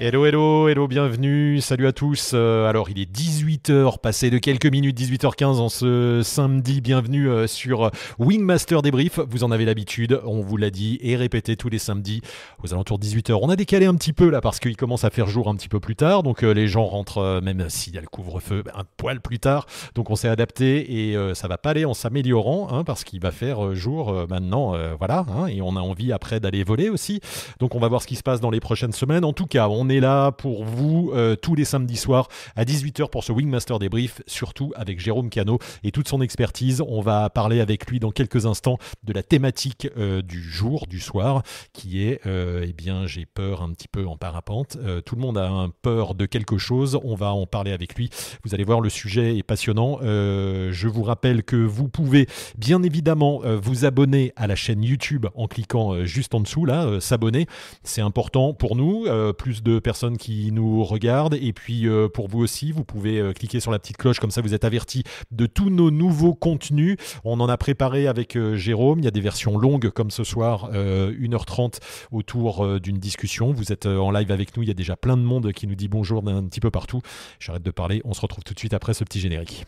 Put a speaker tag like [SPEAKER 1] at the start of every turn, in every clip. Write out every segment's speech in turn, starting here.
[SPEAKER 1] Hello, hello, hello, bienvenue, salut à tous. Euh, alors, il est 18h, passé de quelques minutes, 18h15 en ce samedi. Bienvenue euh, sur Wingmaster Débrief. Vous en avez l'habitude, on vous l'a dit et répété tous les samedis aux alentours de 18h. On a décalé un petit peu là parce qu'il commence à faire jour un petit peu plus tard. Donc, euh, les gens rentrent, même s'il y a le couvre-feu, un poil plus tard. Donc, on s'est adapté et ça va pas aller en s'améliorant hein, parce qu'il va faire jour maintenant. voilà, hein, et on a envie après d'aller voler aussi. Donc, on va voir ce qui se passe dans les prochaines semaines. En tout cas, on là pour vous euh, tous les samedis soirs à 18h pour ce Wingmaster débrief, surtout avec Jérôme Cano et toute son expertise. On va parler avec lui dans quelques instants de la thématique euh, du jour, du soir, qui est, euh, eh bien, j'ai peur un petit peu en parapente. tout le monde a un peur de quelque chose. On va en parler avec lui. Vous allez voir, le sujet est passionnant. je vous rappelle que vous pouvez bien évidemment vous abonner à la chaîne YouTube en cliquant juste en dessous là, s'abonner. C'est important pour nous. plus de personnes qui nous regardent. Et puis euh, pour vous aussi, vous pouvez euh, cliquer sur la petite cloche, comme ça vous êtes averti de tous nos nouveaux contenus. On en a préparé avec euh, Jérôme. Il y a des versions longues comme ce soir, 1h30 autour d'une discussion. Vous êtes en live avec nous. Il y a déjà plein de monde qui nous dit bonjour d'un petit peu partout. J'arrête de parler. On se retrouve tout de suite après ce petit générique.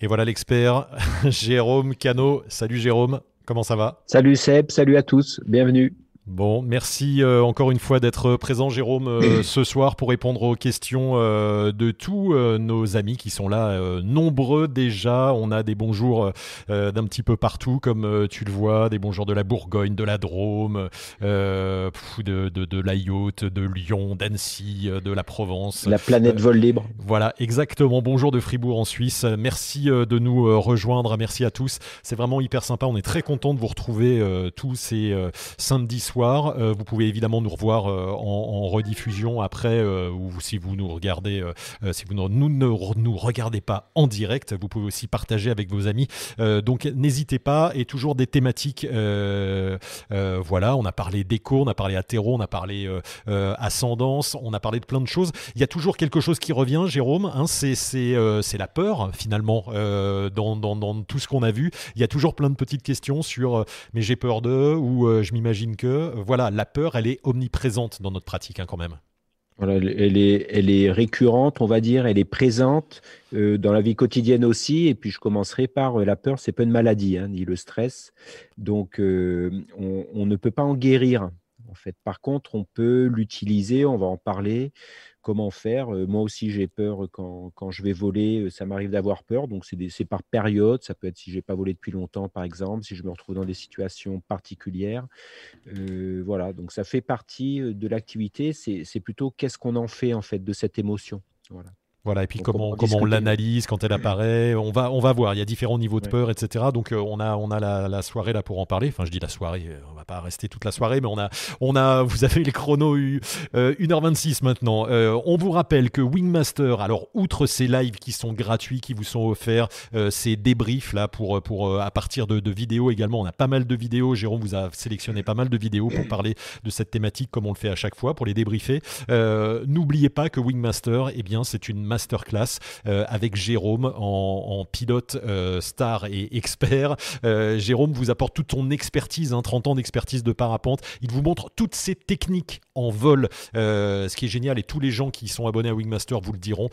[SPEAKER 1] Et voilà l'expert Jérôme Cano. Salut Jérôme, comment ça va?
[SPEAKER 2] Salut Seb, salut à tous, bienvenue.
[SPEAKER 1] Bon, merci euh, encore une fois d'être présent, Jérôme, euh, ce soir pour répondre aux questions euh, de tous nos amis qui sont là, nombreux déjà. On a des bonjours d'un petit peu partout, comme tu le vois, des bonjours de la Bourgogne, de la Drôme, de, de, de la Yacht, de Lyon, d'Annecy, de la Provence.
[SPEAKER 2] La planète vol libre.
[SPEAKER 1] Voilà, exactement. Bonjour de Fribourg en Suisse. Merci de nous rejoindre. Merci à tous. C'est vraiment hyper sympa. On est très content de vous retrouver tous ces samedis soirs euh, vous pouvez évidemment nous revoir euh, en, rediffusion après, euh, ou si vous nous regardez, si vous ne nous, regardez pas en direct, vous pouvez aussi partager avec vos amis. donc n'hésitez pas, et toujours des thématiques. voilà, on a parlé d'écho, on a parlé athéro, on a parlé ascendance, on a parlé de plein de choses. Il y a toujours quelque chose qui revient, Jérôme. Hein, c'est la peur finalement dans, dans, dans, tout ce qu'on a vu. Il y a toujours plein de petites questions sur mais j'ai peur de ou je m'imagine que voilà, la peur, elle est omniprésente dans notre pratique hein, quand même.
[SPEAKER 2] Voilà, elle est, elle est récurrente, on va dire, elle est présente euh, dans la vie quotidienne aussi. Et puis je commencerai par euh, la peur, c'est pas une maladie, hein, ni le stress. Donc euh, on, ne peut pas en guérir. En fait, par contre, on peut l'utiliser, on va en parler comment faire. moi aussi, j'ai peur quand, je vais voler, ça m'arrive d'avoir peur. Donc, c'est par période. Ça peut être si je n'ai pas volé depuis longtemps, par exemple, si je me retrouve dans des situations particulières. voilà, donc ça fait partie de l'activité. C'est plutôt qu'est-ce qu'on en fait, en fait, de cette émotion. Voilà.
[SPEAKER 1] Voilà, et puis comment, comment on l'analyse quand elle apparaît. On va, on va voir, il y a différents niveaux de peur, etc. Donc euh, on a, on a la, soirée là pour en parler. Enfin, je dis la soirée, euh, on va pas rester toute la soirée, mais on a, on a vous avez les chronos 1h26 euh, maintenant. on vous rappelle que Wingmaster, alors outre ces lives qui sont gratuits, qui vous sont offerts, ces débriefs là pour, pour à partir de, de, vidéos également, on a pas mal de vidéos. Jérôme vous a sélectionné pas mal de vidéos pour parler de cette thématique comme on le fait à chaque fois pour les débriefer. N'oubliez pas que Wingmaster, eh bien, c'est une masterclass euh, avec Jérôme en, pilote euh, star et expert. Euh, Jérôme vous apporte toute son expertise, 30 hein, ans d'expertise de parapente. Il vous montre toutes ses techniques en vol. ce qui est génial, et tous les gens qui sont abonnés à Wingmaster vous le diront,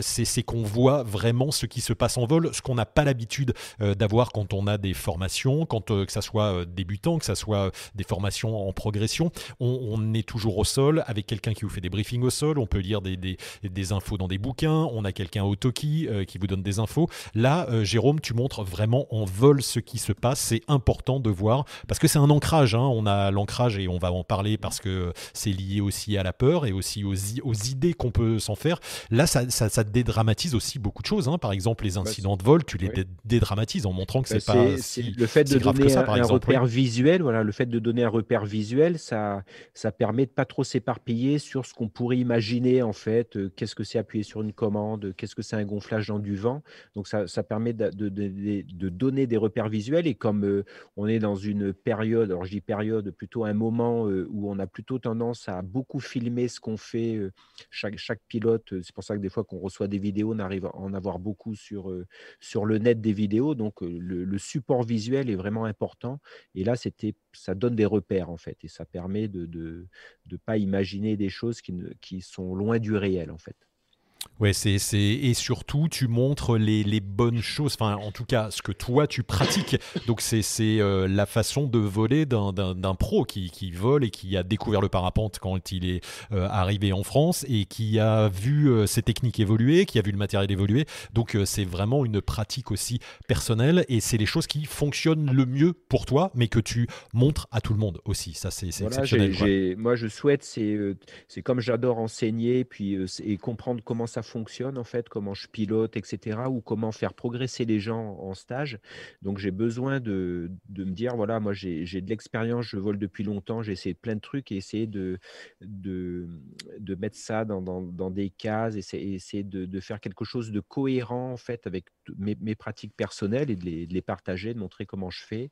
[SPEAKER 1] c'est qu'on voit vraiment ce qui se passe en vol, ce qu'on n'a pas l'habitude d'avoir quand on a des formations, quand que ça soit débutant, que ça soit des formations en progression. On, est toujours au sol avec quelqu'un qui vous fait des briefings au sol. On peut lire des, infos dans des bouquins bouquin, on a quelqu'un au Toki qui vous donne des infos. Là, Jérôme, tu montres vraiment en vol ce qui se passe. C'est important de voir parce que c'est un ancrage. Hein. On a l'ancrage et on va en parler parce que c'est lié aussi à la peur et aussi aux, aux idées qu'on peut s'en faire. Là, ça, ça, dédramatise aussi beaucoup de choses. Hein. Par exemple, les incidents de vol, tu les dédramatises en montrant que c'est
[SPEAKER 2] bah,
[SPEAKER 1] pas
[SPEAKER 2] le fait de donner un, repère visuel. Voilà, le fait de donner un repère visuel, ça, ça permet de pas trop s'éparpiller sur ce qu'on pourrait imaginer en fait. Euh, qu'est-ce que c'est appuyer sur une commande Qu'est-ce que c'est un gonflage dans du vent Donc ça, permet de, donner des repères visuels et comme euh, on est dans une période, alors je dis période, plutôt un moment euh, où on a plutôt tendance à beaucoup filmer ce qu'on fait, euh, chaque, pilote. C'est pour ça que des fois qu'on reçoit des vidéos, on arrive à en avoir beaucoup sur, sur le net des vidéos. Donc le, support visuel est vraiment important. Et là, c'était, ça donne des repères en fait, et ça permet de ne pas imaginer des choses qui, qui sont loin du réel en fait.
[SPEAKER 1] Ouais, c'est, c'est et surtout tu montres les, les, bonnes choses, enfin en tout cas ce que toi tu pratiques. Donc c'est, c'est euh, la façon de voler d'un, d'un, pro qui, qui, vole et qui a découvert le parapente quand il est euh, arrivé en France et qui a vu euh, ses techniques évoluer, qui a vu le matériel évoluer. Donc c'est vraiment une pratique aussi personnelle et c'est les choses qui fonctionnent le mieux pour toi, mais que tu montres à tout le monde aussi. Ça c'est, c'est exceptionnel.
[SPEAKER 2] moi je souhaite, c'est, c'est comme j'adore enseigner puis et comprendre comment ça fonctionne en fait, comment je pilote, etc. ou comment faire progresser les gens en stage. Donc j'ai besoin de, de, me dire, voilà, moi j'ai de l'expérience, je vole depuis longtemps, j'ai essayé plein de trucs et essayer de, de, de mettre ça dans, dans, des cases, et essayer de, de, faire quelque chose de cohérent en fait avec mes, mes pratiques personnelles et de les, de les, partager, de montrer comment je fais,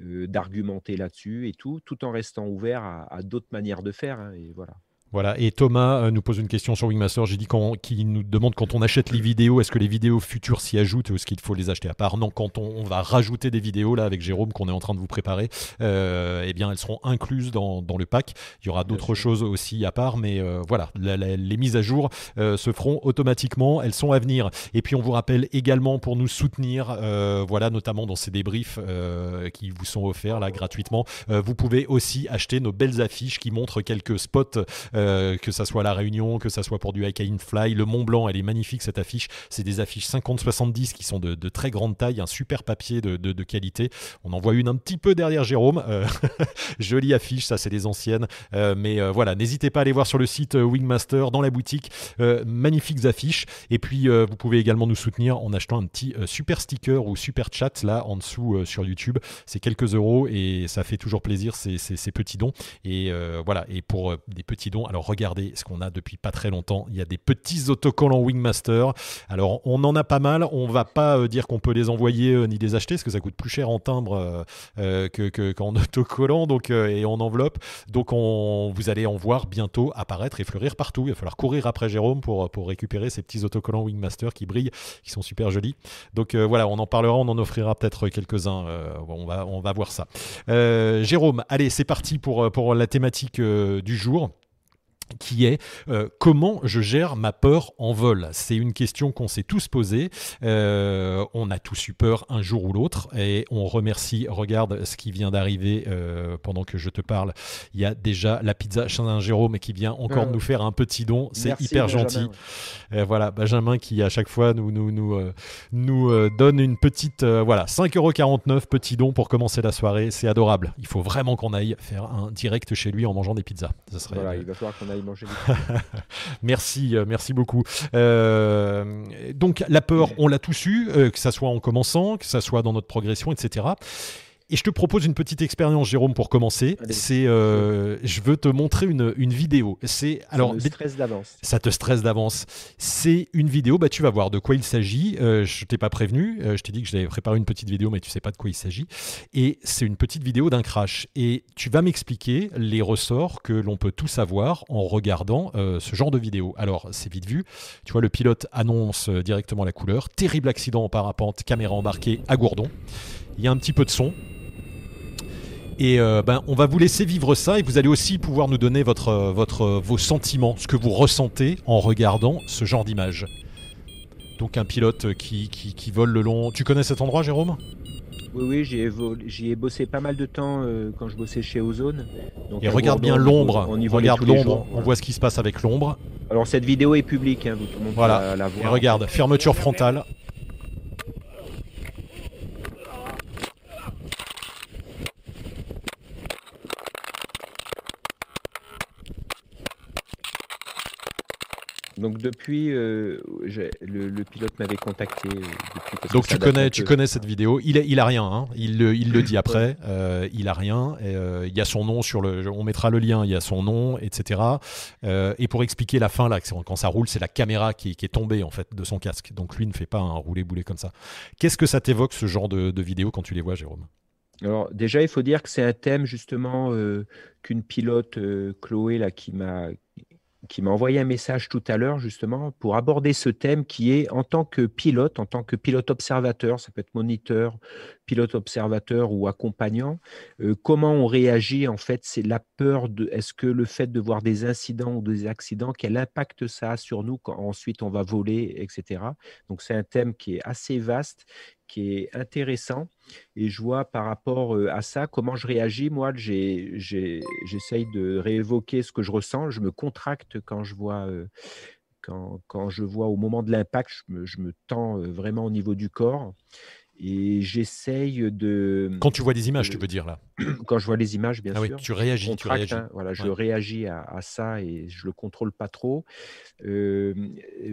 [SPEAKER 2] euh, d'argumenter là-dessus et tout, tout en restant ouvert à, à d'autres manières de faire. Hein, et voilà.
[SPEAKER 1] Voilà, et Thomas euh, nous pose une question sur Wingmaster. J'ai dit qu'il nous demande quand on achète les vidéos, est-ce que les vidéos futures s'y ajoutent ou est-ce qu'il faut les acheter à part? Non, quand on, va rajouter des vidéos là avec Jérôme qu'on est en train de vous préparer, euh, eh bien elles seront incluses dans, le pack. Il y aura d'autres choses aussi à part, mais euh, voilà, les mises à jour se feront automatiquement. Elles sont à venir. Et puis on vous rappelle également pour nous soutenir, voilà, notamment dans ces débriefs qui vous sont offerts là gratuitement, vous pouvez aussi acheter nos belles affiches qui montrent quelques spots. Euh, que ça soit la Réunion, que ça soit pour du in Fly. Le Mont Blanc, elle est magnifique cette affiche. C'est des affiches 50-70 qui sont de, très grande taille, un super papier de, qualité. On en voit une un petit peu derrière Jérôme. Euh, jolie affiche, ça c'est des anciennes. Euh, mais voilà, n'hésitez pas à aller voir sur le site Wingmaster, dans la boutique. magnifiques affiches. Et puis vous pouvez également nous soutenir en achetant un petit super sticker ou super chat là en dessous sur YouTube. C'est quelques euros et ça fait toujours plaisir ces petits dons. Et voilà, et pour des petits dons, alors regardez ce qu'on a depuis pas très longtemps. Il y a des petits autocollants Wingmaster. Alors on en a pas mal. On va pas euh, dire qu'on peut les envoyer euh, ni les acheter parce que ça coûte plus cher en timbre euh, que, qu'en autocollant donc et en enveloppe. Donc on, vous allez en voir bientôt apparaître et fleurir partout. Il va falloir courir après Jérôme pour, pour récupérer ces petits autocollants Wingmaster qui brillent, qui sont super jolis. Donc voilà, on en parlera, on en offrira peut-être quelques-uns. on, va, on va voir ça. Jérôme, allez, c'est parti pour, pour la thématique du jour qui est euh, comment je gère ma peur en vol? C'est une question qu'on s'est tous posée. Euh, on a tous eu peur un jour ou l'autre et on remercie, regarde ce qui vient d'arriver euh, pendant que je te parle. Il y a déjà la pizza Saint-Jérôme qui vient encore nous faire un petit don. C'est hyper gentil. voilà, Benjamin qui à chaque fois nous, nous, nous, nous donne une petite... voilà, 5,49€ petit don pour commencer la soirée. C'est adorable. Il faut vraiment qu'on aille faire un direct chez lui en mangeant des pizzas.
[SPEAKER 2] Ça serait, voilà, il va falloir qu'on aille
[SPEAKER 1] merci, euh, merci beaucoup. Euh, donc la peur, on l'a tous eu, euh, que ça soit en commençant, que ça soit dans notre progression, etc. Et je te propose une petite expérience, Jérôme, pour commencer. C'est, euh, je veux te montrer une, une vidéo. C'est alors
[SPEAKER 2] ça stresse d'avance.
[SPEAKER 1] Ça te stresse d'avance. C'est une vidéo. Bah, tu vas voir de quoi il s'agit. Euh, je t'ai pas prévenu. Euh, je t'ai dit que j'avais préparé une petite vidéo, mais tu sais pas de quoi il s'agit. Et c'est une petite vidéo d'un crash. Et tu vas m'expliquer les ressorts que l'on peut tous avoir en regardant ce genre de vidéo. Alors, c'est vite vu. Tu vois, le pilote annonce directement la couleur. Terrible accident en parapente, caméra embarquée à Gourdon. Il y a un petit peu de son. Et euh, ben, on va vous laisser vivre ça et vous allez aussi pouvoir nous donner votre, votre, vos sentiments, ce que vous ressentez en regardant ce genre d'image. Donc un pilote qui, qui, qui, vole le long. Tu connais cet endroit, Jérôme?
[SPEAKER 2] Oui, oui, j'y ai, bossé pas mal de temps euh, quand je bossais chez Ozone.
[SPEAKER 1] et regarde bien l'ombre. On, regarde l'ombre. On voit ce qui se passe avec l'ombre.
[SPEAKER 2] Alors cette vidéo est publique, hein, tout le monde
[SPEAKER 1] voilà.
[SPEAKER 2] la,
[SPEAKER 1] Et regarde, fermeture frontale.
[SPEAKER 2] Donc depuis, euh, le, pilote m'avait contacté. Euh,
[SPEAKER 1] Donc tu connais, tu connais cette vidéo. Il, il a rien. Hein. Il, il, le dit après. Euh, il a rien. il y a son nom sur le. On mettra le lien. Il y a son nom, etc. et pour expliquer la fin là, quand ça roule, c'est la caméra qui, est tombée en fait de son casque. Donc lui ne fait pas un roulé boulet comme ça. Qu'est-ce que ça t'évoque ce genre de, de vidéo quand tu les vois, Jérôme?
[SPEAKER 2] Alors déjà, il faut dire que c'est un thème justement qu'une pilote, Chloé, là, qui m'a qui m'a envoyé un message tout à l'heure justement pour aborder ce thème qui est en tant que pilote, en tant que pilote observateur, ça peut être moniteur, pilote observateur ou accompagnant, euh, comment on réagit en fait, c'est la peur de, est-ce que le fait de voir des incidents ou des accidents, quel impact ça a sur nous quand ensuite on va voler, etc. Donc c'est un thème qui est assez vaste qui est intéressant. Et je vois par rapport euh, à ça comment je réagis. Moi, j'essaye de réévoquer ce que je ressens. Je me contracte quand je vois, euh, quand, quand, je vois au moment de l'impact, je me, je me tends euh, vraiment au niveau du corps. Et j'essaye de.
[SPEAKER 1] Quand tu vois des images, tu veux dire là
[SPEAKER 2] Quand je vois les images, bien
[SPEAKER 1] ah
[SPEAKER 2] sûr.
[SPEAKER 1] Oui, tu réagis. Tu réagis. Hein,
[SPEAKER 2] voilà, je réagis à, à, ça et je le contrôle pas trop. Euh,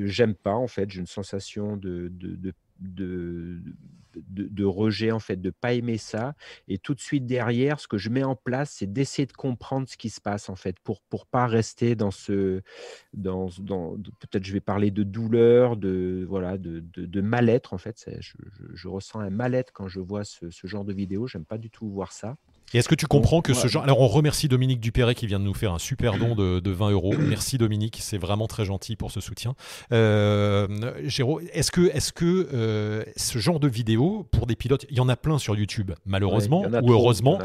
[SPEAKER 2] J'aime pas en fait. J'ai une sensation de, de, de de, de, rejet, en fait, de pas aimer ça. Et tout de suite derrière, ce que je mets en place, c'est d'essayer de comprendre ce qui se passe, en fait, pour pour pas rester dans ce, dans, peut-être je vais parler de douleur, de voilà, de, de, mal-être, en fait. Je, je, ressens un mal-être quand je vois ce, ce genre de vidéo. J'aime pas du tout voir ça.
[SPEAKER 1] Et est-ce que tu comprends que ce genre. Alors, on remercie Dominique Dupéret qui vient de nous faire un super don de, 20 euros. Merci Dominique, c'est vraiment très gentil pour ce soutien. Euh, est-ce que, est -ce que euh, ce genre de vidéo pour des pilotes, il y en a plein sur YouTube, malheureusement, ou heureusement,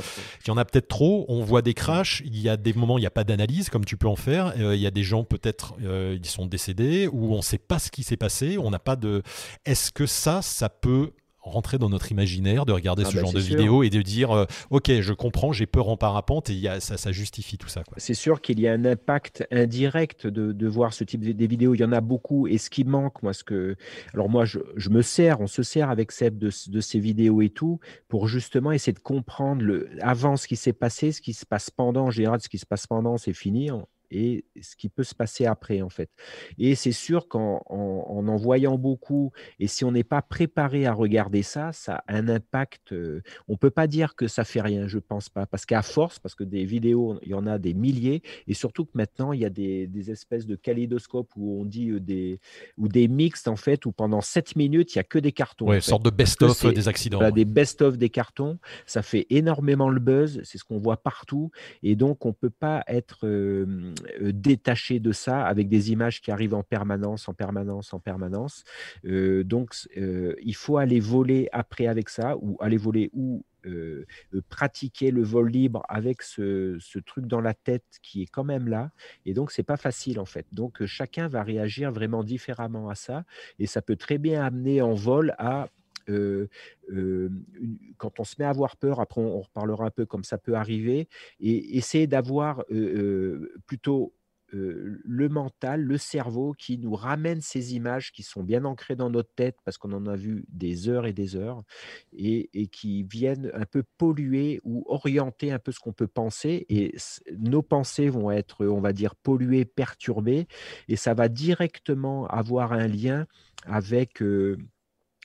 [SPEAKER 1] il y en a, peut-être trop. On voit des crashs, il y a des moments, il n'y a pas d'analyse comme tu peux en faire. Euh, il y a des gens, peut-être, euh, ils sont décédés, ou on ne sait pas ce qui s'est passé. On n'a pas de. Est-ce que ça, ça peut rentrer dans notre imaginaire, de regarder ah ce bah, genre de vidéo et de dire euh, Ok, je comprends, j'ai peur en parapente et y a, ça, ça justifie tout ça.
[SPEAKER 2] C'est sûr qu'il y a un impact indirect de, de voir ce type de, vidéos. Il y en a beaucoup. Et ce qui manque, moi, ce que. Alors, moi, je, je me sers, on se sert avec Seb de, de, ces vidéos et tout pour justement essayer de comprendre le, avant ce qui s'est passé, ce qui se passe pendant. En général, ce qui se passe pendant, c'est fini et ce qui peut se passer après, en fait. Et c'est sûr qu'en en, en, voyant beaucoup, et si on n'est pas préparé à regarder ça, ça a un impact. Euh, on peut pas dire que ça fait rien, je pense pas, parce qu'à force, parce que des vidéos, il y en a des milliers, et surtout que maintenant, il y a des, des espèces de kaléidoscopes où on dit euh, des, ou des mixtes, en fait, où pendant 7 minutes, il y a que des cartons.
[SPEAKER 1] Ouais, une sorte de best-of des accidents.
[SPEAKER 2] Voilà, des best-of des cartons, ça fait énormément le buzz, c'est ce qu'on voit partout, et donc on peut pas être... Euh, détaché de ça avec des images qui arrivent en permanence, en permanence, en permanence. Euh, donc, euh, il faut aller voler après avec ça, ou aller voler ou pratiquer le vol libre avec ce, ce, truc dans la tête qui est quand même là. Et donc, c'est pas facile en fait. Donc, chacun va réagir vraiment différemment à ça. Et ça peut très bien amener en vol à quand on se met à avoir peur, après on, reparlera un peu comme ça peut arriver, et essayer d'avoir plutôt le mental, le cerveau qui nous ramène ces images qui sont bien ancrées dans notre tête parce qu'on en a vu des heures et des heures et, et, qui viennent un peu polluer ou orienter un peu ce qu'on peut penser et nos pensées vont être, on va dire, polluées, perturbées et ça va directement avoir un lien avec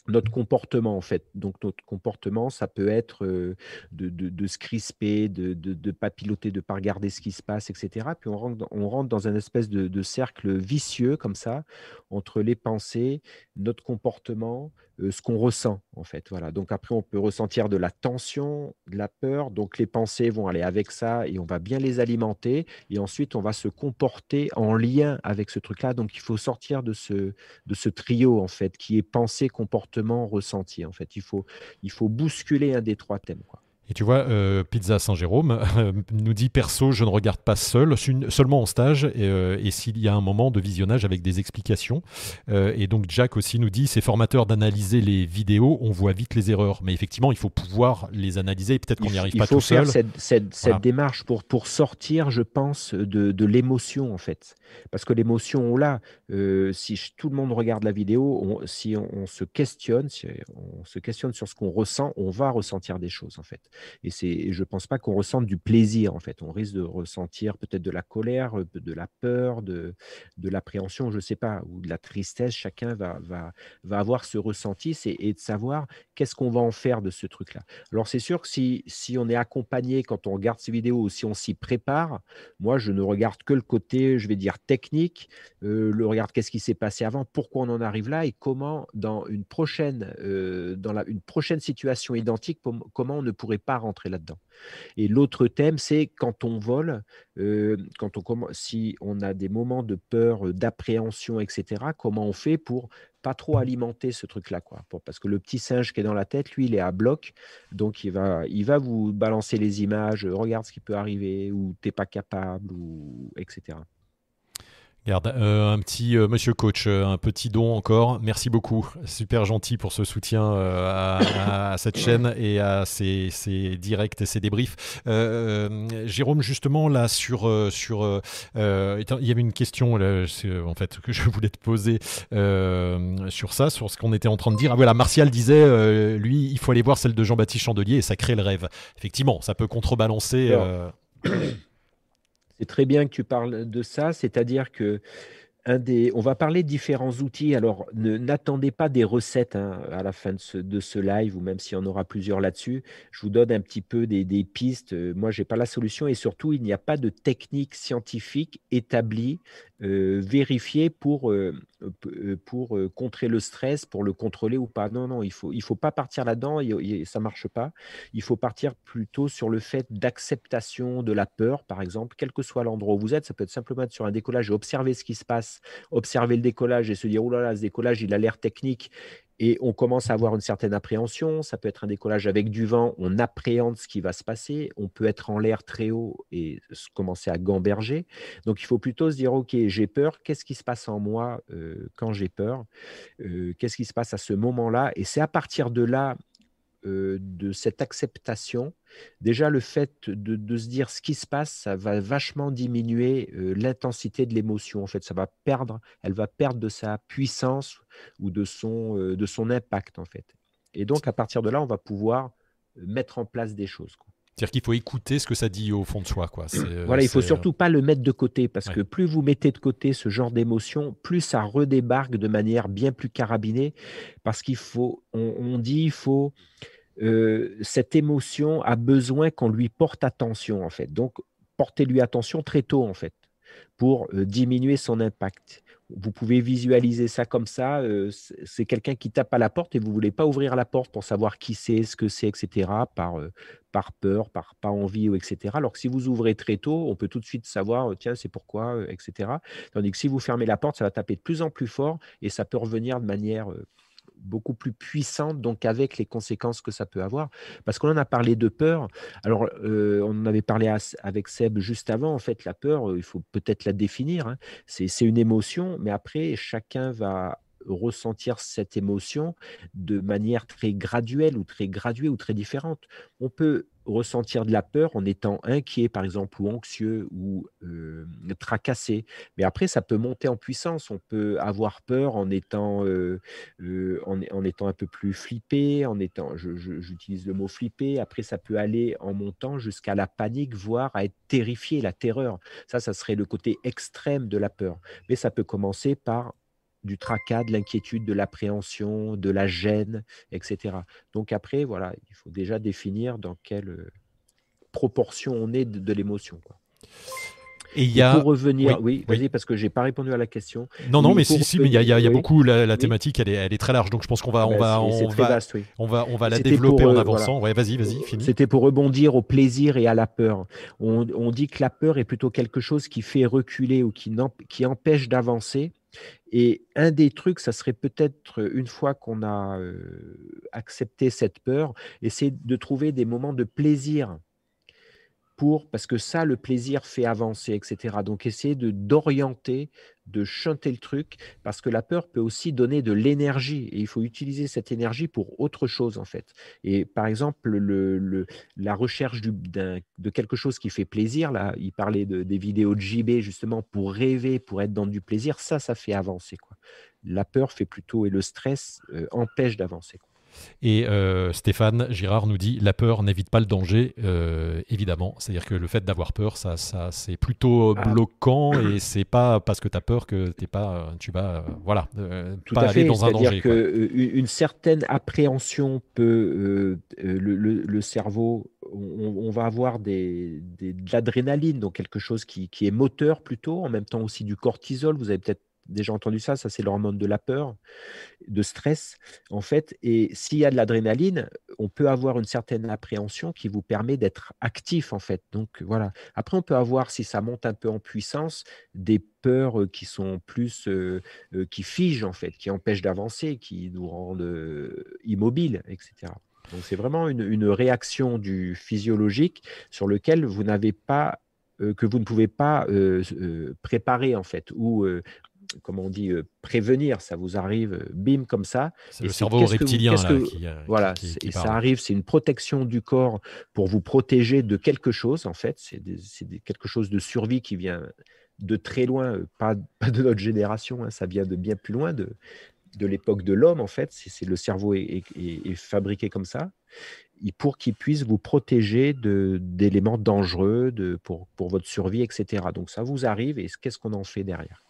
[SPEAKER 2] notre comportement en fait. Donc notre comportement, ça peut être de, de, se crisper, de ne de, pas piloter, de ne pas regarder ce qui se passe, etc. Puis on rentre, on rentre dans un espèce de, cercle vicieux comme ça, entre les pensées, notre comportement, ce qu'on ressent en fait. Voilà. Donc après, on peut ressentir de la tension, de la peur. Donc les pensées vont aller avec ça et on va bien les alimenter. Et ensuite, on va se comporter en lien avec ce truc-là. Donc il faut sortir de ce, de ce trio en fait qui est pensée, comportement, ressenti. En fait, il faut, il faut bousculer un des trois thèmes. Quoi.
[SPEAKER 1] Et tu vois, euh, Pizza Saint-Jérôme euh, nous dit perso, je ne regarde pas seul, seulement en stage, et, euh, et s'il y a un moment de visionnage avec des explications. et donc Jack aussi nous dit, c'est formateur d'analyser les vidéos, on voit vite les erreurs. Mais effectivement, il faut pouvoir les analyser, peut-être qu'on n'y arrive pas tout seul.
[SPEAKER 2] Il faut faire cette, cette, démarche pour, pour sortir, je pense, de, de l'émotion, en fait. Parce que l'émotion, on l'a. si tout le monde regarde la vidéo, si on, se questionne, si on se questionne sur ce qu'on ressent, on va ressentir des choses, en fait. Et c'est, je pense pas qu'on ressente du plaisir en fait. On risque de ressentir peut-être de la colère, euh, de la peur, de, de l'appréhension, je sais pas, ou de la tristesse. Chacun va, va, va avoir ce ressenti et de savoir qu'est-ce qu'on va en faire de ce truc-là. Alors c'est sûr que si, si on est accompagné quand on regarde ces vidéos ou si on s'y prépare, moi je ne regarde que le côté, je vais dire technique, euh, le regarde qu'est-ce qui s'est passé avant, pourquoi on en arrive là et comment dans une prochaine, euh, dans la, une prochaine situation identique, comment on ne pourrait pas rentrer là-dedans. Et l'autre thème, c'est quand on vole, euh, quand on, si on a des moments de peur, euh, d'appréhension, etc., comment on fait pour pas trop alimenter ce truc-là, quoi? parce que le petit singe qui est dans la tête, lui, il est à bloc, donc il va, vous balancer les images, regarde ce qui peut arriver, ou t'es pas capable, ou etc.
[SPEAKER 1] Regarde, euh, un petit euh, monsieur coach, euh, un petit don encore. Merci beaucoup. Super gentil pour ce soutien à, cette chaîne et à ces, directs et ces débriefs. Jérôme, justement, là, sur. sur il y avait une question, là, en fait, que je voulais te poser sur ça, sur ce qu'on était en train de dire. Ah voilà, Martial disait, lui, il faut aller voir celle de Jean-Baptiste Chandelier et ça crée le rêve. Effectivement, ça peut contrebalancer.
[SPEAKER 2] C'est très bien que tu parles de ça, c'est-à-dire que on va parler de différents outils. Alors, n'attendez pas des recettes hein, à la fin de ce, de live, ou même s'il y en aura plusieurs là-dessus. Je vous donne un petit peu des, des pistes. Moi, je n'ai pas la solution et surtout, il n'y a pas de technique scientifique établie euh, vérifier pour, euh, euh, pour contrer le stress, pour le contrôler ou pas. Non, non, il ne faut, il faut pas partir là-dedans, ça ne marche pas. Il faut partir plutôt sur le fait d'acceptation de la peur, par exemple, quel que soit l'endroit où vous êtes. Ça peut être simplement être sur un décollage et observer ce qui se passe, observer le décollage et se dire, oh là là, ce décollage, il a l'air technique et on commence à avoir une certaine appréhension. Ça peut être un décollage avec du vent, on appréhende ce qui va se passer. On peut être en l'air très haut et commencer à gamberger. Donc il faut plutôt se dire, OK, j'ai peur, qu'est-ce qui se passe en moi euh, quand j'ai peur? Euh, Qu'est-ce qui se passe à ce moment-là? Et c'est à partir de là euh, de cette acceptation, déjà le fait de, se dire ce qui se passe, ça va vachement diminuer euh, l'intensité de l'émotion. En fait, ça va perdre, elle va perdre de sa puissance ou de son, euh, de son impact en fait. Et donc à partir de là, on va pouvoir mettre en place des choses.
[SPEAKER 1] C'est-à-dire qu'il faut écouter ce que ça dit au fond de soi. Quoi.
[SPEAKER 2] Voilà, il faut surtout pas le mettre de côté parce que plus vous mettez de côté ce genre d'émotion, plus ça redébarque de manière bien plus carabinée parce qu'il faut, on dit, il faut euh, cette émotion a besoin qu'on lui porte attention, en fait. Donc, portez-lui attention très tôt, en fait, pour euh, diminuer son impact. Vous pouvez visualiser ça comme ça. Euh, c'est quelqu'un qui tape à la porte et vous ne voulez pas ouvrir la porte pour savoir qui c'est, ce que c'est, etc., par, par peur, par pas envie, etc. Alors que si vous ouvrez très tôt, on peut tout de suite savoir, tiens, c'est pourquoi, etc. Tandis que si vous fermez la porte, ça va taper de plus en plus fort et ça peut revenir de manière beaucoup plus puissante, donc avec les conséquences que ça peut avoir. Parce qu'on en a parlé de peur. Alors, euh, on en avait parlé avec Seb juste avant. En fait, la peur, euh, il faut peut-être la définir. Hein. C'est une émotion, mais après, chacun va ressentir cette émotion de manière très graduelle ou très graduée ou très différente. On peut ressentir de la peur en étant inquiet, par exemple, ou anxieux ou tracassé. Mais après, ça peut monter en puissance. On peut avoir peur en étant, en, étant un peu plus flippé, en étant, j'utilise le mot flippé. Après, ça peut aller en montant jusqu'à la panique, voire à être terrifié, la terreur. Ça, ça serait le côté extrême de la peur. Mais ça peut commencer par du tracas, de l'inquiétude, de l'appréhension, de la gêne, etc. Donc après, voilà, il faut déjà définir dans quelle euh, proportion on est de, l'émotion. Et y a. Pour revenir, oui, vas-y, parce que j'ai pas répondu à la question.
[SPEAKER 1] Non, non, mais si, si, mais il y a, beaucoup. La, thématique, elle est, elle est, très large, donc je pense qu'on va, on va, on va, on va, on va la développer en euh, avançant. Ouais, vas-y, vas-y, finis.
[SPEAKER 2] C'était pour rebondir au plaisir et à la peur. On, on, dit que la peur est plutôt quelque chose qui fait reculer ou qui, qui empêche d'avancer Et un des trucs, ça serait peut-être une fois qu'on a accepté cette peur, essayer de trouver des moments de plaisir pour, parce que ça, le plaisir fait avancer, etc. Donc, essayer de d'orienter, de chanter le truc, parce que la peur peut aussi donner de l'énergie, et il faut utiliser cette énergie pour autre chose, en fait. Et par exemple, le, la recherche de quelque chose qui fait plaisir, là, il parlait de, des vidéos de JB, justement, pour rêver, pour être dans du plaisir, ça, ça fait avancer, quoi. La peur fait plutôt, et le stress euh, empêche d'avancer.
[SPEAKER 1] Et euh, Stéphane Girard nous dit la peur n'évite pas le danger, euh, évidemment. C'est-à-dire que le fait d'avoir peur, ça, ça c'est plutôt ah. bloquant et c'est pas parce que tu as peur que t'es pas, tu vas voilà,
[SPEAKER 2] Tout pas à aller fait. dans un danger. C'est-à-dire qu'une certaine appréhension peut, le, le, cerveau, on, va avoir des, des, de l'adrénaline, donc quelque chose qui, qui est moteur plutôt, en même temps aussi du cortisol. Vous avez peut-être déjà entendu ça, ça c'est l'hormone de la peur, de stress en fait. Et s'il y a de l'adrénaline, on peut avoir une certaine appréhension qui vous permet d'être actif en fait. Donc voilà. Après, on peut avoir, si ça monte un peu en puissance, des peurs euh, qui sont plus, euh, euh, qui figent en fait, qui empêchent d'avancer, qui nous rendent immobiles, etc. Donc c'est vraiment une, une, réaction du physiologique sur lequel vous n'avez pas que vous ne pouvez pas préparer en fait ou comment on dit, euh, prévenir. Ça vous arrive, euh, bim, comme ça.
[SPEAKER 1] C'est le cerveau reptilien qui,
[SPEAKER 2] euh, voilà, et ça arrive. C'est une protection du corps pour vous protéger de quelque chose. En fait, c'est quelque chose de survie qui vient de très loin, pas, de notre génération. Hein, ça vient de bien plus loin de de l'époque de l'homme, en fait, c'est le cerveau est, fabriqué comme ça, pour qu'il puisse vous protéger d'éléments dangereux de, pour, pour votre survie, etc. Donc ça vous arrive et qu'est-ce qu'on en fait derrière?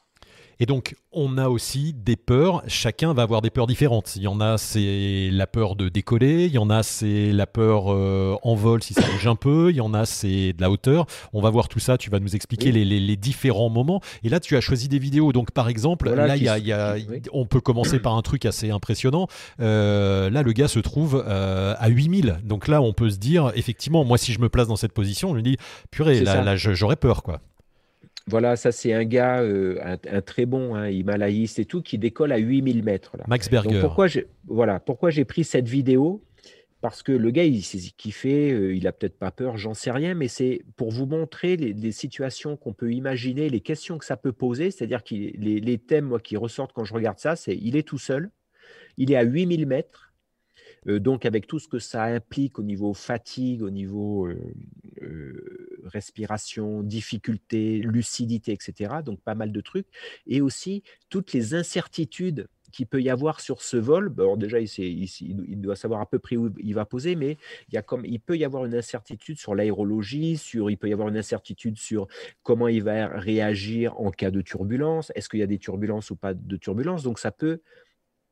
[SPEAKER 1] Et donc, on a aussi des peurs. Chacun va avoir des peurs différentes. Il y en a, c'est la peur de décoller. Il y en a, c'est la peur euh, en vol si ça bouge un peu. Il y en a, c'est de la hauteur. On va voir tout ça. Tu vas nous expliquer les, différents moments. Et là, tu as choisi des vidéos. Donc, par exemple, là, y a, on peut commencer par un truc assez impressionnant. Euh, là, le gars se trouve euh, à 8000. Donc là, on peut se dire, effectivement, moi, si je me place dans cette position, je me dis, purée, là, là j'aurais peur, quoi.
[SPEAKER 2] Voilà, ça c'est un gars, euh, un, très bon hein, himalayiste et tout, qui décolle à 8000 mètres. Là.
[SPEAKER 1] Max Berger.
[SPEAKER 2] pourquoi j'ai voilà, pourquoi j'ai pris cette vidéo? Parce que le gars, il qu'il fait, euh, il a peut-être pas peur, j'en sais rien, mais c'est pour vous montrer les, situations qu'on peut imaginer, les questions que ça peut poser. C'est-à-dire que les, les, thèmes moi, qui ressortent quand je regarde ça, c'est il est tout seul, il est à 8000 mètres, euh, donc, avec tout ce que ça implique au niveau fatigue, au niveau euh, respiration, difficulté, lucidité, etc. Donc, pas mal de trucs. Et aussi, toutes les incertitudes qu'il peut y avoir sur ce vol. Alors déjà, il, il, doit savoir à peu près où il va poser, mais il, y a comme, il peut y avoir une incertitude sur l'aérologie, sur, il peut y avoir une incertitude sur comment il va réagir en cas de turbulence. Est-ce qu'il y a des turbulences ou pas de turbulences? Donc ça peut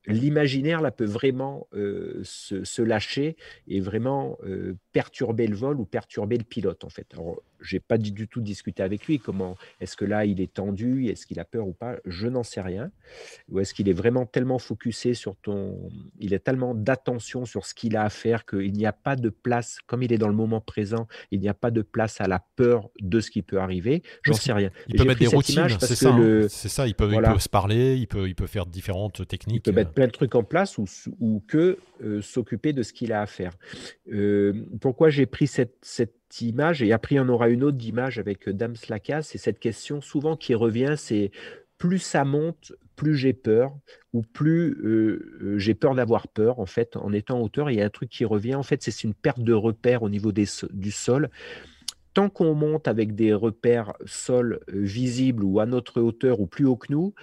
[SPEAKER 2] l'imaginaire là peut vraiment euh, se, lâcher et vraiment euh, perturber le vol ou perturber le pilote en fait. J'ai pas du tout discuté avec lui comment est-ce que là il est tendu, est-ce qu'il a peur ou pas, je n'en sais rien. Ou est-ce qu'il est vraiment tellement focusé sur ton, il est tellement d'attention sur ce qu'il a à faire qu'il n'y a pas de place, comme il est dans le moment présent, il n'y a pas de place à la peur de ce qui peut arriver. J'en sais rien.
[SPEAKER 1] Il peut mettre des routines, c'est ça. Hein. C'est ça. Il peut, il peut, se parler, il peut, il peut faire différentes techniques.
[SPEAKER 2] Il peut mettre plein de trucs en place ou, ou que euh, s'occuper de ce qu'il a à faire. Euh, pourquoi j'ai pris cette, cette, image et après on aura une autre image avec euh, Dame Slaka, c'est cette question souvent qui revient, c'est plus ça monte, plus j'ai peur ou plus j'ai peur d'avoir peur en fait en étant en hauteur. Il y a un truc qui revient en fait, c'est une perte de repère au niveau des, du sol tant qu'on monte avec des repères sol visibles ou à notre hauteur ou plus haut que nous,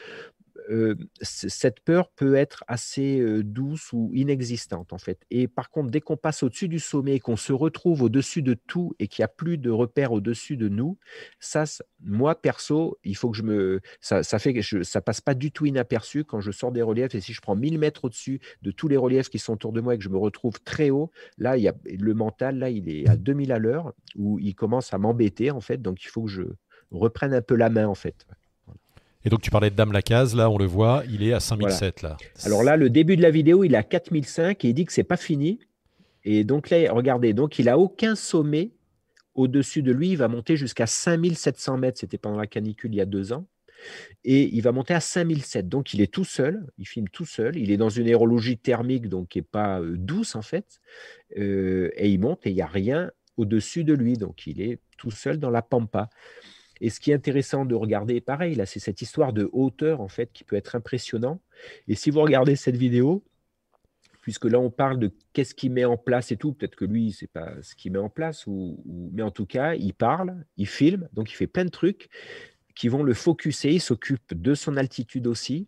[SPEAKER 2] cette peur peut être assez douce ou inexistante en fait. Et par contre, dès qu'on passe au-dessus du sommet et qu'on se retrouve au-dessus de tout et qu'il n'y a plus de repères au-dessus de nous, ça, moi perso, il faut que je me, ça, fait que ça passe pas du tout inaperçu quand je sors des reliefs. Et si je prends 1000 mètres au-dessus de tous les reliefs qui sont autour de moi et que je me retrouve très haut, là, il y a le mental, là, il est à 2000 à l'heure où il commence à m'embêter en fait. Donc, il faut que je reprenne un peu la main en fait.
[SPEAKER 1] Et donc tu parlais de Dame Lacaze, là on le voit, il est à 5007 là.
[SPEAKER 2] Alors là, le début de la vidéo, il est à 4005 et il dit que c'est pas fini. Et donc là, regardez, donc il a aucun sommet au-dessus de lui, il va monter jusqu'à 5700 mètres. C'était pendant la canicule il y a deux ans. Et il va monter à 5007. Donc, il est tout seul, il filme tout seul. Il est dans une aérologie thermique, donc qui n'est pas douce en fait. et il monte et il n'y a rien au-dessus de lui. Donc, il est tout seul dans la pampa. Et ce qui est intéressant de regarder, pareil, là, c'est cette histoire de hauteur, en fait, qui peut être impressionnant. Et si vous regardez cette vidéo, puisque là, on parle de qu'est-ce qu'il met en place et tout, peut-être que lui, c'est pas ce qu'il met en place, ou, mais en tout cas, il parle, il filme, donc il fait plein de trucs qui vont le focuser. Il s'occupe de son altitude aussi,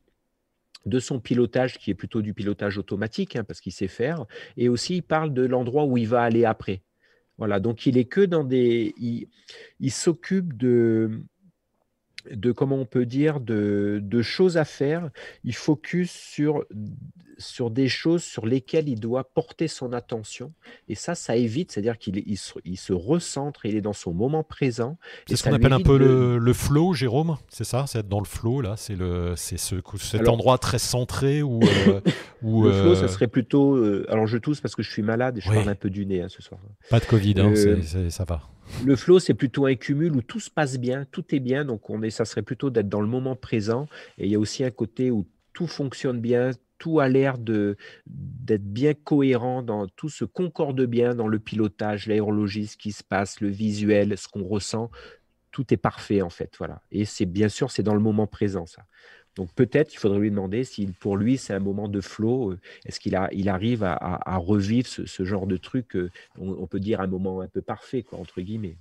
[SPEAKER 2] de son pilotage, qui est plutôt du pilotage automatique, hein, parce qu'il sait faire, et aussi il parle de l'endroit où il va aller après. Voilà, donc il est que dans des. Il, s'occupe de, de, comment on peut dire, de, de, choses à faire. Il focus sur sur des choses sur lesquelles il doit porter son attention. Et ça, ça évite, c'est-à-dire qu'il il se, recentre, il est dans son moment présent.
[SPEAKER 1] C'est ce qu'on appelle un peu le, le, flow, Jérôme, c'est ça C'est être dans le flow, là C'est ce, cet endroit très centré où...
[SPEAKER 2] Euh, le flow, ça euh, serait plutôt... Euh, alors, je tousse parce que je suis malade et je parle un peu du nez hein, ce soir.
[SPEAKER 1] Pas de Covid, hein, ça va.
[SPEAKER 2] Le flow, c'est plutôt un cumul où tout se passe bien, tout est bien. Donc, on est, ça serait plutôt d'être dans le moment présent. Et il y a aussi un côté où tout fonctionne bien, tout a l'air d'être bien cohérent, dans, tout se concorde bien dans le pilotage, l'aérologie, ce qui se passe, le visuel, ce qu'on ressent. Tout est parfait en fait, voilà. Et c'est bien sûr, c'est dans le moment présent ça. Donc peut-être il faudrait lui demander si pour lui c'est un moment de flow, euh, est-ce qu'il il arrive à, revivre ce, genre de truc, euh, on, peut dire un moment un peu parfait, entre guillemets.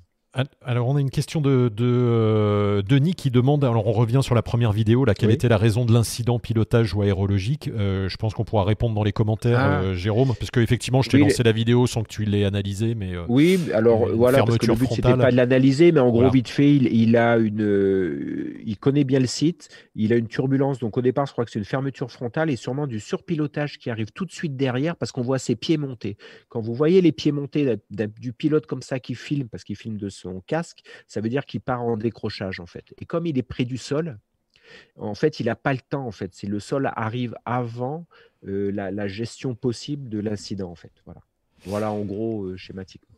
[SPEAKER 1] Alors, on a une question de, euh, Denis qui demande, alors on revient sur la première vidéo, là, quelle était la raison de l'incident pilotage ou aérologique euh, Je pense qu'on pourra répondre dans les commentaires, ah. euh, Jérôme, parce qu'effectivement, je t'ai lancé la vidéo sans que tu l'aies analysée. Mais,
[SPEAKER 2] oui, alors voilà, parce que le but, c'était pas de l'analyser, mais en gros, vite fait, il, a une, il connaît bien le site, il a une turbulence, donc au départ, je crois que c'est une fermeture frontale et sûrement du surpilotage qui arrive tout de suite derrière parce qu'on voit ses pieds monter. Quand vous voyez les pieds monter du pilote comme ça qui filme, parce qu'il filme de son casque, ça veut dire qu'il part en décrochage en fait. Et comme il est près du sol, en fait, il n'a pas le temps en fait. Le sol arrive avant euh, la, gestion possible de l'incident en fait. Voilà. Voilà en gros euh, schématiquement.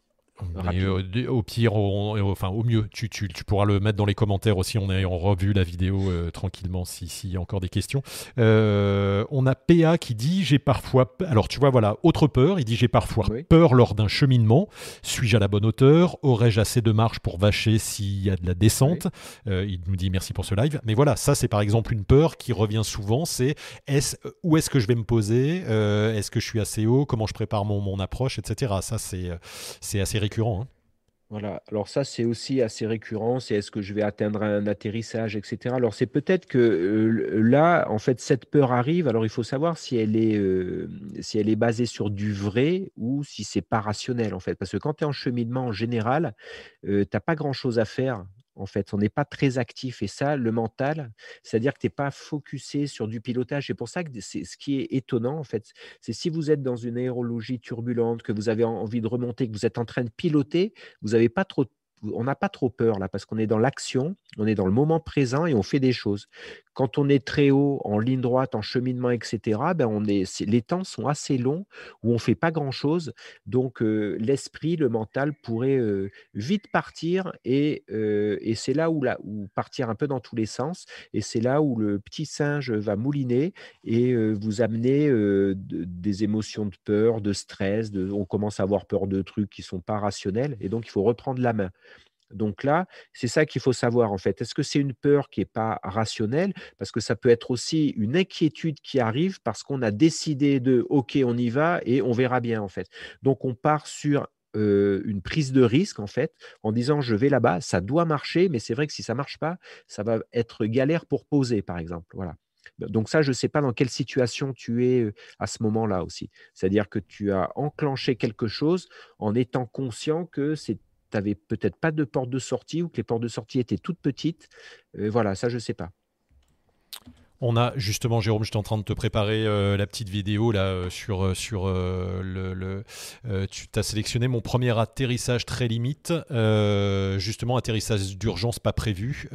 [SPEAKER 1] Euh, au pire, enfin au mieux, tu, tu, tu, pourras le mettre dans les commentaires aussi. On a en revu la vidéo euh, tranquillement s'il y a encore des questions. Euh, on a PA qui dit j'ai parfois, alors tu vois voilà, autre peur. Il dit j'ai parfois peur lors d'un cheminement. Suis-je à la bonne hauteur? Aurais-je assez de marge pour vacher s'il y a de la descente Il nous dit merci pour ce live. Mais voilà, ça c'est par exemple une peur qui revient souvent. C'est est où est-ce que je vais me poser? Est-ce que je suis assez haut? Comment je prépare mon, mon approche, etc. Ça c'est c'est assez récurrent. Hein.
[SPEAKER 2] Voilà, alors ça c'est aussi assez récurrent, c'est est-ce que je vais atteindre un atterrissage, etc. Alors c'est peut-être que euh, là, en fait, cette peur arrive, alors il faut savoir si elle est, euh, si elle est basée sur du vrai ou si c'est pas rationnel, en fait. Parce que quand tu es en cheminement en général, euh, tu n'as pas grand-chose à faire en fait. On n'est pas très actif. Et ça, le mental, c'est-à-dire que tu n'es pas focusé sur du pilotage. C'est pour ça que c'est ce qui est étonnant, en fait, c'est si vous êtes dans une aérologie turbulente, que vous avez envie de remonter, que vous êtes en train de piloter, vous n'avez pas trop on n'a pas trop peur là parce qu'on est dans l'action, on est dans le moment présent et on fait des choses. Quand on est très haut, en ligne droite, en cheminement, etc., ben on est, les temps sont assez longs où on ne fait pas grand-chose. Donc, l'esprit, le mental pourrait vite partir et, c'est là où, partir un peu dans tous les sens. Et c'est là où le petit singe va mouliner et vous amener des émotions de peur, de stress. On commence à avoir peur de trucs qui ne sont pas rationnels. Et donc, il faut reprendre la main. Donc là, c'est ça qu'il faut savoir en fait. Est-ce que c'est une peur qui n'est pas rationnelle? Parce que ça peut être aussi une inquiétude qui arrive parce qu'on a décidé de OK, on y va et on verra bien en fait. Donc on part sur une prise de risque en fait en disant je vais là-bas, ça doit marcher, mais c'est vrai que si ça marche pas, ça va être galère pour poser par exemple. Voilà. Donc ça, je ne sais pas dans quelle situation tu es à ce moment-là aussi. C'est-à-dire que tu as enclenché quelque chose en étant conscient que c'est tu n'avais peut-être pas de porte de sortie ou que les portes de sortie étaient toutes petites. Euh, voilà, ça, je ne sais pas.
[SPEAKER 1] On a justement, Jérôme, j'étais en train de te préparer euh, la petite vidéo là euh, sur, sur le. tu as sélectionné mon premier atterrissage très limite, justement atterrissage d'urgence pas prévu.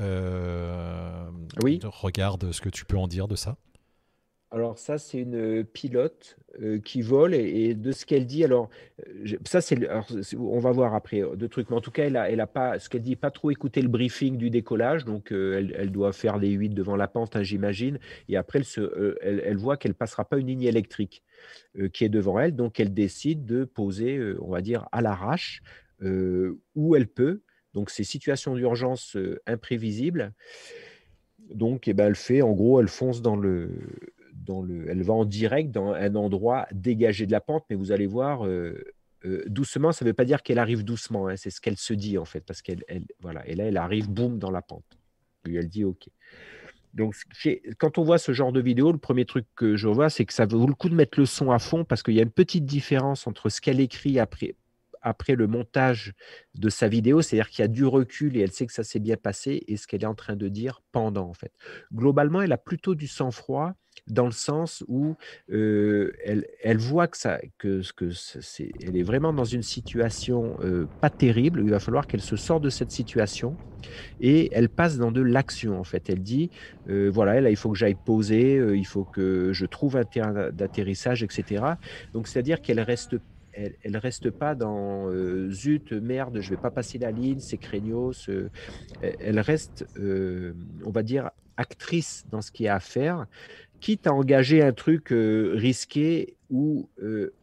[SPEAKER 2] oui.
[SPEAKER 1] Regarde ce que tu peux en dire de ça.
[SPEAKER 2] Alors ça, c'est une pilote qui vole et, de ce qu'elle dit, alors ça, c'est, on va voir après deux trucs, mais en tout cas, elle a, elle a pas, ce qu'elle dit, pas trop écouté le briefing du décollage, donc elle, doit faire les 8 devant la pente, hein, j'imagine, et après, elle, se, elle, voit qu'elle passera pas une ligne électrique qui est devant elle, donc elle décide de poser, on va dire, à l'arrache où elle peut. Donc, ces situations d'urgence imprévisibles. Donc, eh ben, elle fait, en gros, elle fonce dans le, elle va en direct dans un endroit dégagé de la pente, mais vous allez voir, euh, euh, doucement, ça ne veut pas dire qu'elle arrive doucement, hein, c'est ce qu'elle se dit en fait, parce qu'elle, voilà, et là, elle arrive, boum, dans la pente. Et elle dit OK. Donc, quand on voit ce genre de vidéo, le premier truc que je vois, c'est que ça vaut le coup de mettre le son à fond parce qu'il y a une petite différence entre ce qu'elle écrit après, après le montage de sa vidéo, c'est-à-dire qu'il y a du recul et elle sait que ça s'est bien passé et ce qu'elle est en train de dire pendant en fait. Globalement, elle a plutôt du sang-froid dans le sens où elle, voit que ça, que, que c'est, elle est vraiment dans une situation pas terrible. Il va falloir qu'elle se sorte de cette situation et elle passe dans de l'action en fait. Elle dit voilà, là il faut que j'aille poser, il faut que je trouve un terrain d'atterrissage, etc. Donc c'est-à-dire qu'elle reste elle, reste pas dans zut, merde, je vais pas passer la ligne, c'est craignos. elle reste, on va dire, actrice dans ce qu'il y a à faire, quitte à engager un truc euh, risqué ou,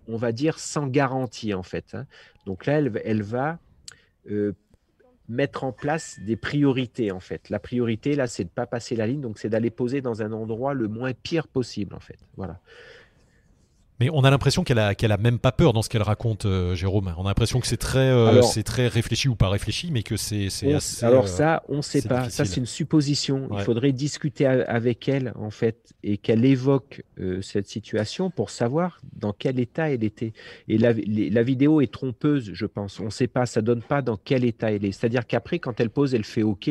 [SPEAKER 2] on va dire, sans garantie, en fait. Hein. Donc là, elle, elle va mettre en place des priorités, en fait. La priorité, là, c'est de pas passer la ligne, donc c'est d'aller poser dans un endroit le moins pire possible, en fait. Voilà.
[SPEAKER 1] Mais on a l'impression qu'elle a, qu'elle a même pas peur dans ce qu'elle raconte, euh, Jérôme. On a l'impression que c'est très, euh, c'est très réfléchi ou pas réfléchi, mais que c'est, c'est assez.
[SPEAKER 2] Alors euh, ça, on ne sait pas. Ça, c'est une supposition. Il faudrait discuter avec elle, en fait, et qu'elle évoque cette situation pour savoir dans quel état elle était. Et la, la vidéo est trompeuse, je pense. On ne sait pas. Ça donne pas dans quel état elle est. C'est-à-dire qu'après, quand elle pose, elle fait OK.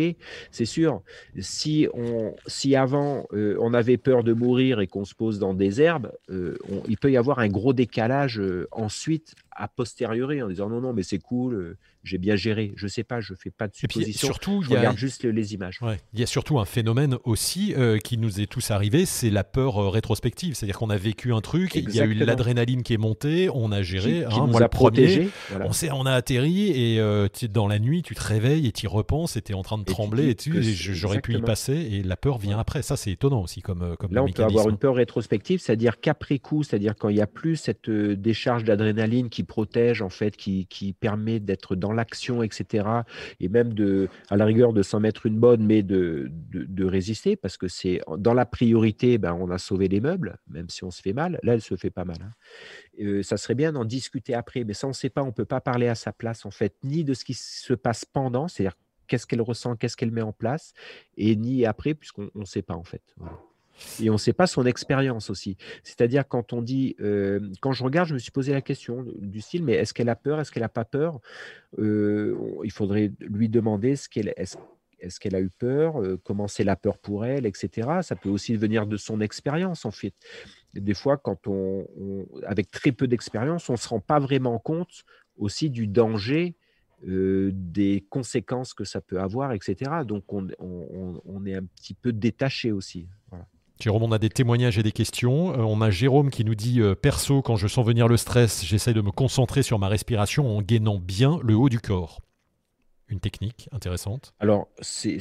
[SPEAKER 2] C'est sûr. Si on, si avant on avait peur de mourir et qu'on se pose dans des herbes, il peut y avoir un gros décalage euh, ensuite a posteriori en disant non, non, mais c'est cool, euh, j'ai bien géré. Je sais pas, je fais pas de supposition. surtout, je il regarde juste les images.
[SPEAKER 1] Il y a surtout un phénomène aussi euh, qui nous est tous arrivé, c'est la peur euh, rétrospective. C'est-à-dire qu'on a vécu un truc, il y a eu l'adrénaline qui est montée, on a géré.
[SPEAKER 2] Qui, hein, nous a protégé.
[SPEAKER 1] On, on a atterri et dans la nuit, tu te réveilles et tu y repenses et tu es en train de trembler et, tu j'aurais pu y passer et la peur vient après. Ça, c'est étonnant aussi comme, comme
[SPEAKER 2] Là, on peut avoir une peur rétrospective, c'est-à-dire qu'après coup, c'est-à-dire quand il n'y a plus cette décharge d'adrénaline qui protège, en fait, qui, permet d'être dans l'action, etc. Et même de, à la rigueur, de s'en mettre une bonne, mais de, de, résister, parce que c'est dans la priorité, ben, on a sauvé les meubles, même si on se fait mal. Là, elle se fait pas mal. Hein. Euh, ça serait bien d'en discuter après, mais ça, on ne sait pas, on peut pas parler à sa place, en fait, ni de ce qui se passe pendant, c'est-à-dire qu'est-ce qu'elle ressent, qu'est-ce qu'elle met en place, et ni après, puisqu'on ne sait pas, en fait. Et on ne sait pas son expérience aussi. C'est-à-dire quand on dit, euh, quand je regarde, je me suis posé la question du style, mais est-ce qu'elle a peur, est-ce qu'elle n'a pas peur? Euh, Il faudrait lui demander ce qu'elle, est-ce, est-ce qu'elle a eu peur, euh, comment c'est la peur pour elle, etc. Ça peut aussi venir de son expérience en fait. Des fois, quand on, avec très peu d'expérience, on ne se rend pas vraiment compte aussi du danger des conséquences que ça peut avoir, etc. Donc, on, on est un petit peu détaché aussi. Voilà.
[SPEAKER 1] Jérôme, on a des témoignages et des questions. Euh, on a Jérôme qui nous dit euh, Perso, quand je sens venir le stress, j'essaie de me concentrer sur ma respiration en gainant bien le haut du corps. Une technique intéressante.
[SPEAKER 2] Alors, c'est.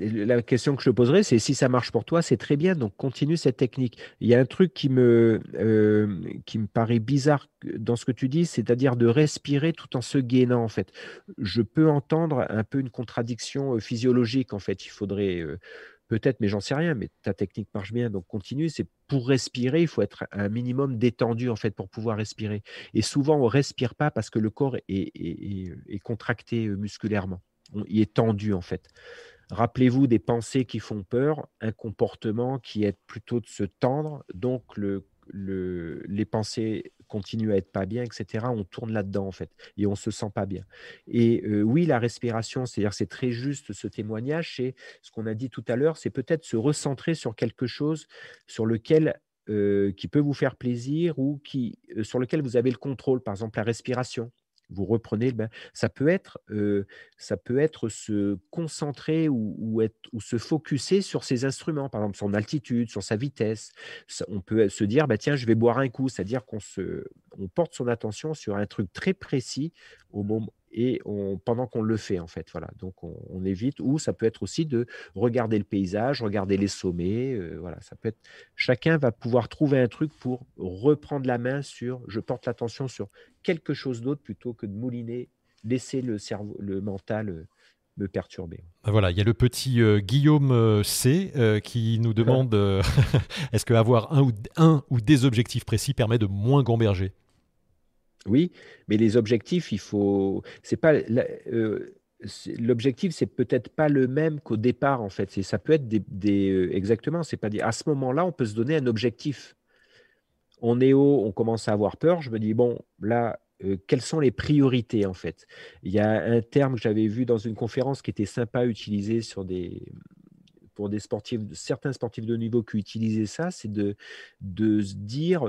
[SPEAKER 2] La question que je te poserai, c'est si ça marche pour toi, c'est très bien. Donc, continue cette technique. Il y a un truc qui me, euh, qui me paraît bizarre dans ce que tu dis, c'est-à-dire de respirer tout en se gainant, en fait. Je peux entendre un peu une contradiction physiologique, en fait. Il faudrait Peut-être, mais j'en sais rien, mais ta technique marche bien, donc continue. C'est pour respirer, il faut être un minimum détendu en fait pour pouvoir respirer. Et souvent, on respire pas parce que le corps est, contracté euh, musculairement. il est tendu en fait. Rappelez-vous des pensées qui font peur, un comportement qui est plutôt de se tendre, donc le le, les pensées continuent à être pas bien, etc., on tourne là-dedans en fait et on se sent pas bien. Et euh, oui, la respiration, c'est-à-dire c'est très juste ce témoignage, c'est ce qu'on a dit tout à l'heure, c'est peut-être se recentrer sur quelque chose sur lequel euh, qui peut vous faire plaisir ou qui, euh, sur lequel vous avez le contrôle, par exemple la respiration. Vous reprenez le bain. Ça peut être, euh, ça peut être se concentrer ou, ou se focuser sur ses instruments, par exemple son altitude, sur sa vitesse. on peut se dire, bah, tiens, je vais boire un coup, c'est-à-dire qu'on se, on porte son attention sur un truc très précis au moment, et on, pendant qu'on le fait en fait. Voilà, donc on, évite. Ou ça peut être aussi de regarder le paysage, regarder les sommets. Euh, voilà, ça peut être. Chacun va pouvoir trouver un truc pour reprendre la main sur. Je porte l'attention sur quelque chose d'autre plutôt que de mouliner, laisser le cerveau, le mental euh, me perturber.
[SPEAKER 1] Ben voilà, il y a le petit euh, Guillaume C qui nous demande est-ce qu'avoir un ou, un ou des objectifs précis permet de moins gamberger?
[SPEAKER 2] Oui, mais les objectifs, il faut. C'est pas. Euh, l'objectif, c'est peut-être pas le même qu'au départ, en fait. Ça peut être des. Euh, exactement, c'est pas dire. À ce moment-là, on peut se donner un objectif. On est haut, on commence à avoir peur. Je me dis, bon, là, euh, quelles sont les priorités, en fait? Il y a un terme que j'avais vu dans une conférence qui était sympa à utiliser sur des, pour des sportifs, certains sportifs de niveau qui utilisaient ça, c'est de, de se dire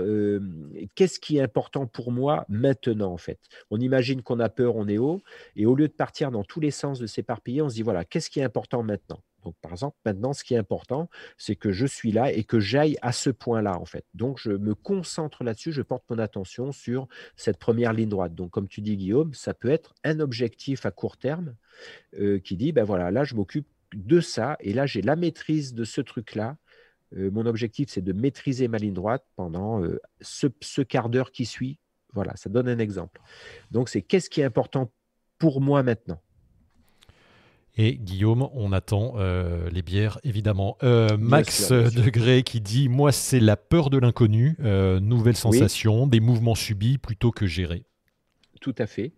[SPEAKER 2] qu'est-ce qui est important pour moi maintenant en fait? On imagine qu'on a peur, on est haut, et au lieu de partir dans tous les sens de s'éparpiller, on se dit voilà, qu'est-ce qui est important maintenant? Donc, par exemple, maintenant, ce qui est important, c'est que je suis là et que j'aille à ce point-là, en fait. Donc, je me concentre là-dessus, je porte mon attention sur cette première ligne droite. Donc, comme tu dis, Guillaume, ça peut être un objectif à court terme qui dit, ben voilà, là, je m'occupe de ça. Et là, j'ai la maîtrise de ce truc-là. Euh, mon objectif, c'est de maîtriser ma ligne droite pendant euh, ce, quart d'heure qui suit. Voilà, ça donne un exemple. Donc, c'est qu'est-ce qui est important pour moi maintenant?
[SPEAKER 1] Et Guillaume, on attend euh, les bières, évidemment. Max Degré qui dit Moi, c'est la peur de l'inconnu, nouvelle sensation, des mouvements subis plutôt que gérés.
[SPEAKER 2] Tout à fait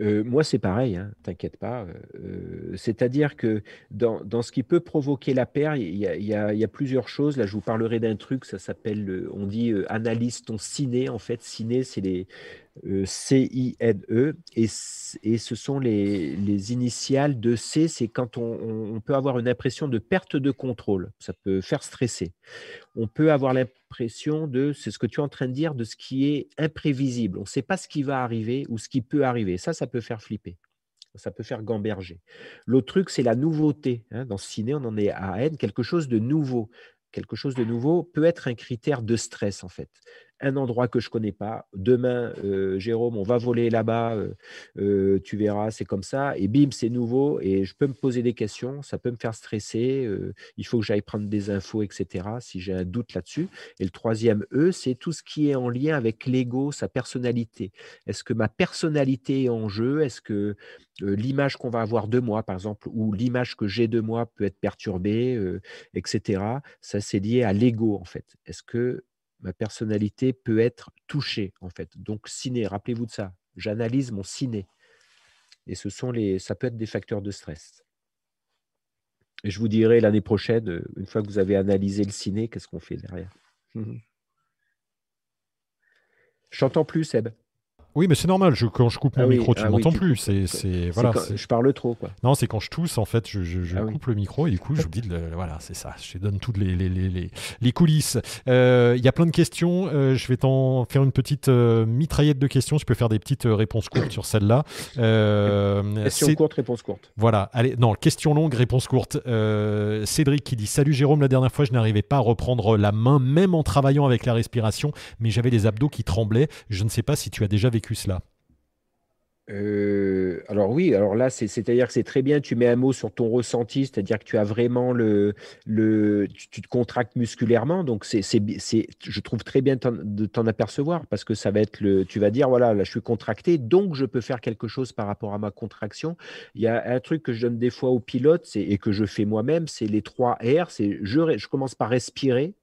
[SPEAKER 2] moi, c'est pareil, hein, t'inquiète pas. C'est-à-dire que dans, dans, ce qui peut provoquer la peur, il y a, plusieurs choses. Là, je vous parlerai d'un truc, ça s'appelle, on dit analyse ton ciné. En fait, ciné, c'est les, C-I-N-E, et, et, ce sont les, les, initiales de C, c'est quand on, on, peut avoir une impression de perte de contrôle, ça peut faire stresser. On peut avoir l'impression de, c'est ce que tu es en train de dire, de ce qui est imprévisible. On ne sait pas ce qui va arriver ou ce qui peut arriver. Ça, ça peut faire flipper. Ça peut faire gamberger. L'autre truc, c'est la nouveauté. Hein. Dans ce ciné, on en est à N, quelque chose de nouveau quelque chose de nouveau peut être un critère de stress en fait un endroit que je connais pas. Demain, euh, Jérôme, on va voler là-bas, euh, euh, tu verras, c'est comme ça. Et bim, c'est nouveau et je peux me poser des questions, ça peut me faire stresser. il faut que j'aille prendre des infos, etc. Si j'ai un doute là-dessus. Et le troisième E, c'est tout ce qui est en lien avec l'ego, sa personnalité. Est-ce que ma personnalité est en jeu? Est-ce que l'image qu'on va avoir de moi, par exemple, ou l'image que j'ai de moi peut être perturbée, etc. Ça, c'est lié à l'ego, en fait. Est-ce que ma personnalité peut être touchée, en fait. Donc, ciné, rappelez-vous de ça. J'analyse mon ciné. Et ce sont les, ça peut être des facteurs de stress. Et je vous dirai l'année prochaine, euh, une fois que vous avez analysé le ciné, qu'est-ce qu'on fait derrière. J'entends plus, Seb.
[SPEAKER 1] Oui, mais c'est normal. Je, quand je coupe mon ah micro, tu ne ah m'entends plus. C'est, voilà.
[SPEAKER 2] je parle trop, quoi.
[SPEAKER 1] Non, c'est quand je tousse, en fait, je, je, ah coupe le micro et du coup, je vous dis, voilà, c'est ça. Je donne toutes les, les, les, les coulisses. Euh, il y a plein de questions. Euh, je vais t'en faire une petite euh, mitraillette de questions. Je peux faire des petites réponses courtes sur celle-là.
[SPEAKER 2] question courte, réponse courte.
[SPEAKER 1] Voilà. Allez, non, question longue, réponse courte. Cédric qui dit Salut Jérôme, la dernière fois, je n'arrivais pas à reprendre la main, même en travaillant avec la respiration, mais j'avais les abdos qui tremblaient. Je ne sais pas si tu as déjà vécu
[SPEAKER 2] euh, alors oui, alors là, c'est-à-dire c'est très bien, tu mets un mot sur ton ressenti, c'est-à-dire que tu as vraiment le, le tu, te contractes musculairement, donc c'est, je trouve très bien de t'en apercevoir parce que ça va être le, tu vas dire voilà, là je suis contracté, donc je peux faire quelque chose par rapport à ma contraction. Il y a un truc que je donne des fois aux pilotes et que je fais moi-même, c'est les trois R, c'est je, je commence par respirer,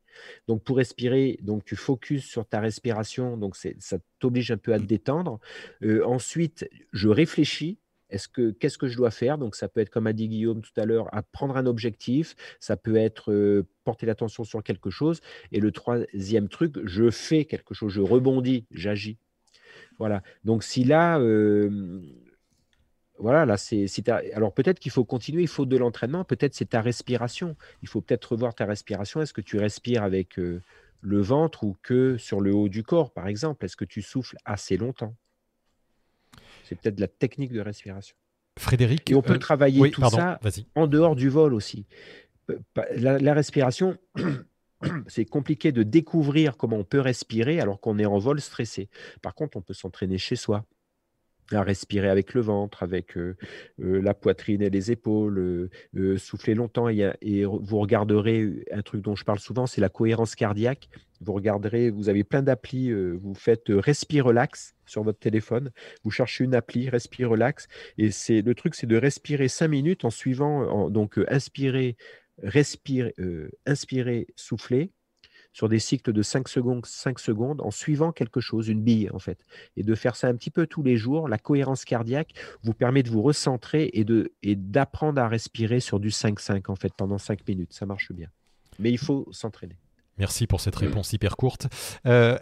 [SPEAKER 2] donc pour respirer, donc tu focuses sur ta respiration, donc ça t'oblige un peu à te mmh. détendre. Euh, ensuite, je réfléchis. Est-ce que qu'est-ce que je dois faire? Donc ça peut être comme a dit Guillaume tout à l'heure, à prendre un objectif. Ça peut être euh, porter l'attention sur quelque chose. Et le troisième truc, je fais quelque chose, je rebondis, j'agis. Voilà. Donc si là, euh, voilà, là, c'est. Alors peut-être qu'il faut continuer, il faut de l'entraînement, peut-être c'est ta respiration. Il faut peut-être revoir ta respiration. Est-ce que tu respires avec euh, le ventre ou que sur le haut du corps, par exemple? Est-ce que tu souffles assez longtemps? C'est peut-être la technique de respiration.
[SPEAKER 1] Frédéric.
[SPEAKER 2] Et on peut travailler tout ça en dehors du vol aussi. la respiration, c'est compliqué de découvrir comment on peut respirer alors qu'on est en vol stressé. Par contre, on peut s'entraîner chez soi à respirer avec le ventre, avec la poitrine et les épaules, souffler longtemps. Et, vous regarderez un truc dont je parle souvent, c'est la cohérence cardiaque. Vous regarderez, vous avez plein d'applis, vous faites Respire Relax sur votre téléphone, vous cherchez une appli, Respire Relax, et c'est le truc, c'est de respirer cinq minutes en suivant, donc inspirer, respirer, inspirer, souffler, sur des cycles de 5 secondes, 5 secondes en suivant quelque chose, une bille en fait. Et de faire ça un petit peu tous les jours, la cohérence cardiaque vous permet de vous recentrer et d'apprendre et à respirer sur du 5-5 en fait pendant 5 minutes. Ça marche bien. Mais il faut s'entraîner.
[SPEAKER 1] Merci pour cette réponse hyper courte. Euh,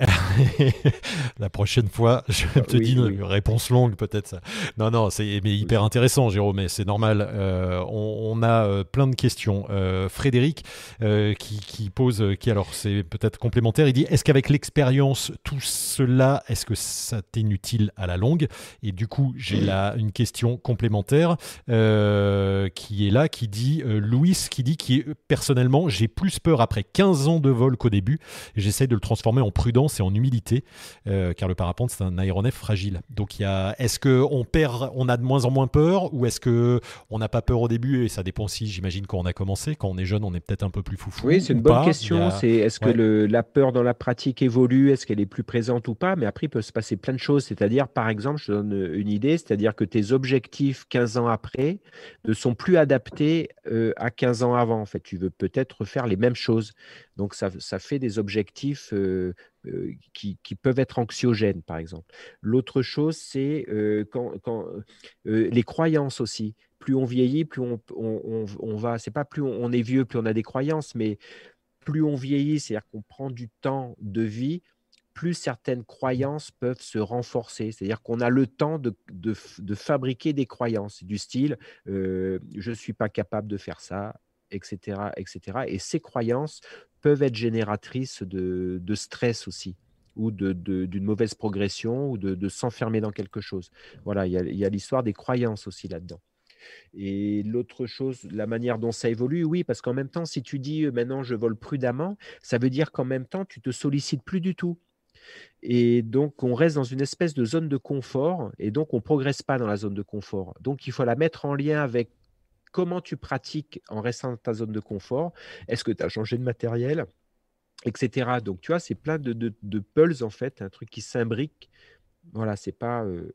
[SPEAKER 1] la prochaine fois, je te dis une réponse longue peut-être. Non, non, c'est mais hyper intéressant, Jérôme, mais c'est normal. Euh, on, a euh, plein de questions. Frédéric qui, qui, pose, qui alors c'est peut-être complémentaire, il dit est-ce qu'avec l'expérience, tout cela, est-ce que ça t'inutile à la longue? Et du coup, j'ai là une question complémentaire qui est là, qui dit Louis, qui dit qui personnellement, j'ai plus peur après 15 ans de vol qu'au début. J'essaye de le transformer en prudence et en humilité, euh, car le parapente c'est un aéronef fragile. Donc il y a, est-ce que on perd, on a de moins en moins peur, ou est-ce que on n'a pas peur au début et ça dépend aussi, j'imagine, quand on a commencé. Quand on est jeune, on est peut-être un peu plus foufou.
[SPEAKER 2] Oui, c'est une bonne question. C'est est-ce que le, la peur dans la pratique évolue, est-ce qu'elle est plus présente ou pas? Mais après, il peut se passer plein de choses. C'est-à-dire, par exemple, je donne une idée, c'est-à-dire que tes objectifs 15 ans après ne sont plus adaptés euh, à 15 ans avant. En fait, tu veux peut-être faire les mêmes choses. Donc, ça, fait des objectifs euh, euh, qui, peuvent être anxiogènes, par exemple. L'autre chose, c'est euh, quand, les croyances aussi. Plus on vieillit, plus on, on, va. C'est pas plus on, est vieux, plus on a des croyances, mais plus on vieillit, c'est-à-dire qu'on prend du temps de vie, plus certaines croyances peuvent se renforcer. C'est-à-dire qu'on a le temps de, de, fabriquer des croyances du style je ne suis pas capable de faire ça, etc., etc. Et ces croyances peuvent être génératrices de, stress aussi ou d'une mauvaise progression ou de, s'enfermer dans quelque chose. Voilà, il y a, l'histoire des croyances aussi là-dedans. Et l'autre chose, la manière dont ça évolue, oui, parce qu'en même temps, si tu dis euh, maintenant je vole prudemment, ça veut dire qu'en même temps, tu te sollicites plus du tout. Et donc, on reste dans une espèce de zone de confort, et donc on progresse pas dans la zone de confort. Donc, il faut la mettre en lien avec comment tu pratiques en restant dans ta zone de confort? Est-ce que tu as changé de matériel? Etc. Donc, tu vois, c'est plein de, de, pulls, en fait, un truc qui s'imbrique. Voilà, c'est pas euh,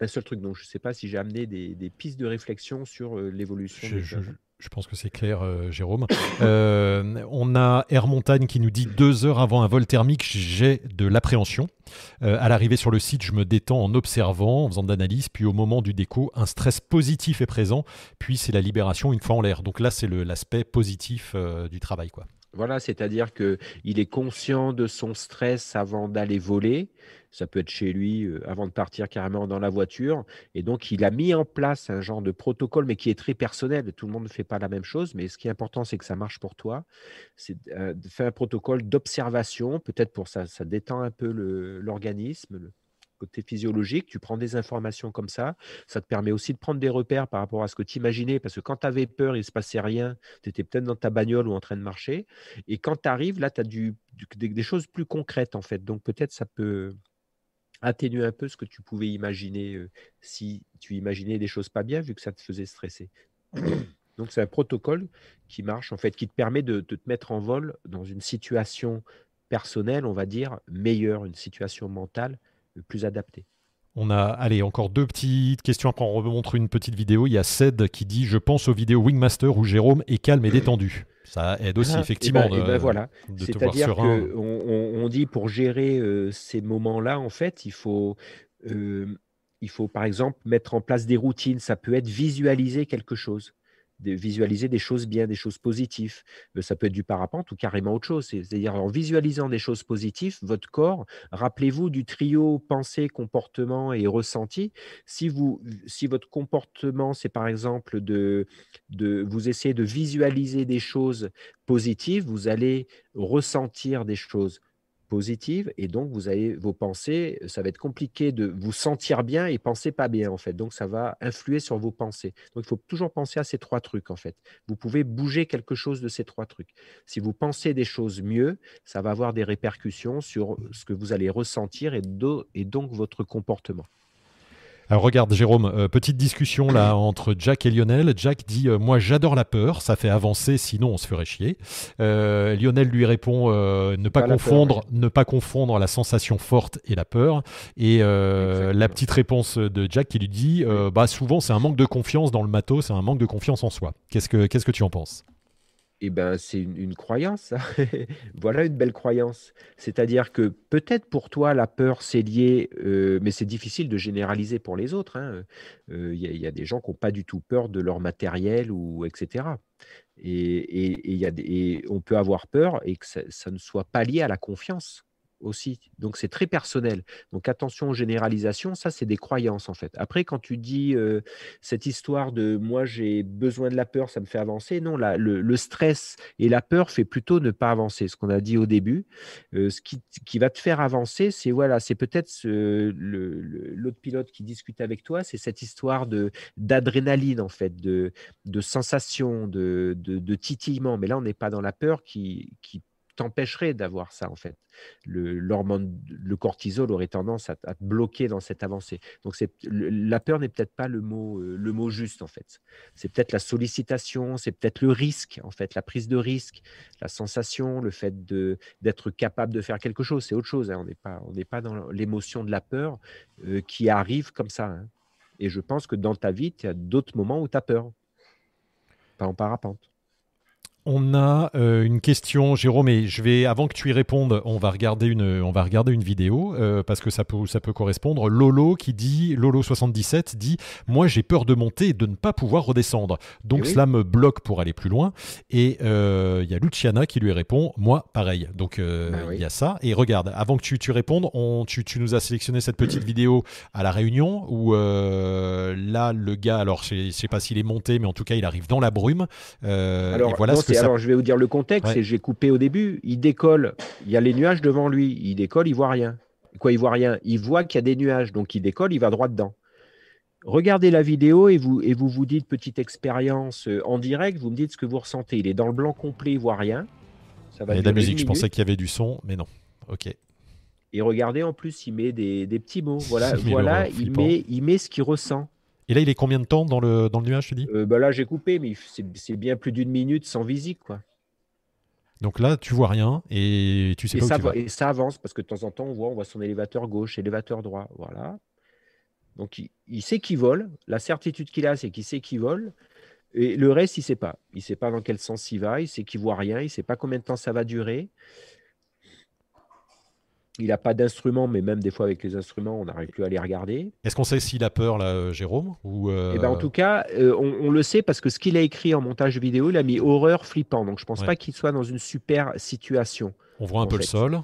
[SPEAKER 2] un seul truc. Donc, je ne sais pas si j'ai amené des, des, pistes de réflexion sur euh, l'évolution.
[SPEAKER 1] Je pense que c'est clair, euh, Jérôme. Euh, on a Air Montagne qui nous dit deux heures avant un vol thermique, j'ai de l'appréhension. Euh, à l'arrivée sur le site, je me détends en observant, en faisant de l'analyse. Puis au moment du déco, un stress positif est présent. Puis c'est la libération une fois en l'air. Donc là, c'est l'aspect positif du travail, quoi.
[SPEAKER 2] Voilà, c'est-à-dire qu'il est conscient de son stress avant d'aller voler. Ça peut être chez lui euh, avant de partir carrément dans la voiture. Et donc, il a mis en place un genre de protocole, mais qui est très personnel. Tout le monde ne fait pas la même chose. Mais ce qui est important, c'est que ça marche pour toi. C'est euh, de faire un protocole d'observation, peut-être pour ça, ça détend un peu l'organisme, côté physiologique, tu prends des informations comme ça. Ça te permet aussi de prendre des repères par rapport à ce que tu imaginais, parce que quand tu avais peur, il ne se passait rien, tu étais peut-être dans ta bagnole ou en train de marcher. Et quand tu arrives, là, tu as du, des, choses plus concrètes, en fait. Donc peut-être ça peut atténuer un peu ce que tu pouvais imaginer euh, si tu imaginais des choses pas bien, vu que ça te faisait stresser. Donc c'est un protocole qui marche, en fait, qui te permet de, de te mettre en vol dans une situation personnelle, on va dire, meilleure, une situation mentale plus adapté.
[SPEAKER 1] On a, allez, encore deux petites questions. Après, on remontre une petite vidéo. Il y a Ced qui dit Je pense aux vidéos Wingmaster où Jérôme est calme et détendu. Ça aide aussi, ah, effectivement.
[SPEAKER 2] Et ben, ben voilà. C'est-à-dire qu'on on dit pour gérer euh, ces moments-là, en fait, il faut, euh, il faut, par exemple, mettre en place des routines. Ça peut être visualiser quelque chose de visualiser des choses bien, des choses positives. Ça peut être du parapente ou carrément autre chose. C'est-à-dire en visualisant des choses positives, votre corps, rappelez-vous du trio pensée, comportement et ressenti. Si, vous, si votre comportement, c'est par exemple de, de vous essayer de visualiser des choses positives, vous allez ressentir des choses positive et donc vous avez vos pensées, ça va être compliqué de vous sentir bien et penser pas bien en fait. Donc ça va influer sur vos pensées. Donc il faut toujours penser à ces trois trucs en fait. Vous pouvez bouger quelque chose de ces trois trucs. Si vous pensez des choses mieux, ça va avoir des répercussions sur ce que vous allez ressentir et, et donc votre comportement.
[SPEAKER 1] Alors regarde Jérôme, euh, petite discussion là entre Jack et Lionel. Jack dit euh, moi j'adore la peur, ça fait avancer, sinon on se ferait chier. Euh, Lionel lui répond ne pas, confondre, ne pas confondre la sensation forte et la peur. Et la petite réponse de Jack qui lui dit bah souvent c'est un manque de confiance dans le matos, c'est un manque de confiance en soi. Qu'est-ce que qu'est-ce que tu en penses?
[SPEAKER 2] Eh ben, c'est une, croyance. voilà une belle croyance. C'est-à-dire que peut-être pour toi, la peur, c'est lié, euh, mais c'est difficile de généraliser pour les autres. Hein. Euh, il y, a des gens qui n'ont pas du tout peur de leur matériel, ou etc. Et, y a et on peut avoir peur et que ça ne soit pas lié à la confiance aussi. Donc c'est très personnel. Donc attention aux généralisations, ça c'est des croyances en fait. Après quand tu dis cette histoire de moi j'ai besoin de la peur, ça me fait avancer, non, là, le, stress et la peur fait plutôt ne pas avancer. Ce qu'on a dit au début, ce qui, qui, va te faire avancer, c'est voilà, c'est peut-être l'autre pilote qui discute avec toi, c'est cette histoire de d'adrénaline en fait, de, de sensation, de, de, de, titillement. Mais là on n'est pas dans la peur qui, qui t'empêcherait d'avoir ça en fait. Le, l'hormone, le cortisol aurait tendance à, te bloquer dans cette avancée. Donc c'est, la peur n'est peut-être pas le mot, euh, le mot juste en fait. C'est peut-être la sollicitation, c'est peut-être le risque en fait, la prise de risque, la sensation, le fait de, d'être capable de faire quelque chose. C'est autre chose. Hein. On n'est pas, pas dans l'émotion de la peur euh, qui arrive comme ça. Hein. Et je pense que dans ta vie, il y a d'autres moments où tu as peur. Pas en parapente.
[SPEAKER 1] On a euh, une question, Jérôme, et je vais, avant que tu y répondes, on va regarder une, on va regarder une vidéo euh, parce que ça peut, ça peut correspondre. Lolo qui dit, Lolo77 dit, moi j'ai peur de monter et de ne pas pouvoir redescendre. Donc eh cela me bloque pour aller plus loin. Et euh, il y a Luciana qui lui répond, moi pareil. Donc bah il y a ça. Et regarde, avant que tu, tu répondes, on, tu, tu, nous as sélectionné cette petite vidéo à la Réunion où là le gars, alors je sais, sais pas s'il est monté, mais en tout cas il arrive dans la brume.
[SPEAKER 2] alors, et voilà alors, je vais vous dire le contexte, et j'ai coupé au début. Il décolle, il y a les nuages devant lui. Il décolle, il voit rien. Quoi, il voit rien? Il voit qu'il y a des nuages, donc il décolle, il va droit dedans. Regardez la vidéo et vous, et vous vous dites, petite expérience euh, en direct, vous me dites ce que vous ressentez. Il est dans le blanc complet, il voit rien.
[SPEAKER 1] Ça va il y a de la musique, je pensais qu'il y avait du son, mais non. Ok.
[SPEAKER 2] Et regardez, en plus, il met des, petits mots. Voilà, voilà il, met, il met ce qu'il ressent.
[SPEAKER 1] Et là, il est combien de temps dans le, dans le nuage, tu dis
[SPEAKER 2] euh, bah Là, j'ai coupé, mais c'est bien plus d'une minute sans visite. quoi.
[SPEAKER 1] Donc là, tu vois rien et tu sais pas
[SPEAKER 2] ça,
[SPEAKER 1] où tu vas.
[SPEAKER 2] Et ça avance parce que de temps en temps, on voit, on voit son élévateur gauche, élévateur droit. Voilà. Donc il, sait qu'il vole. La certitude qu'il a, c'est qu'il sait qu'il vole. Et le reste, il ne sait pas. Il ne sait pas dans quel sens il va. Il sait qu'il voit rien. Il ne sait pas combien de temps ça va durer. Il n'a pas d'instrument, mais même des fois avec les instruments, on n'arrive plus à les regarder.
[SPEAKER 1] Est-ce qu'on sait s'il a peur, là, euh, Jérôme ou
[SPEAKER 2] euh, eh ben, En tout cas, euh, on, le sait parce que ce qu'il a écrit en montage vidéo, il a mis horreur flippant. Donc je ne pense pas qu'il soit dans une super situation.
[SPEAKER 1] On voit un peu le sol.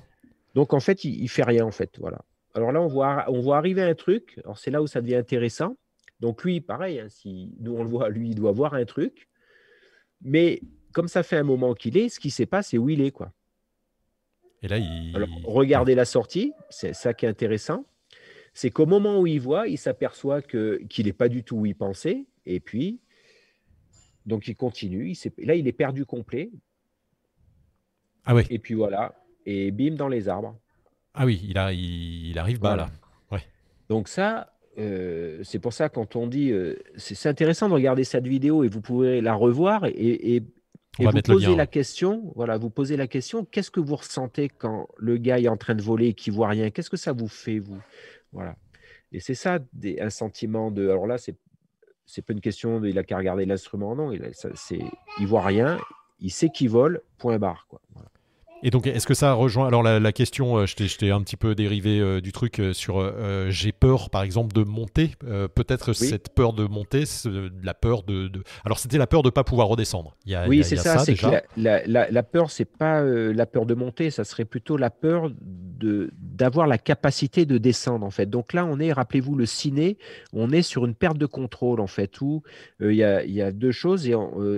[SPEAKER 2] Donc en fait, il ne fait rien, en fait. Voilà. Alors là, on voit, on voit arriver un truc. Alors c'est là où ça devient intéressant. Donc lui, pareil, hein, si nous on le voit, lui, il doit voir un truc. Mais comme ça fait un moment qu'il est, ce qui ne sait pas, c'est où il est. quoi.
[SPEAKER 1] Et là, il...
[SPEAKER 2] Alors, regardez la sortie, c'est ça qui est intéressant. C'est qu'au moment où il voit, il s'aperçoit que, qu'il n'est pas du tout où il pensait. Et puis, donc il continue. Il là, il est perdu complet.
[SPEAKER 1] Ah oui.
[SPEAKER 2] Et puis voilà. Et bim, dans les arbres.
[SPEAKER 1] Ah oui, il, a, il, arrive bas là. Ouais.
[SPEAKER 2] Donc ça, euh, c'est pour ça quand on dit, euh, c'est, intéressant de regarder cette vidéo et vous pouvez la revoir et, et vous posez la question, voilà, vous posez la question, qu'est-ce que vous ressentez quand le gars est en train de voler et qu'il voit rien? Qu'est-ce que ça vous fait, vous? Voilà. Et c'est ça, des, un sentiment de. Alors là, c'est c'est pas une question de, il a qu'à regarder l'instrument, non. Il, ne il voit rien, il sait qu'il vole, point barre, quoi. Voilà.
[SPEAKER 1] Et donc, est-ce que ça rejoint Alors, la, question, euh, je t'ai un petit peu dérivé euh, du truc euh, sur j'ai peur, par exemple, de monter. Peut-être cette peur de monter, la peur de. Alors, c'était la peur de ne pas pouvoir redescendre.
[SPEAKER 2] Il y a, oui, c'est ça. c'est que la, la, la, peur, c'est pas la peur de monter, ça serait plutôt la peur d'avoir la capacité de descendre, en fait. Donc là, on est, rappelez-vous, le ciné, on est sur une perte de contrôle, en fait, où il y, a, y, a, deux choses. Et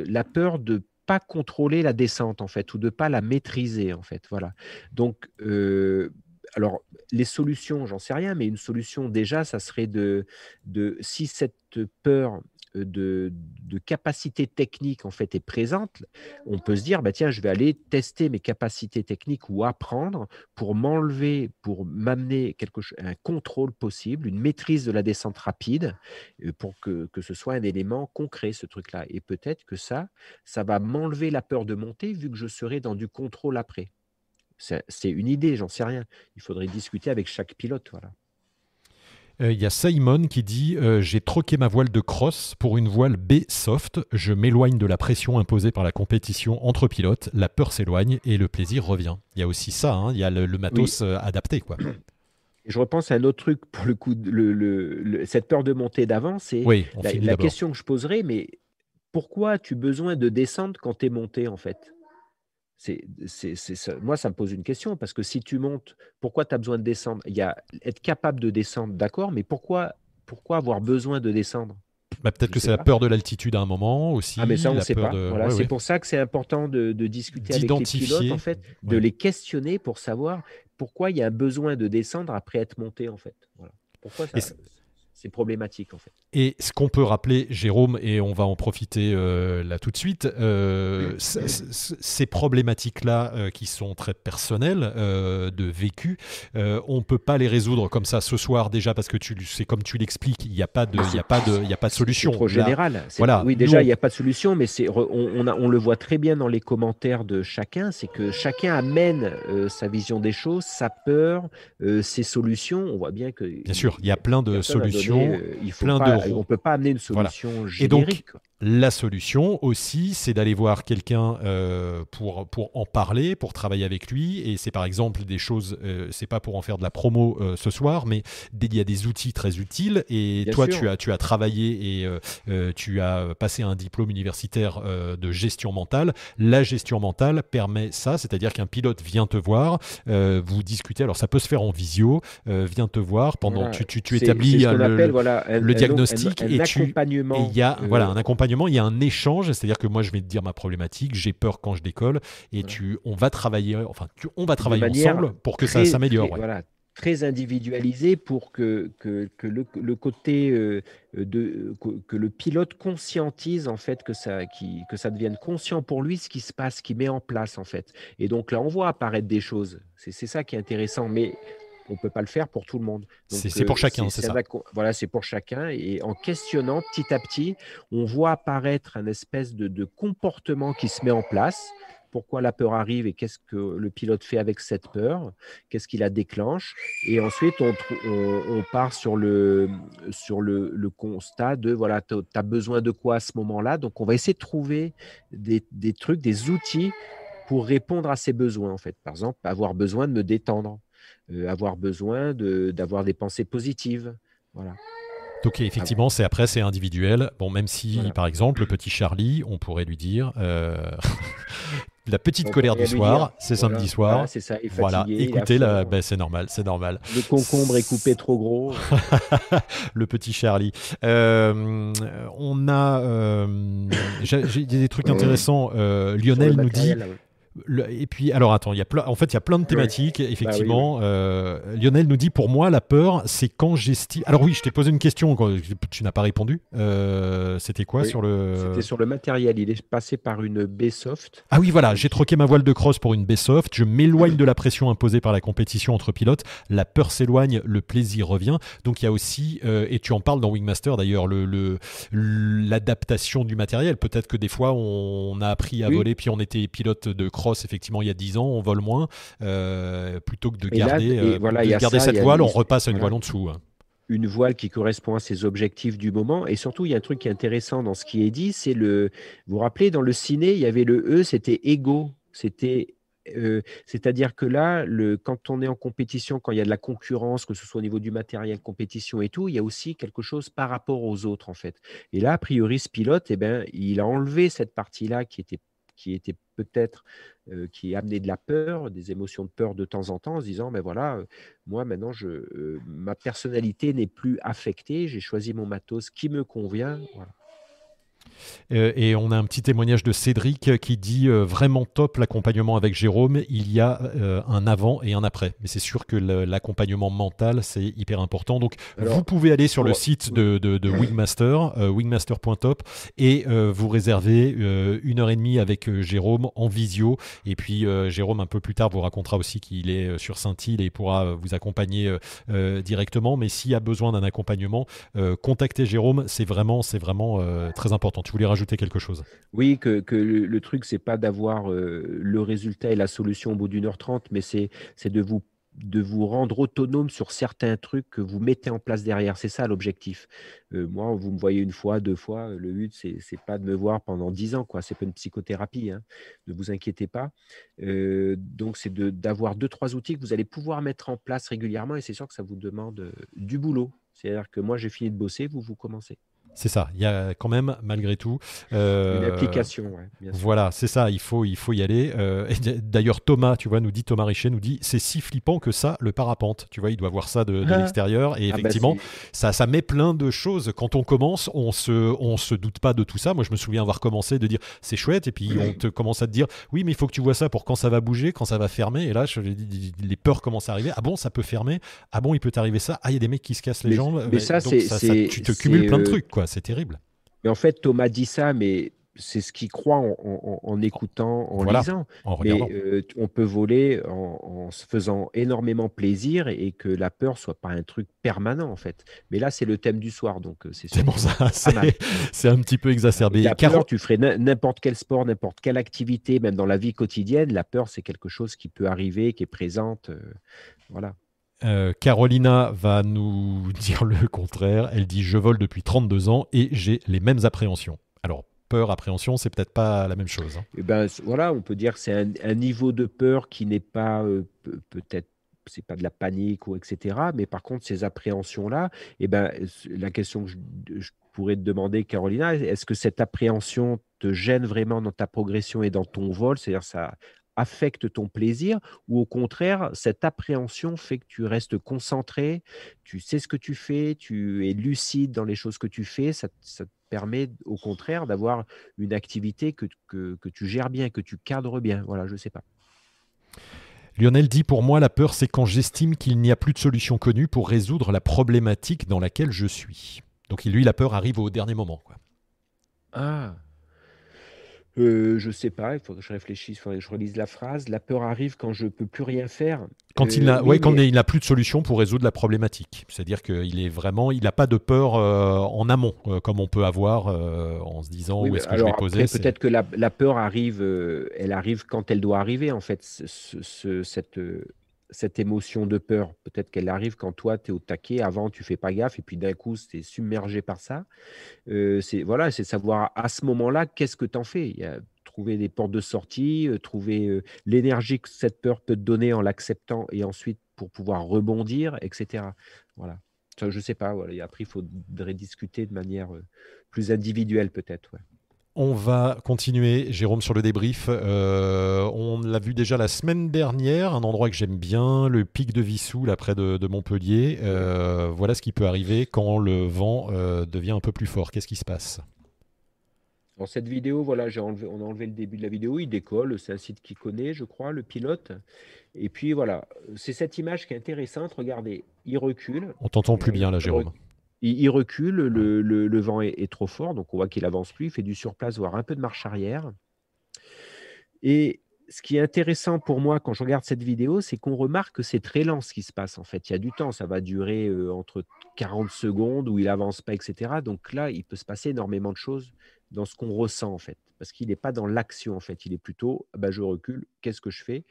[SPEAKER 2] la peur de pas contrôler la descente en fait ou de pas la maîtriser en fait. Voilà. Donc alors, les solutions, j'en sais rien, mais une solution déjà, ça serait de, de si cette peur de, capacité technique en fait est présente, on peut se dire bah tiens je vais aller tester mes capacités techniques ou apprendre pour m'enlever, pour m'amener quelque un contrôle possible, une maîtrise de la descente rapide, euh, pour que, que ce soit un élément concret ce truc-là. Et peut-être que ça, ça va m'enlever la peur de monter vu que je serai dans du contrôle après. C'est une idée, j'en sais rien. Il faudrait discuter avec chaque pilote. Voilà.
[SPEAKER 1] Euh, il y a Simon qui dit euh, J'ai troqué ma voile de cross pour une voile B soft. Je m'éloigne de la pression imposée par la compétition entre pilotes. La peur s'éloigne et le plaisir revient. Il y a aussi ça. Hein. il y a le, matos euh, adapté. Quoi.
[SPEAKER 2] je repense à un autre truc pour le coup. Le, cette peur de monter d'avant, c'est la, la question que je poserais mais pourquoi as-tu besoin de descendre quand tu es monté en fait? C'est, moi, ça me pose une question parce que si tu montes, pourquoi tu as besoin de descendre? Il y a être capable de descendre, d'accord, mais pourquoi, pourquoi avoir besoin de descendre?
[SPEAKER 1] Bah, Peut-être que c'est la peur de l'altitude à un moment aussi.
[SPEAKER 2] Ah, mais ça, on ne sait pas. Voilà, c'est pour ça que c'est important de, discuter avec les pilotes, en fait, de les questionner pour savoir pourquoi il y a un besoin de descendre après être monté, en fait. Voilà. Pourquoi ça, c'est problématique en fait.
[SPEAKER 1] Et ce qu'on peut rappeler, Jérôme, et on va en profiter euh, là tout de suite, euh, ces problématiques-là euh, qui sont très personnelles de vécu, on ne peut pas les résoudre comme ça ce soir déjà parce que c'est comme tu l'expliques, il n'y a pas de, il a pas de, il a pas de solution.
[SPEAKER 2] C'est trop général. Voilà. Oui, déjà il n'y a pas de solution, mais on, on, on, le voit très bien dans les commentaires de chacun, c'est que chacun amène sa vision des choses, sa peur, ses solutions. On voit bien que.
[SPEAKER 1] Bien sûr, il y a plein de solutions
[SPEAKER 2] il faut plein d'euros. On ne peut pas amener une solution générique.
[SPEAKER 1] La solution aussi, c'est d'aller voir quelqu'un euh, pour, pour en parler, pour travailler avec lui. Et c'est par exemple des choses, euh, c'est pas pour en faire de la promo euh, ce soir, mais il y a des outils très utiles. Et toi, tu as, tu as travaillé et tu as passé un diplôme universitaire de gestion mentale. La gestion mentale permet ça, c'est-à-dire qu'un pilote vient te voir, vous discutez. Alors ça peut se faire en visio, vient te voir pendant. Tu, tu, tu établis le,
[SPEAKER 2] voilà,
[SPEAKER 1] le diagnostic et tu. Il y a voilà, un accompagnement il y a un échange, c'est-à-dire que moi je vais te dire ma problématique, j'ai peur quand je décolle, et tu, on va travailler, enfin, on va travailler ensemble pour que ça s'améliore.
[SPEAKER 2] Voilà, très individualisé pour que, que, le, côté euh, de que, le pilote conscientise en fait que ça qui, que ça devienne conscient pour lui ce qui se passe, qui met en place en fait. Et donc là on voit apparaître des choses. C'est ça qui est intéressant, mais on ne peut pas le faire pour tout le monde.
[SPEAKER 1] C'est pour euh, chacun, c'est ça.
[SPEAKER 2] Voilà, c'est pour chacun. Et en questionnant petit à petit, on voit apparaître un espèce de, comportement qui se met en place pourquoi la peur arrive et qu'est-ce que le pilote fait avec cette peur, qu'est-ce qui la déclenche? Et ensuite, on, on, part sur, le, sur le, le, constat de, voilà, tu as besoin de quoi à ce moment-là? Donc, on va essayer de trouver des, des, trucs, des outils pour répondre à ces besoins, en fait. Par exemple, avoir besoin de me détendre. Euh, avoir besoin d'avoir des pensées positives. Voilà.
[SPEAKER 1] Donc effectivement, c'est après c'est individuel. Bon, même si par exemple le petit Charlie, on pourrait lui dire euh, la petite colère du soir, c'est samedi soir.
[SPEAKER 2] c'est ça.
[SPEAKER 1] voilà, écoutez, ben, c'est normal, c'est normal.
[SPEAKER 2] Le concombre est coupé trop gros.
[SPEAKER 1] le petit Charlie. Euh, on a, j'ai des trucs intéressants. Lionel nous dit et puis, alors attends, il y a en fait, il y a plein de thématiques, bah effectivement. Euh, Lionel nous dit Pour moi, la peur, c'est quand j'estime. Alors, oui, je t'ai posé une question, quand tu n'as pas répondu. Euh, c'était quoi sur le.
[SPEAKER 2] C'était sur le matériel. Il est passé par une B-Soft.
[SPEAKER 1] Ah oui, voilà, j'ai troqué ma voile de cross pour une B-Soft. Je m'éloigne de la pression imposée par la compétition entre pilotes. La peur s'éloigne, le plaisir revient. Donc, il y a aussi, euh, et tu en parles dans Wingmaster d'ailleurs, l'adaptation le, du matériel. Peut-être que des fois, on a appris à voler, puis on était pilote de cross effectivement, il y a 10 ans, on vole moins. Euh, plutôt que de garder, garder cette voile, on repasse à une voile en dessous. Hein.
[SPEAKER 2] une voile qui correspond à ses objectifs du moment. Et surtout, il y a un truc qui est intéressant dans ce qui est dit, c'est le. Vous vous rappelez, dans le ciné, il y avait le E, c'était ego. C'était. Euh, c'est-à-dire que là, le, quand on est en compétition, quand il y a de la concurrence, que ce soit au niveau du matériel, compétition et tout, il y a aussi quelque chose par rapport aux autres, en fait. Et là, a priori, ce pilote, eh ben, il a enlevé cette partie-là qui était qui était peut-être euh, qui amenait de la peur, des émotions de peur de temps en temps, en se disant, mais ben voilà, euh, moi maintenant, je, euh, ma personnalité n'est plus affectée, j'ai choisi mon matos qui me convient.
[SPEAKER 1] Et on a un petit témoignage de Cédric qui dit euh, vraiment top l'accompagnement avec Jérôme. Il y a euh, un avant et un après. Mais c'est sûr que l'accompagnement mental, c'est hyper important. Donc, vous pouvez aller sur le site de, de, Wingmaster, wingmaster.top, et vous réserver une heure et demie avec Jérôme en visio. Et puis, Jérôme, un peu plus tard, vous racontera aussi qu'il est sur Saint-Île et pourra vous accompagner directement. Mais s'il y a besoin d'un accompagnement, contactez Jérôme. C'est vraiment, c'est vraiment très important. Tu voulais rajouter quelque chose?
[SPEAKER 2] Oui, que, le, le, truc, c'est pas d'avoir euh, le résultat et la solution au bout d'une heure trente, mais c'est de vous rendre autonome sur certains trucs que vous mettez en place derrière. C'est ça l'objectif. Euh, moi, vous me voyez une fois, deux fois. Le but, c'est n'est pas de me voir pendant dix ans. Ce n'est pas une psychothérapie. Hein. Ne vous inquiétez pas. Euh, donc, c'est d'avoir deux, trois outils que vous allez pouvoir mettre en place régulièrement. Et c'est sûr que ça vous demande du boulot. C'est-à-dire que moi, j'ai fini de bosser, vous, vous commencez.
[SPEAKER 1] C'est ça. Il y a quand même, malgré tout.
[SPEAKER 2] Euh, Une application,
[SPEAKER 1] Voilà, c'est ça. Il faut, il faut y aller. Euh, d'ailleurs, Thomas, tu vois, nous dit Thomas Richet, nous dit, c'est si flippant que ça, le parapente. Tu vois, il doit voir ça de, ah. l'extérieur. Et ah bah effectivement, ça, ça met plein de choses. Quand on commence, on se, on se doute pas de tout ça. Moi, je me souviens avoir commencé de dire, c'est chouette. Et puis on te commence à te dire, oui, mais il faut que tu vois ça pour quand ça va bouger, quand ça va fermer. Et là, je, les peurs commencent à arriver. Ah bon, ça peut fermer? Ah bon, il peut t'arriver ça? Ah, il y a des mecs qui se cassent les jambes.
[SPEAKER 2] Mais, ça, c'est,
[SPEAKER 1] tu te cumules plein de trucs, quoi c'est terrible.
[SPEAKER 2] Mais en fait, Thomas dit ça, mais c'est ce qu'il croit en, écoutant, en lisant. mais euh, on peut voler en, se faisant énormément plaisir et, que la peur soit pas un truc permanent en fait. Mais là, c'est le thème du soir, donc euh, c'est
[SPEAKER 1] C'est pour ça, c'est un petit peu exacerbé.
[SPEAKER 2] La peur, tu ferais n'importe quel sport, n'importe quelle activité, même dans la vie quotidienne, la peur, c'est quelque chose qui peut arriver, qui est présente. Euh, voilà.
[SPEAKER 1] Euh, Carolina va nous dire le contraire. Elle dit Je vole depuis 32 ans et j'ai les mêmes appréhensions. Alors, peur, appréhension, c'est peut-être pas la même chose. Hein.
[SPEAKER 2] Eh ben, voilà, on peut dire que c'est un, niveau de peur qui n'est pas euh, peut-être c'est pas de la panique ou etc. Mais par contre, ces appréhensions-là, eh ben, la question que je, pourrais te demander, Carolina, est-ce que cette appréhension te gêne vraiment dans ta progression et dans ton vol? C'est-à-dire, ça affecte ton plaisir ou au contraire, cette appréhension fait que tu restes concentré, tu sais ce que tu fais, tu es lucide dans les choses que tu fais, ça, te permet au contraire d'avoir une activité que, que, tu gères bien, que tu cadres bien. Voilà, je ne sais pas.
[SPEAKER 1] Lionel dit Pour moi, la peur, c'est quand j'estime qu'il n'y a plus de solution connue pour résoudre la problématique dans laquelle je suis. Donc, lui, la peur arrive au dernier moment. Quoi.
[SPEAKER 2] Ah, euh, je sais pas, il faut que je réfléchisse, il faudrait que je relise la phrase. La peur arrive quand je peux plus rien faire.
[SPEAKER 1] Quand il n'a euh, quand il n'a plus de solution pour résoudre la problématique. C'est-à-dire qu'il est vraiment, il n'a pas de peur euh, en amont, comme on peut avoir en se disant où est-ce que je vais poser.
[SPEAKER 2] Peut-être que la, peur arrive, elle arrive quand elle doit arriver, en fait, ce, cette, cette émotion de peur. Peut-être qu'elle arrive quand toi, tu es au taquet, avant, tu fais pas gaffe, et puis d'un coup, tu es submergé par ça. C'est voilà, c'est savoir à ce moment-là, qu'est-ce que tu en fais y a, Trouver des portes de sortie, trouver l'énergie que cette peur peut te donner en l'acceptant, et ensuite pour pouvoir rebondir, etc. Voilà. je ne sais pas. Voilà. après, il faudrait discuter de manière plus individuelle, peut-être.
[SPEAKER 1] On va continuer, Jérôme, sur le débrief. Euh, on l'a vu déjà la semaine dernière, un endroit que j'aime bien, le pic de Vissou, là près de, Montpellier. Euh, voilà ce qui peut arriver quand le vent euh, devient un peu plus fort. Qu'est-ce qui se passe?
[SPEAKER 2] Dans cette vidéo, voilà, j'ai enlevé, on a enlevé le début de la vidéo. Il décolle, c'est un site qui connaît, je crois, le pilote. Et puis voilà, c'est cette image qui est intéressante. Regardez, il recule.
[SPEAKER 1] On t'entend plus bien là, Jérôme.
[SPEAKER 2] Il, recule, le, vent est, trop fort, donc on voit qu'il avance plus, il fait du surplace, voire un peu de marche arrière. Et ce qui est intéressant pour moi quand je regarde cette vidéo, c'est qu'on remarque que c'est très lent ce qui se passe. En fait, il y a du temps, ça va durer euh, entre 40 secondes où il avance pas, etc. Donc là, il peut se passer énormément de choses dans ce qu'on ressent en fait, parce qu'il n'est pas dans l'action en fait, il est plutôt bah, je recule, qu'est-ce que je fais?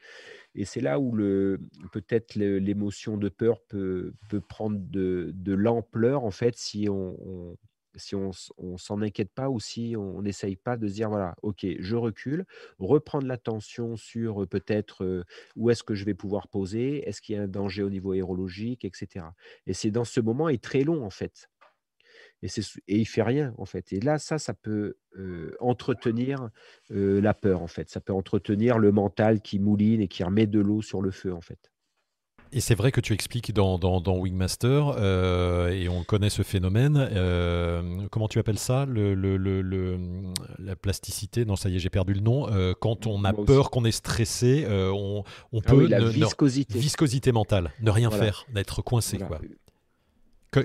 [SPEAKER 2] Et c'est là où le, peut-être l'émotion de peur peut, peut prendre de, de l'ampleur en fait si on, si on ne s'en inquiète pas ou si on n'essaye pas de se dire voilà, ok, je recule, reprendre l'attention sur peut-être où est-ce que je vais pouvoir poser, est-ce qu'il y a un danger au niveau aérologique, etc. Et c'est dans ce moment est très long en fait et, et il fait rien en fait. Et là, ça, ça peut entretenir la peur en fait. Ça peut entretenir le mental qui mouline et qui remet de l'eau sur le feu en fait.
[SPEAKER 1] Et c'est vrai que tu expliques dans, dans, Wingmaster, euh, et on connaît ce phénomène, euh, comment tu appelles ça? Le, le, le, La plasticité? Non, ça y est, j'ai perdu le nom. Euh, quand on a peur, qu'on est stressé, on, on ah peut...
[SPEAKER 2] la viscosité.
[SPEAKER 1] viscosité mentale, ne rien faire, d'être coincé. Quoi.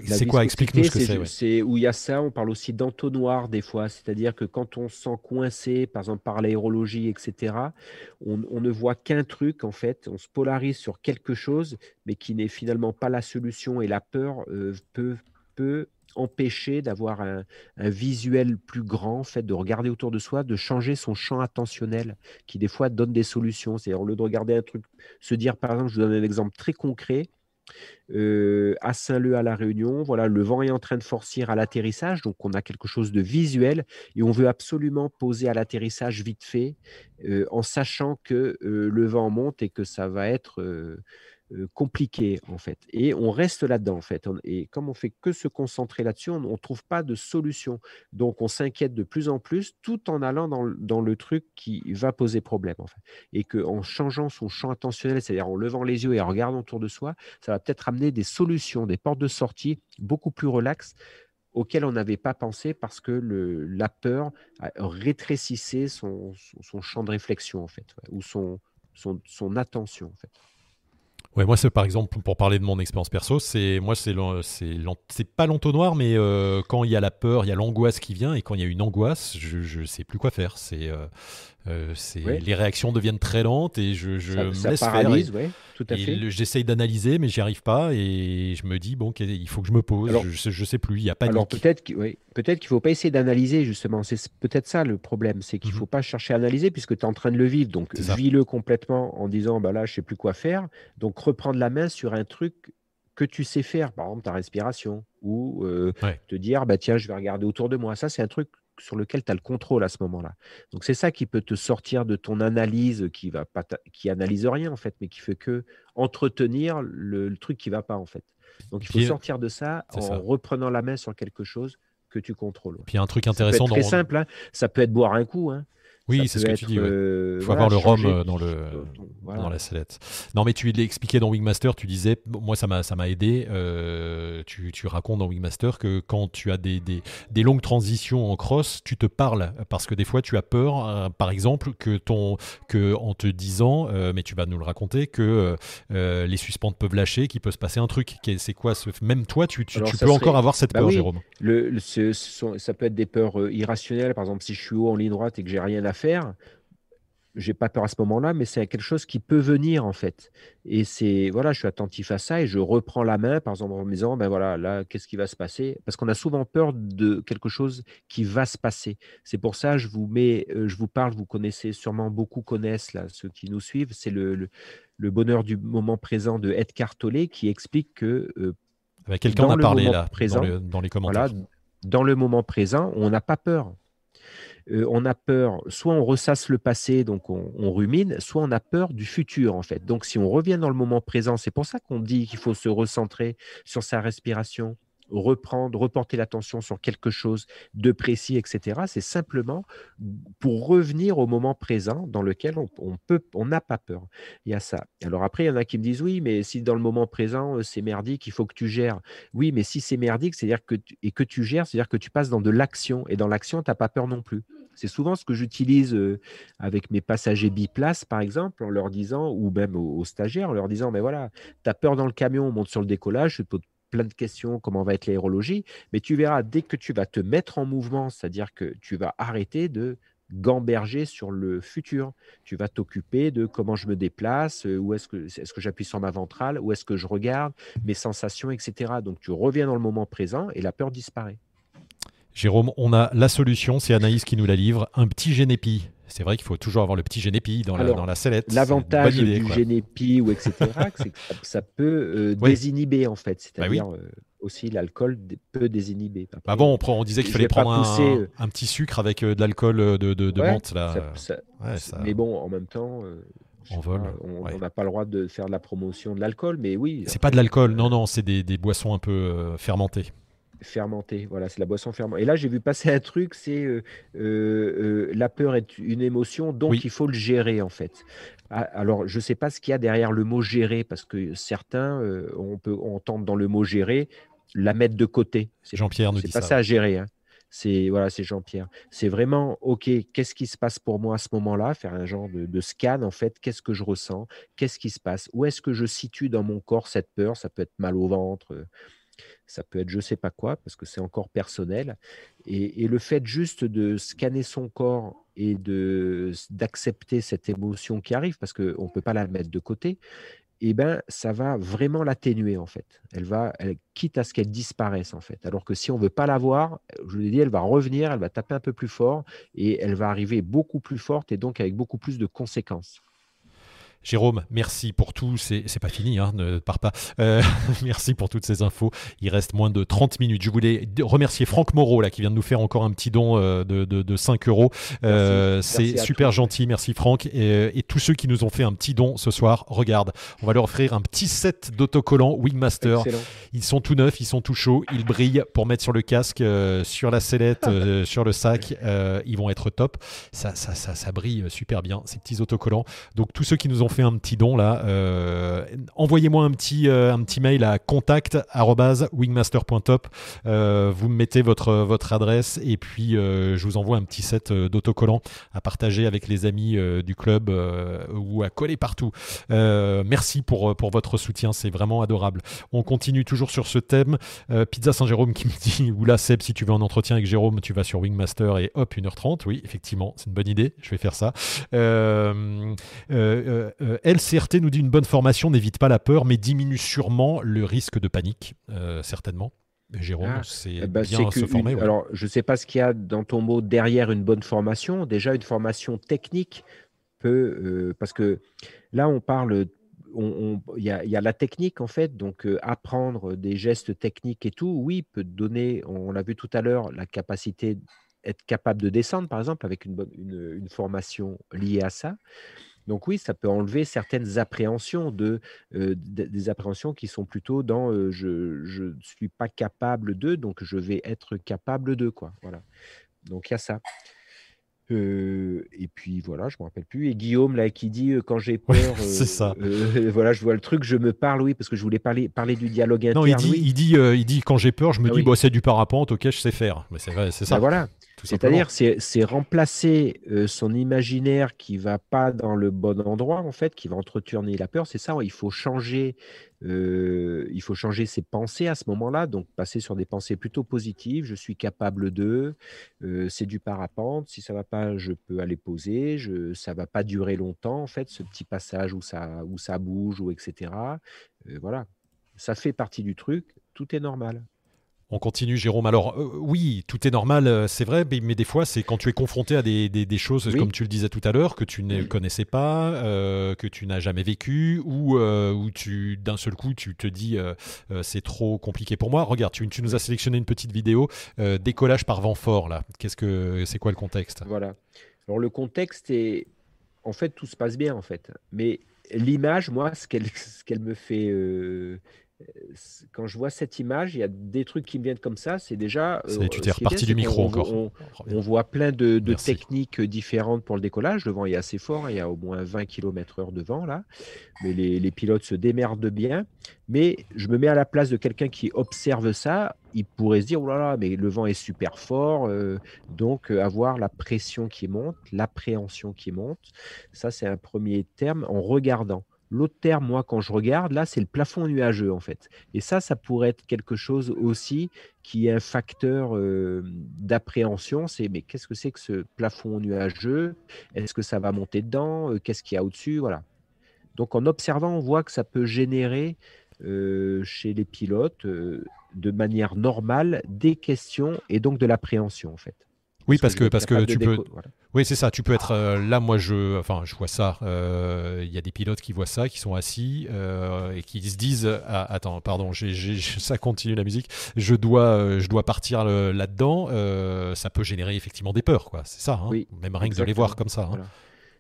[SPEAKER 1] C'est quoi? Explique-nous ce que c'est.
[SPEAKER 2] C'est où il y a ça. On parle aussi d'entonnoir des fois, c'est-à-dire que quand on se sent coincé, par exemple par l'aérologie, etc., on, ne voit qu'un truc en fait. On se polarise sur quelque chose, mais qui n'est finalement pas la solution. Et la peur euh, peut, peut empêcher d'avoir un, visuel plus grand, en fait, de regarder autour de soi, de changer son champ attentionnel, qui des fois donne des solutions. C'est-à-dire, au lieu de regarder un truc, se dire, par exemple, je vous donne un exemple très concret, à Saint-Leu à La Réunion. Voilà, le vent est en train de forcir à l'atterrissage, donc on a quelque chose de visuel et on veut absolument poser à l'atterrissage vite fait, en sachant que le vent monte et que ça va être compliqué en fait. Et on reste là-dedans en fait. Et comme on fait que se concentrer là-dessus, on ne trouve pas de solution. Donc on s'inquiète de plus en plus tout en allant dans, dans, le truc qui va poser problème en fait. Et qu'en changeant son champ attentionnel, c'est-à-dire en levant les yeux et en regardant autour de soi, ça va peut-être amener des solutions, des portes de sortie beaucoup plus relaxes auxquelles on n'avait pas pensé parce que le, la peur rétrécissait son, son, champ de réflexion en fait, ou son, son, son attention en fait.
[SPEAKER 1] Ouais, moi, c'est par exemple, pour parler de mon expérience perso, c'est moi, c'est c'est pas l'entonnoir, mais euh, quand il y a la peur, il y a l'angoisse qui vient, et quand il y a une angoisse, je, je sais plus quoi faire. C'est euh, euh, les réactions deviennent très lentes et je, je
[SPEAKER 2] ça,
[SPEAKER 1] me laisse
[SPEAKER 2] paralyse,
[SPEAKER 1] faire.
[SPEAKER 2] tout à fait.
[SPEAKER 1] J'essaye d'analyser, mais j'y arrive pas et je me dis bon, il faut que je me pose. Alors, je, je, sais plus, il y a pas.
[SPEAKER 2] Alors peut-être qu'il oui, peut qu'il faut pas essayer d'analyser justement. C'est peut-être ça le problème, c'est qu'il ne mhm. faut pas chercher à analyser puisque tu es en train de le vivre. Donc vis-le complètement en disant bah là je sais plus quoi faire. Donc reprendre la main sur un truc que tu sais faire, par exemple ta respiration, ou euh, te dire bah tiens je vais regarder autour de moi. Ça c'est un truc sur lequel tu as le contrôle à ce moment-là. Donc c'est ça qui peut te sortir de ton analyse qui va pas qui analyse rien en fait, mais qui fait que entretenir le, truc qui va pas en fait. Donc il faut sortir de ça en reprenant la main sur quelque chose que tu contrôles.
[SPEAKER 1] Puis un truc intéressant.
[SPEAKER 2] très simple, hein. ça peut être boire un coup. Hein.
[SPEAKER 1] Oui, c'est ce que tu dis. Il euh, faut avoir le rhum euh, dans, le, dans la sellette. Non, mais tu l'as expliqué dans Wingmaster, tu disais, moi ça m'a, ça m'a aidé. Euh, tu, tu, racontes dans Wingmaster que quand tu as des, des, des, longues transitions en cross, tu te parles parce que des fois tu as peur, par exemple, que, ton, que en te disant, mais tu vas nous le raconter, que les suspentes peuvent lâcher, qu'il peut se passer un truc. C'est quoi ce... Même toi, tu, tu, peux encore avoir cette bah peur, Jérôme.
[SPEAKER 2] Le, ça peut être des peurs irrationnelles. Par exemple, si je suis haut en ligne droite et que j'ai rien à faire. J'ai pas peur à ce moment-là, mais c'est quelque chose qui peut venir en fait. Et c'est voilà, je suis attentif à ça et je reprends la main, par exemple en me disant ben voilà, là, qu'est-ce qui va se passer? Parce qu'on a souvent peur de quelque chose qui va se passer. C'est pour ça je vous mets, euh, je vous parle, vous connaissez sûrement beaucoup connaissent là, ceux qui nous suivent, c'est le, le, bonheur du moment présent de Edgar Tolle qui explique que
[SPEAKER 1] euh, quelqu'un a parlé là présent, dans, dans les commentaires?
[SPEAKER 2] dans le moment présent, on n'a pas peur. On a peur, soit on ressasse le passé, donc on, rumine, soit on a peur du futur, en fait. Donc, si on revient dans le moment présent, c'est pour ça qu'on dit qu'il faut se recentrer sur sa respiration, reprendre, reporter l'attention sur quelque chose de précis, etc. C'est simplement pour revenir au moment présent dans lequel on, peut, on n'a pas peur. Il y a ça. Alors après, il y en a qui me disent oui, mais si dans le moment présent euh, c'est merdique, il faut que tu gères. Oui, mais si c'est merdique, c'est-à-dire que et que tu gères, c'est-à-dire que tu passes dans de l'action et dans l'action, tu n'as pas peur non plus. C'est souvent ce que j'utilise avec mes passagers biplace, par exemple, en leur disant, ou même aux, stagiaires, en leur disant, mais voilà, tu as peur dans le camion, on monte sur le décollage, je te plein de questions, comment va être l'aérologie, mais tu verras, dès que tu vas te mettre en mouvement, c'est-à-dire que tu vas arrêter de gamberger sur le futur. Tu vas t'occuper de comment je me déplace, où est-ce que, est-ce que j'appuie sur ma ventrale, où est-ce que je regarde, mes sensations, etc. Donc tu reviens dans le moment présent et la peur disparaît.
[SPEAKER 1] Jérôme, on a la solution, c'est Anaïs qui nous la livre, un petit génépi. C'est vrai qu'il faut toujours avoir le petit génépi dans, la, dans la sellette.
[SPEAKER 2] L'avantage du génépi ou etc., c'est que ça, peut euh, désinhiber en fait. Bah C'est-à-dire euh, aussi l'alcool peut désinhiber.
[SPEAKER 1] Avant, on, on disait qu'il fallait prendre un, euh, un, petit sucre avec de l'alcool de, de, menthe. Là.
[SPEAKER 2] Mais bon, en même temps, on n'a pas le droit de faire de la promotion de l'alcool, mais oui.
[SPEAKER 1] C'est pas de l'alcool, non, non, c'est des, des, boissons un peu fermentées
[SPEAKER 2] fermenté. Voilà, c'est la boisson fermentée. Et là, j'ai vu passer un truc, c'est euh, euh, euh, la peur est une émotion, donc il faut le gérer en fait. Ah, alors, je ne sais pas ce qu'il y a derrière le mot gérer, parce que certains, on peut entendre dans le mot gérer la mettre de côté.
[SPEAKER 1] Jean-Pierre nous
[SPEAKER 2] dit
[SPEAKER 1] ça.
[SPEAKER 2] C'est pas ça à gérer. Hein. C'est voilà, c'est Jean-Pierre. C'est vraiment OK. Qu'est-ce qui se passe pour moi à ce moment-là? Faire un genre de, scan en fait. Qu'est-ce que je ressens? Qu'est-ce qui se passe? Où est-ce que je situe dans mon corps cette peur? Ça peut être mal au ventre. Ça peut être je sais pas quoi parce que c'est encore personnel. Et, le fait juste de scanner son corps et de d'accepter cette émotion qui arrive parce qu'on ne peut pas la mettre de côté, eh ben, ça va vraiment l'atténuer en fait. Elle va, elle, quitte à ce qu'elle disparaisse en fait. Alors que si on veut pas la voir, je vous l'ai dit, elle va revenir, elle va taper un peu plus fort et elle va arriver beaucoup plus forte et donc avec beaucoup plus de conséquences.
[SPEAKER 1] Jérôme, merci pour tout. C'est pas fini, hein, ne pars pas. Euh, merci pour toutes ces infos. Il reste moins de 30 minutes. Je voulais remercier Franck Moreau là, qui vient de nous faire encore un petit don euh, de, de, 5 euros. Euh, c'est super gentil. Merci Franck. Et, tous ceux qui nous ont fait un petit don ce soir, regarde, on va leur offrir un petit set d'autocollants Wingmaster. Ils sont tout neufs, ils sont tout chauds, ils brillent pour mettre sur le casque, sur la sellette, sur le sac. ils vont être top. Ça, ça, ça, ça brille super bien, ces petits autocollants. Donc tous ceux qui nous ont fait un petit don là, euh, envoyez-moi un petit, euh, un petit mail à contact@wingmaster.top. Euh, vous me mettez votre, votre adresse et puis je vous envoie un petit set d'autocollants à partager avec les amis du club ou à coller partout. merci pour, pour votre soutien, c'est vraiment adorable. On continue toujours sur ce thème. Pizza Saint-Jérôme qui me dit Oula, Seb, si tu veux un entretien avec Jérôme, tu vas sur Wingmaster et hop, 1h30. Oui, effectivement, c'est une bonne idée. Je vais faire ça. Euh, euh, LCRT nous dit une bonne formation n'évite pas la peur, mais diminue sûrement le risque de panique, euh, certainement. Jérôme, ah, c'est eh ben, bien se former.
[SPEAKER 2] Alors, je ne sais pas ce qu'il y a dans ton mot derrière une bonne formation. Déjà, une formation technique peut, euh, parce que là, on parle, il y, a la technique en fait, donc apprendre des gestes techniques et tout, oui, peut donner, on l'a vu tout à l'heure, la capacité d'être capable de descendre, par exemple, avec une, une formation liée à ça. Donc oui, ça peut enlever certaines appréhensions de, des appréhensions qui sont plutôt dans je ne suis pas capable de, donc je vais être capable de quoi. Voilà. Donc il y a ça. et puis voilà, je me rappelle plus. Et Guillaume là qui dit quand j'ai peur,
[SPEAKER 1] c'est ça.
[SPEAKER 2] voilà, je vois le truc, je me parle, oui, parce que je voulais parler, parler du dialogue interne.
[SPEAKER 1] Non, il dit, il dit, il dit quand j'ai peur, je me ah dis, bon, c'est du parapente, ok, je sais faire. Mais c'est vrai, c'est ça.
[SPEAKER 2] Ben voilà. C'est-à-dire, c'est remplacer euh, son imaginaire qui va pas dans le bon endroit, en fait, qui va entretourner la peur. C'est ça, il faut changer, euh, il faut changer ses pensées à ce moment-là, donc passer sur des pensées plutôt positives. Je suis capable de, euh, c'est du parapente. Si ça va pas, je peux aller poser. Je, ça va pas durer longtemps, en fait, ce petit passage où ça, où ça bouge ou etc. voilà, ça fait partie du truc. Tout est normal.
[SPEAKER 1] On continue, Jérôme. Alors, euh, oui, tout est normal, euh, c'est vrai, mais, des fois, c'est quand tu es confronté à des, choses, comme tu le disais tout à l'heure, que tu ne connaissais pas, euh, que tu n'as jamais vécu, ou où tu, d'un seul coup, tu te dis c'est trop compliqué pour moi. Regarde, tu, nous as sélectionné une petite vidéo, décollage par vent fort, là. Qu'est-ce que c'est quoi le contexte?
[SPEAKER 2] Voilà. Alors, le contexte est. En fait, tout se passe bien, en fait. Mais l'image, moi, ce qu'elle me fait quand je vois cette image, il y a des trucs qui me viennent comme ça. C'est déjà.
[SPEAKER 1] Euh, tu t'es reparti du micro encore.
[SPEAKER 2] On, voit plein de, techniques différentes pour le décollage. Le vent est assez fort. Il y a au moins 20 km/h de vent là. Mais les, pilotes se démerdent bien. Mais je me mets à la place de quelqu'un qui observe ça. Il pourrait se dire oh là là, mais le vent est super fort. Euh, donc, euh, avoir la pression qui monte, l'appréhension qui monte. Ça, c'est un premier terme en regardant. L'autre terme, moi, quand je regarde, là, c'est le plafond nuageux, en fait. Et ça, ça pourrait être quelque chose aussi qui est un facteur d'appréhension. C'est, mais qu'est-ce que c'est que ce plafond nuageux? Est-ce que ça va monter dedans? Qu'est-ce qu'il y a au-dessus? Voilà. Donc, en observant, on voit que ça peut générer chez les pilotes, de manière normale, des questions et donc de l'appréhension, en fait.
[SPEAKER 1] Oui, parce que, parce que tu peux. Oui, c'est ça. Tu peux être euh, là. Moi, je, enfin, je vois ça. Euh, il y a des pilotes qui voient ça, qui sont assis euh, et qui se disent ah, "Attends, pardon, ça continue la musique. Je dois, je dois partir là-dedans." ça peut générer effectivement des peurs, quoi. C'est ça. Hein. Même rien que de les voir comme ça. Hein.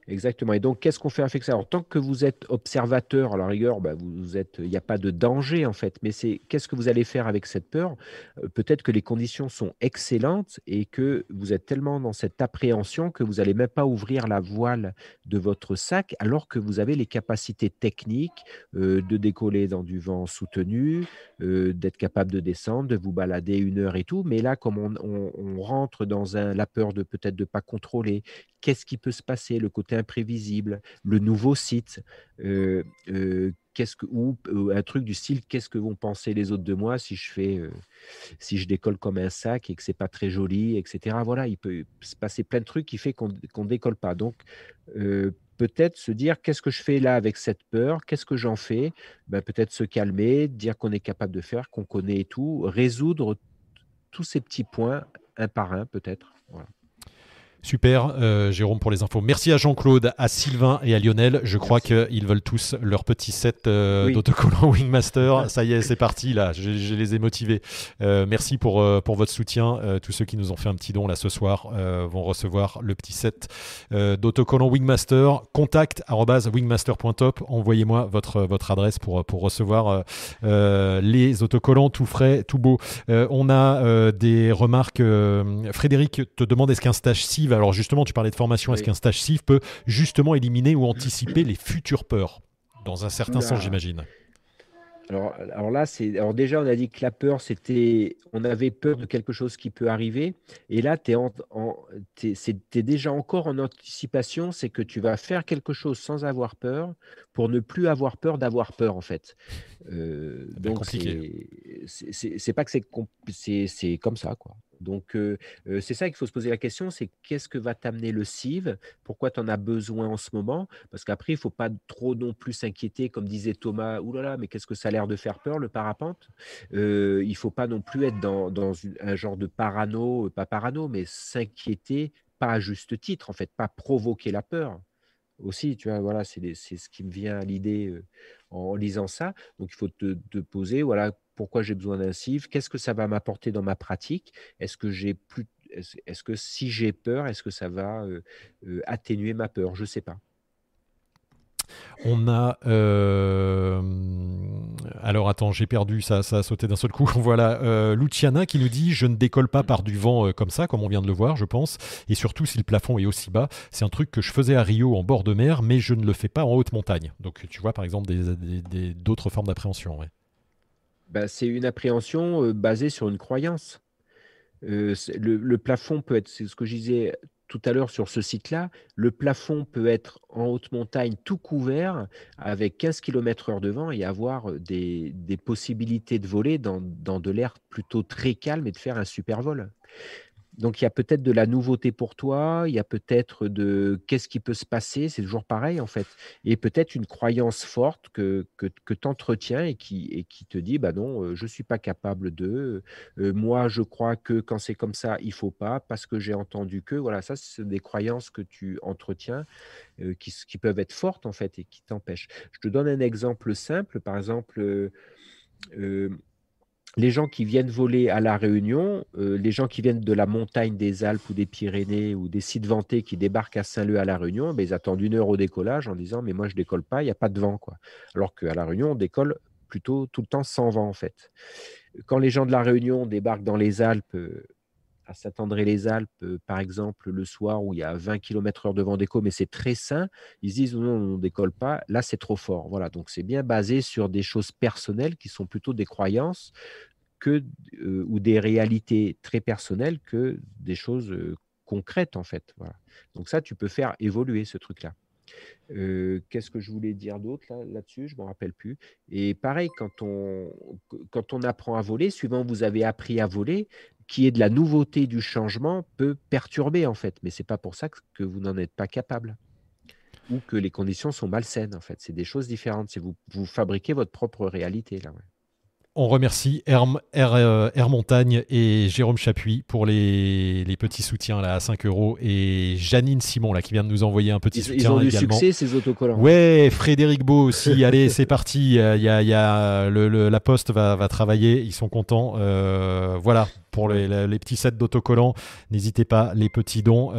[SPEAKER 2] Exactement. Et donc, qu'est-ce qu'on fait avec ça? En tant que vous êtes observateur, à la rigueur, bah, vous êtes, il n'y a pas de danger en fait. Mais c'est qu'est-ce que vous allez faire avec cette peur? Euh, Peut-être que les conditions sont excellentes et que vous êtes tellement dans cette appréhension que vous n'allez même pas ouvrir la voile de votre sac, alors que vous avez les capacités techniques euh, de décoller dans du vent soutenu, euh, d'être capable de descendre, de vous balader une heure et tout. Mais là, comme on, on rentre dans un, la peur de peut-être de pas contrôler, qu'est-ce qui peut se passer, le côté imprévisible, le nouveau site, euh, euh, qu'est-ce que, ou euh, un truc du style qu'est-ce que vont penser les autres de moi si je fais, si je décolle comme un sac et que c'est pas très joli, etc. Voilà, il peut se passer plein de trucs qui fait qu'on ne décolle pas. Donc peut-être se dire qu'est-ce que je fais là avec cette peur, qu'est-ce que j'en fais, ben, peut-être se calmer, dire qu'on est capable de faire, qu'on connaît et tout, résoudre tous ces petits points un par un peut-être.
[SPEAKER 1] Super, euh, Jérôme, pour les infos. Merci à Jean-Claude, à Sylvain et à Lionel. Je crois qu'ils veulent tous leur petit set euh, d'autocollants Wingmaster. Ça y est, c'est parti, là. Je, les ai motivés. Euh, merci pour, pour votre soutien. tous ceux qui nous ont fait un petit don là ce soir vont recevoir le petit set d'autocollants Wingmaster. Contact wingmaster.top. Envoyez-moi votre, votre adresse pour, pour recevoir les autocollants tout frais, tout beau. on a des remarques. Frédéric te demande est-ce qu'un stage CIV alors justement, tu parlais de formation. Est-ce qu'un stage CIV peut justement éliminer ou anticiper les futures peurs Dans un certain sens, j'imagine?
[SPEAKER 2] Alors, alors, là, c'est alors déjà on a dit que la peur, c'était on avait peur de quelque chose qui peut arriver, et là tu es, en, es, déjà encore en anticipation, c'est que tu vas faire quelque chose sans avoir peur pour ne plus avoir peur d'avoir peur en fait.
[SPEAKER 1] Euh, donc
[SPEAKER 2] c'est pas que c'est comme ça quoi. Donc, c'est ça qu'il faut se poser la question, c'est qu'est-ce que va t'amener le CIV Pourquoi tu en as besoin en ce moment? Parce qu'après, il ne faut pas trop non plus s'inquiéter, comme disait Thomas, « Ouh là là, mais qu'est-ce que ça a l'air de faire peur, le parapente Il ne faut pas non plus être dans, un genre de parano, pas parano, mais s'inquiéter, pas à juste titre, en fait, pas provoquer la peur aussi, tu vois, voilà, c'est ce qui me vient à l'idée en lisant ça. Donc, il faut te, poser, voilà, pourquoi j'ai besoin d'un CIV, qu'est-ce que ça va m'apporter dans ma pratique, est-ce que j'ai plus, est-ce que si j'ai peur, est-ce que ça va euh, euh, atténuer ma peur, je ne sais pas.
[SPEAKER 1] On a. Euh, alors attends, j'ai perdu, ça, ça a sauté d'un seul coup. voilà, Luciana qui nous dit Je ne décolle pas par du vent comme ça, comme on vient de le voir, je pense. Et surtout, si le plafond est aussi bas, c'est un truc que je faisais à Rio en bord de mer, mais je ne le fais pas en haute montagne. Donc tu vois, par exemple, d'autres formes d'appréhension.
[SPEAKER 2] Bah, c'est une appréhension basée sur une croyance. le, plafond peut être, c'est ce que je disais tout à l'heure sur ce site-là, le plafond peut être en haute montagne tout couvert avec 15 km/h de vent et avoir des, possibilités de voler dans, dans de l'air plutôt très calme et de faire un super vol. Donc il y a peut-être de la nouveauté pour toi, il y a peut-être de qu'est-ce qui peut se passer, c'est toujours pareil en fait, et peut-être une croyance forte que, que, tu entretiens et qui, et qui te dit, bah non, euh, je ne suis pas capable de, euh, moi je crois que quand c'est comme ça, il faut pas, parce que j'ai entendu que, voilà, ça c'est des croyances que tu entretiens euh, qui, qui, peuvent être fortes en fait et qui t'empêchent. Je te donne un exemple simple, par exemple les gens qui viennent voler à La Réunion, euh, les gens qui viennent de la montagne des Alpes ou des Pyrénées ou des sites vantés qui débarquent à Saint-Leu à La Réunion, ben, ils attendent une heure au décollage en disant Mais moi, je décolle pas, il n'y a pas de vent. Quoi. Alors qu'à La Réunion, on décolle plutôt tout le temps sans vent, en fait. Quand les gens de La Réunion débarquent dans les Alpes, euh, à Saint-André-les-Alpes, euh, par exemple, le soir où il y a 20 km/h de vent d'écho, mais c'est très sain, ils se disent non, on ne décolle pas, là c'est trop fort. Voilà, donc c'est bien basé sur des choses personnelles qui sont plutôt des croyances que, euh, ou des réalités très personnelles que des choses euh, concrètes en fait. Voilà. Donc ça, tu peux faire évoluer ce truc-là. Qu'est-ce que je voulais dire d'autre là-dessus? Je ne me rappelle plus. Et pareil, quand on, quand on apprend à voler, suivant vous avez appris à voler, qui est de la nouveauté du changement peut perturber en fait, mais c'est pas pour ça que vous n'en êtes pas capable ou que les conditions sont malsaines en fait. C'est des choses différentes. C'est vous, vous fabriquez votre propre réalité là.
[SPEAKER 1] On remercie euh, Air, Montagne et Jérôme Chapuis pour les, petits soutiens là, à 5 euros et Janine Simon là, qui vient de nous envoyer un petit soutien. Ils
[SPEAKER 2] ont
[SPEAKER 1] du
[SPEAKER 2] succès ces autocollants.
[SPEAKER 1] Ouais, Frédéric Beau aussi. Allez, c'est parti. Il y a, la poste va, travailler. Ils sont contents. Euh, voilà. Pour les, petits sets d'autocollants. N'hésitez pas, les petits dons.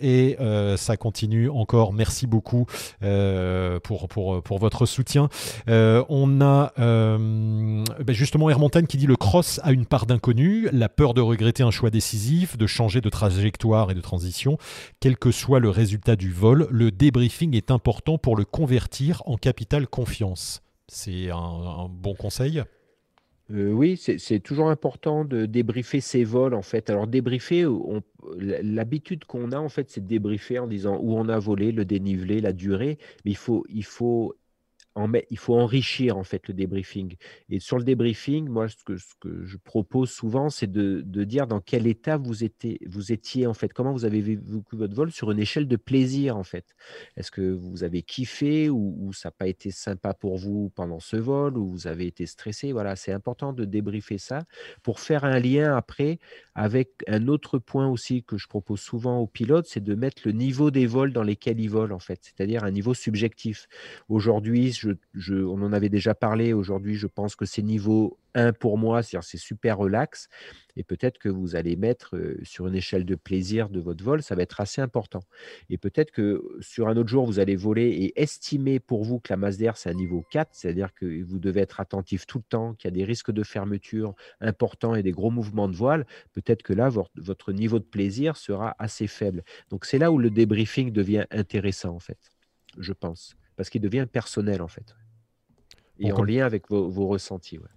[SPEAKER 1] et ça continue encore. Merci beaucoup pour, pour, pour votre soutien. on a ben justement Hermontaine qui dit le cross a une part d'inconnu, la peur de regretter un choix décisif, de changer de trajectoire et de transition. Quel que soit le résultat du vol, le débriefing est important pour le convertir en capital confiance. C'est un, bon conseil
[SPEAKER 2] oui, c'est toujours important de débriefer ses vols en fait. Alors débriefer, l'habitude qu'on a en fait, c'est de débriefer en disant où on a volé, le dénivelé, la durée. Mais il faut, il faut il faut enrichir en fait le débriefing. Et sur le débriefing, moi, ce que, je propose souvent, c'est de, dire dans quel état vous étiez, vous étiez en fait, comment vous avez vécu votre vol sur une échelle de plaisir en fait? Est-ce que vous avez kiffé ou, ça n'a pas été sympa pour vous pendant ce vol ou vous avez été stressé? Voilà, c'est important de débriefer ça pour faire un lien après avec un autre point aussi que je propose souvent aux pilotes, c'est de mettre le niveau des vols dans lesquels ils volent en fait, c'est-à-dire un niveau subjectif. Aujourd'hui, je on en avait déjà parlé aujourd'hui, je pense que c'est niveau 1 pour moi, c'est-à-dire c'est super relax. Et peut-être que vous allez mettre sur une échelle de plaisir de votre vol, ça va être assez important. Et peut-être que sur un autre jour, vous allez voler et estimer pour vous que la masse d'air, c'est un niveau 4, c'est-à-dire que vous devez être attentif tout le temps, qu'il y a des risques de fermeture importants et des gros mouvements de voile. Peut-être que là, votre niveau de plaisir sera assez faible. Donc c'est là où le débriefing devient intéressant, en fait, je pense parce qu'il devient personnel en fait. Et en lien avec vos, vos ressentis. Ouais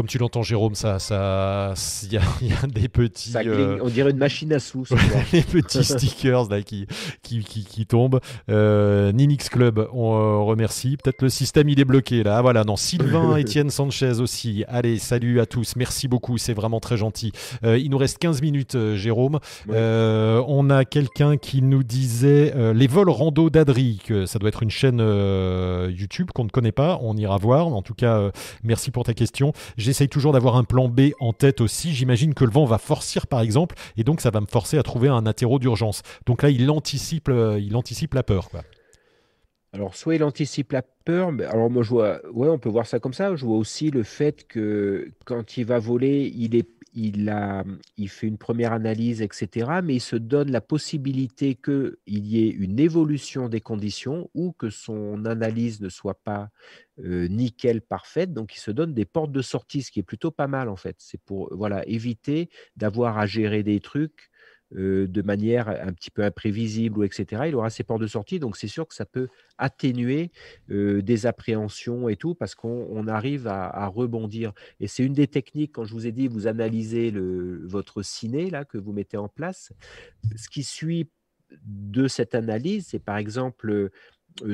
[SPEAKER 1] comme tu l'entends, Jérôme, ça, ça, il y, a des petits.
[SPEAKER 2] Euh, on dirait une machine à sous.
[SPEAKER 1] les petits stickers là qui, qui, qui, tombent. Euh, Ninix Club, on euh, remercie. Peut-être le système il est bloqué là. Ah, voilà, non. Sylvain, Étienne Sanchez aussi. Allez, salut à tous. Merci beaucoup, c'est vraiment très gentil. il nous reste 15 minutes, Jérôme. on a quelqu'un qui nous disait les vols rando d'Adri, que ça doit être une chaîne YouTube qu'on ne connaît pas. On ira voir. En tout cas, merci pour ta question. J'essaye toujours d'avoir un plan B en tête aussi. J'imagine que le vent va forcir par exemple, et donc ça va me forcer à trouver un atterro d'urgence. Donc là, il anticipe, euh, il anticipe la peur.
[SPEAKER 2] Alors, soit il anticipe la peur, mais alors moi je vois, ouais, on peut voir ça comme ça. Je vois aussi le fait que quand il va voler, il est il, a, il fait une première analyse, etc., mais il se donne la possibilité qu'il y ait une évolution des conditions ou que son analyse ne soit pas nickel, parfaite. Donc, il se donne des portes de sortie, ce qui est plutôt pas mal, en fait. C'est pour voilà, éviter d'avoir à gérer des trucs de manière un petit peu imprévisible ou etc. Il aura ses portes de sortie, donc c'est sûr que ça peut atténuer des appréhensions et tout parce qu'on arrive à, rebondir. Et c'est une des techniques quand je vous ai dit vous analysez votre ciné là que vous mettez en place. Ce qui suit de cette analyse, c'est par exemple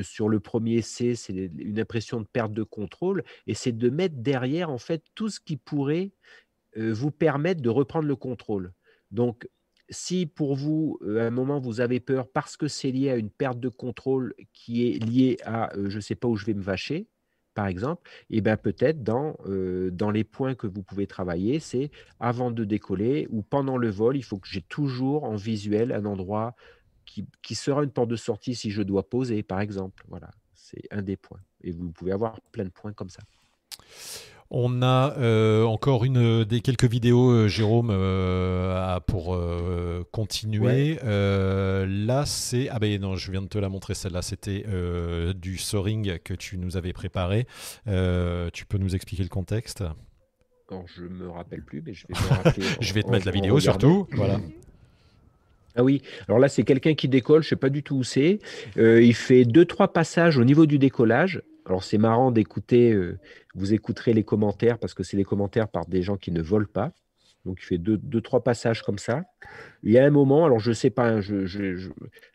[SPEAKER 2] sur le premier essai, c'est une impression de perte de contrôle, et c'est de mettre derrière en fait tout ce qui pourrait vous permettre de reprendre le contrôle. Donc, si pour vous, à un moment, vous avez peur parce que c'est lié à une perte de contrôle qui est liée à je ne sais pas où je vais me vacher, par exemple, et eh bien peut-être dans, dans les points que vous pouvez travailler, c'est avant de décoller ou pendant le vol, il faut que j'ai toujours en visuel un endroit qui, qui, sera une porte de sortie si je dois poser, par exemple. Voilà, c'est un des points. Et vous pouvez avoir plein de points comme ça.
[SPEAKER 1] On a euh, encore une des quelques vidéos, euh, Jérôme, euh, pour continuer. là, c'est ah ben non, je viens de te la montrer celle-là. C'était du soaring que tu nous avais préparé. tu peux nous expliquer le contexte?
[SPEAKER 2] Alors, je me rappelle plus, mais je vais te rappeler.
[SPEAKER 1] je vais te mettre la vidéo surtout. Voilà.
[SPEAKER 2] Ah oui, alors là c'est quelqu'un qui décolle, je sais pas du tout où c'est. il fait deux trois passages au niveau du décollage alors c'est marrant d'écouter, euh, vous écouterez les commentaires parce que c'est des commentaires par des gens qui ne volent pas. Donc il fait deux, deux, trois passages comme ça. Il y a un moment, alors je ne sais pas, hein,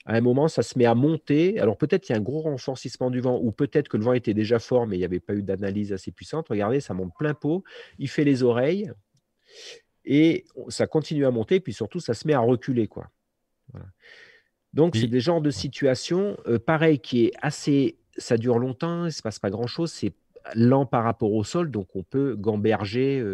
[SPEAKER 2] à un moment ça se met à monter. Alors peut-être qu'il y a un gros renforcement du vent ou peut-être que le vent était déjà fort mais il n'y avait pas eu d'analyse assez puissante. Regardez, ça monte plein pot. Il fait les oreilles et ça continue à monter. Puis surtout, ça se met à reculer. quoi. Donc c'est des genres de situations, euh, pareil, qui est assez ça dure longtemps, il ne se passe pas grand-chose, c'est lent par rapport au sol, donc on peut gamberger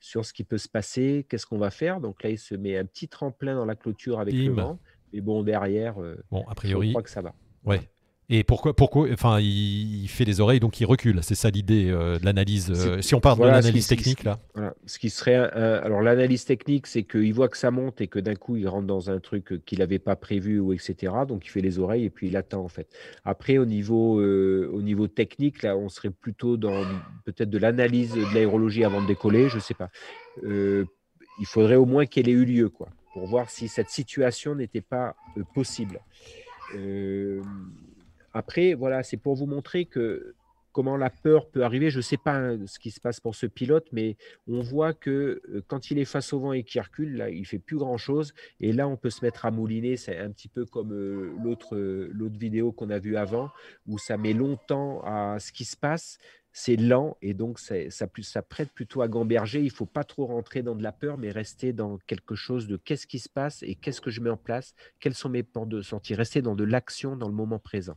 [SPEAKER 2] sur ce qui peut se passer, qu'est-ce qu'on va faire. Donc là, il se met un petit tremplin dans la clôture avec le vent, mais bon, derrière,
[SPEAKER 1] bon, a priori, je
[SPEAKER 2] crois que ça va.
[SPEAKER 1] Ouais. Et pourquoi, pourquoi Enfin, il, fait les oreilles, donc il recule. C'est ça l'idée de l'analyse. si on parle de l'analyse technique, là.
[SPEAKER 2] Ce qui serait. alors, l'analyse technique, c'est qu'il voit que ça monte et que d'un coup, il rentre dans un truc qu'il n'avait pas prévu, ou etc. Donc, il fait les oreilles et puis il attend, en fait. Après, au niveau, au niveau technique, là, on serait plutôt dans peut-être de l'analyse de l'aérologie avant de décoller, je ne sais pas. il faudrait au moins qu'elle ait eu lieu, quoi, pour voir si cette situation n'était pas possible. Après, voilà, c'est pour vous montrer que comment la peur peut arriver. Je ne sais pas hein, ce qui se passe pour ce pilote, mais on voit que euh, quand il est face au vent et qu'il recule, là, il fait plus grand-chose. Et là, on peut se mettre à mouliner. C'est un petit peu comme euh, l'autre euh, l'autre vidéo qu'on a vue avant, où ça met longtemps à ce qui se passe. C'est lent et donc ça, prête plutôt à gamberger. Il ne faut pas trop rentrer dans de la peur, mais rester dans quelque chose de qu'est-ce qui se passe et qu'est-ce que je mets en place, quelles sont mes portes de sortie? Rester dans de l'action dans le moment présent.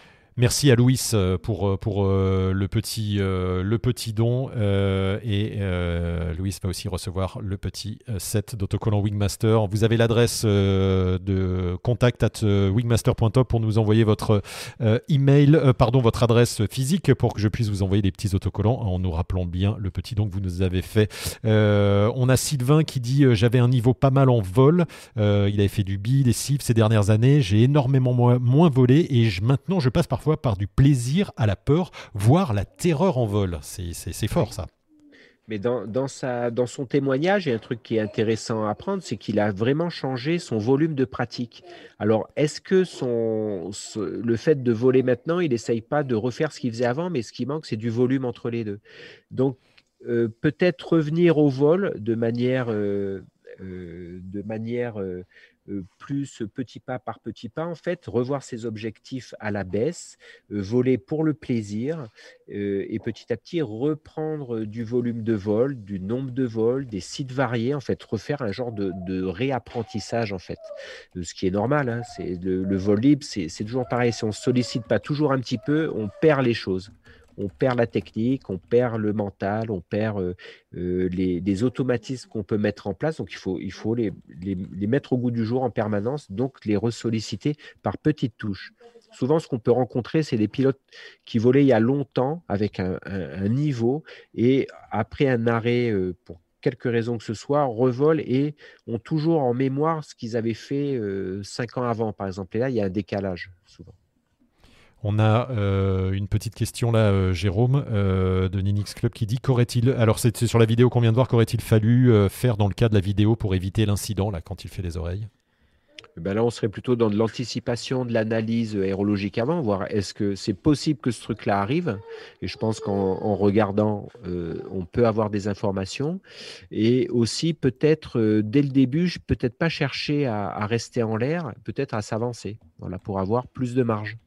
[SPEAKER 1] Merci à Louis euh, pour, euh, pour euh, le, petit, le petit don. et Louis va aussi recevoir le petit set d'autocollant Wingmaster. Vous avez l'adresse de contact at wingmaster.top pour nous envoyer votre email, pardon, votre adresse physique pour que je puisse vous envoyer des petits autocollants en nous rappelant bien le petit don que vous nous avez fait. on a Sylvain qui dit J'avais un niveau pas mal en vol. il avait fait du bi, des cibles ces dernières années. J'ai énormément moins, volé et maintenant je passe par par du plaisir à la peur, voire la terreur en vol. C'est fort ça.
[SPEAKER 2] Mais dans, dans, sa, dans son témoignage, il y a un truc qui est intéressant à apprendre, c'est qu'il a vraiment changé son volume de pratique. Alors, est-ce que son, le fait de voler maintenant, il n'essaye pas de refaire ce qu'il faisait avant, mais ce qui manque, c'est du volume entre les deux? Donc, euh, peut-être revenir au vol de manière, euh, euh, de manière euh, plus petit pas par petit pas, en fait, revoir ses objectifs à la baisse, euh, voler pour le plaisir euh, et petit à petit reprendre du volume de vol, du nombre de vols, des sites variés, en fait, refaire un genre de, réapprentissage, en fait, ce qui est normal. Hein, c'est le, vol libre, c'est toujours pareil. Si on sollicite pas toujours un petit peu, on perd les choses on perd la technique, on perd le mental, on perd euh, euh, les, automatismes qu'on peut mettre en place. Donc, il faut, les, mettre au goût du jour en permanence, donc les ressolliciter par petites touches. Souvent, ce qu'on peut rencontrer, c'est des pilotes qui volaient il y a longtemps avec un, niveau et après un arrêt euh, pour quelque raison que ce soit, revolent et ont toujours en mémoire ce qu'ils avaient fait cinq ans avant, par exemple. Et là, il y a un décalage souvent.
[SPEAKER 1] On a euh, une petite question là, euh, Jérôme, euh, de Ninix Club, qui dit qu'aurait-il, alors c'est sur la vidéo qu'on vient de voir, qu'aurait-il fallu faire dans le cas de la vidéo pour éviter l'incident là quand il fait les oreilles?
[SPEAKER 2] Eh ben Là, on serait plutôt dans de l'anticipation, de l'analyse aérologique avant, voir est-ce que c'est possible que ce truc-là arrive. Et je pense qu'en regardant, on peut avoir des informations. Et aussi, peut-être, dès le début, peut-être pas chercher à, à rester en l'air, peut-être à s'avancer, voilà, pour avoir plus de marge.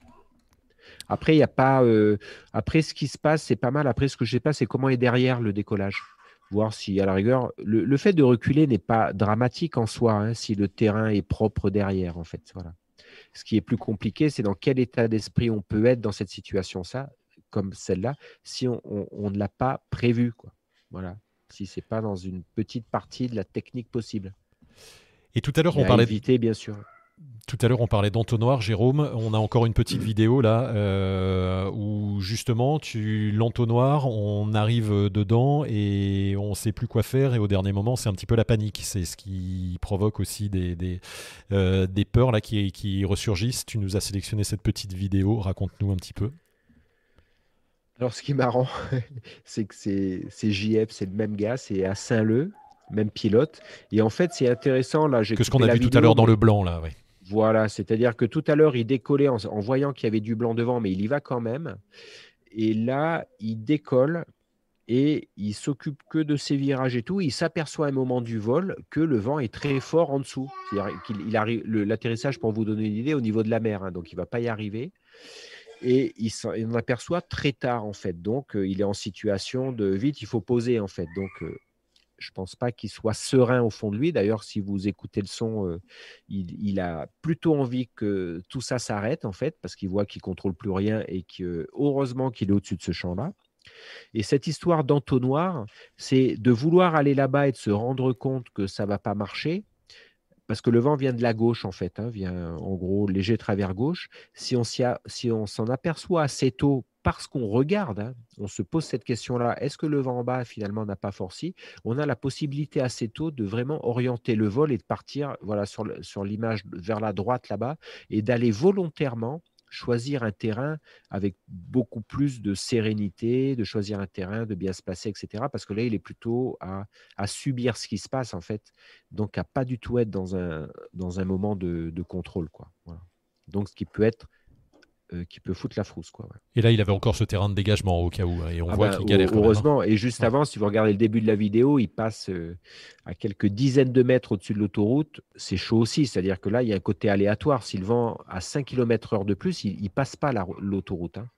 [SPEAKER 2] Après, il a pas. Euh, après, ce qui se passe, c'est pas mal. Après, ce que je sais pas, c'est comment est derrière le décollage. Voir si, à la rigueur, le, fait de reculer n'est pas dramatique en soi, hein, si le terrain est propre derrière, en fait. Voilà. Ce qui est plus compliqué, c'est dans quel état d'esprit on peut être dans cette situation, ça, comme celle-là, si on, ne l'a pas prévu, quoi. Voilà. Si c'est pas dans une petite partie de la technique possible.
[SPEAKER 1] Et tout à l'heure, on parlait.
[SPEAKER 2] Éviter, bien sûr.
[SPEAKER 1] Tout à l'heure, on parlait d'entonnoir, Jérôme. On a encore une petite vidéo là euh, où justement, tu l'entonnoir, on arrive dedans et on ne sait plus quoi faire. Et au dernier moment, c'est un petit peu la panique. C'est ce qui provoque aussi des, des, euh, peurs là qui, qui ressurgissent. Tu nous as sélectionné cette petite vidéo. Raconte-nous un petit peu.
[SPEAKER 2] Alors, ce qui est marrant, c'est que c'est JF, c'est le même gars, c'est à Saint-Leu, même pilote. Et en fait, c'est intéressant là.
[SPEAKER 1] Que ce qu'on a vu tout à l'heure dans le blanc là, oui.
[SPEAKER 2] Voilà, c'est-à-dire que tout à l'heure, il décollait en, voyant qu'il y avait du blanc devant, mais il y va quand même. Et là, il décolle et il s'occupe que de ses virages et tout. Il s'aperçoit à un moment du vol que le vent est très fort en dessous. Qu'il arrive l'atterrissage, pour vous donner une idée, au niveau de la mer, hein, donc il ne va pas y arriver. Et il s'en aperçoit très tard en fait. Donc euh, il est en situation de vite, il faut poser en fait. Donc euh, je ne pense pas qu'il soit serein au fond de lui. D'ailleurs, si vous écoutez le son, euh, il, a plutôt envie que tout ça s'arrête, en fait, parce qu'il voit qu'il contrôle plus rien et que heureusement qu'il est au-dessus de ce champ-là. Et cette histoire d'entonnoir, c'est de vouloir aller là-bas et de se rendre compte que ça ne va pas marcher, parce que le vent vient de la gauche en fait, hein, vient en gros léger travers gauche. Si on si on s'en aperçoit assez tôt parce qu'on regarde, hein, on se pose cette question-là, est-ce que le vent en bas finalement n'a pas forci? On a la possibilité assez tôt de vraiment orienter le vol et de partir voilà, sur, l'image vers la droite là-bas et d'aller volontairement choisir un terrain avec beaucoup plus de sérénité, de choisir un terrain, de bien se placer, etc. Parce que là, il est plutôt à, subir ce qui se passe, en fait. Donc, à pas du tout être dans un, dans un moment de, contrôle. Quoi. Donc, ce qui peut être euh, qui peut foutre la frousse. Quoi,
[SPEAKER 1] Et là, il avait encore ce terrain de dégagement au cas où, hein, et on ah voit bah, qu'il galère.
[SPEAKER 2] Hein. Heureusement, et juste avant, si vous regardez le début de la vidéo, il passe euh, à quelques dizaines de mètres au-dessus de l'autoroute. C'est chaud aussi, c'est-à-dire que là, il y a un côté aléatoire. Si le vent à 5 km/h de plus, il ne passe pas l'autoroute. Hein.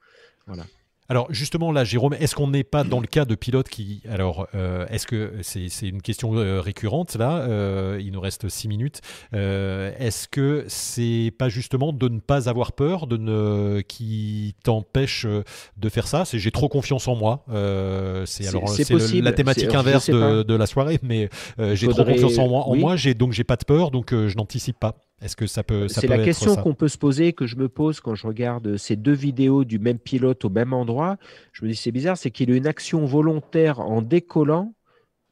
[SPEAKER 2] Voilà.
[SPEAKER 1] Alors justement là, Jérôme, est-ce qu'on n'est pas dans le cas de pilotes qui... Alors, euh, est-ce que c'est une question euh, récurrente là euh, Il nous reste six minutes. est-ce que c'est pas justement de ne pas avoir peur, de ne qui t'empêche de faire ça? C'est j'ai trop confiance en moi. c'est alors c'est la thématique inverse de, la soirée, mais j'ai trop confiance en moi. En moi, j'ai donc j'ai pas de peur, donc je n'anticipe pas. Est-ce que ça peut
[SPEAKER 2] C'est la question qu'on peut se poser, que je me pose quand je regarde ces deux vidéos du même pilote au même endroit. Je me dis c'est bizarre, c'est qu'il a une action volontaire en décollant.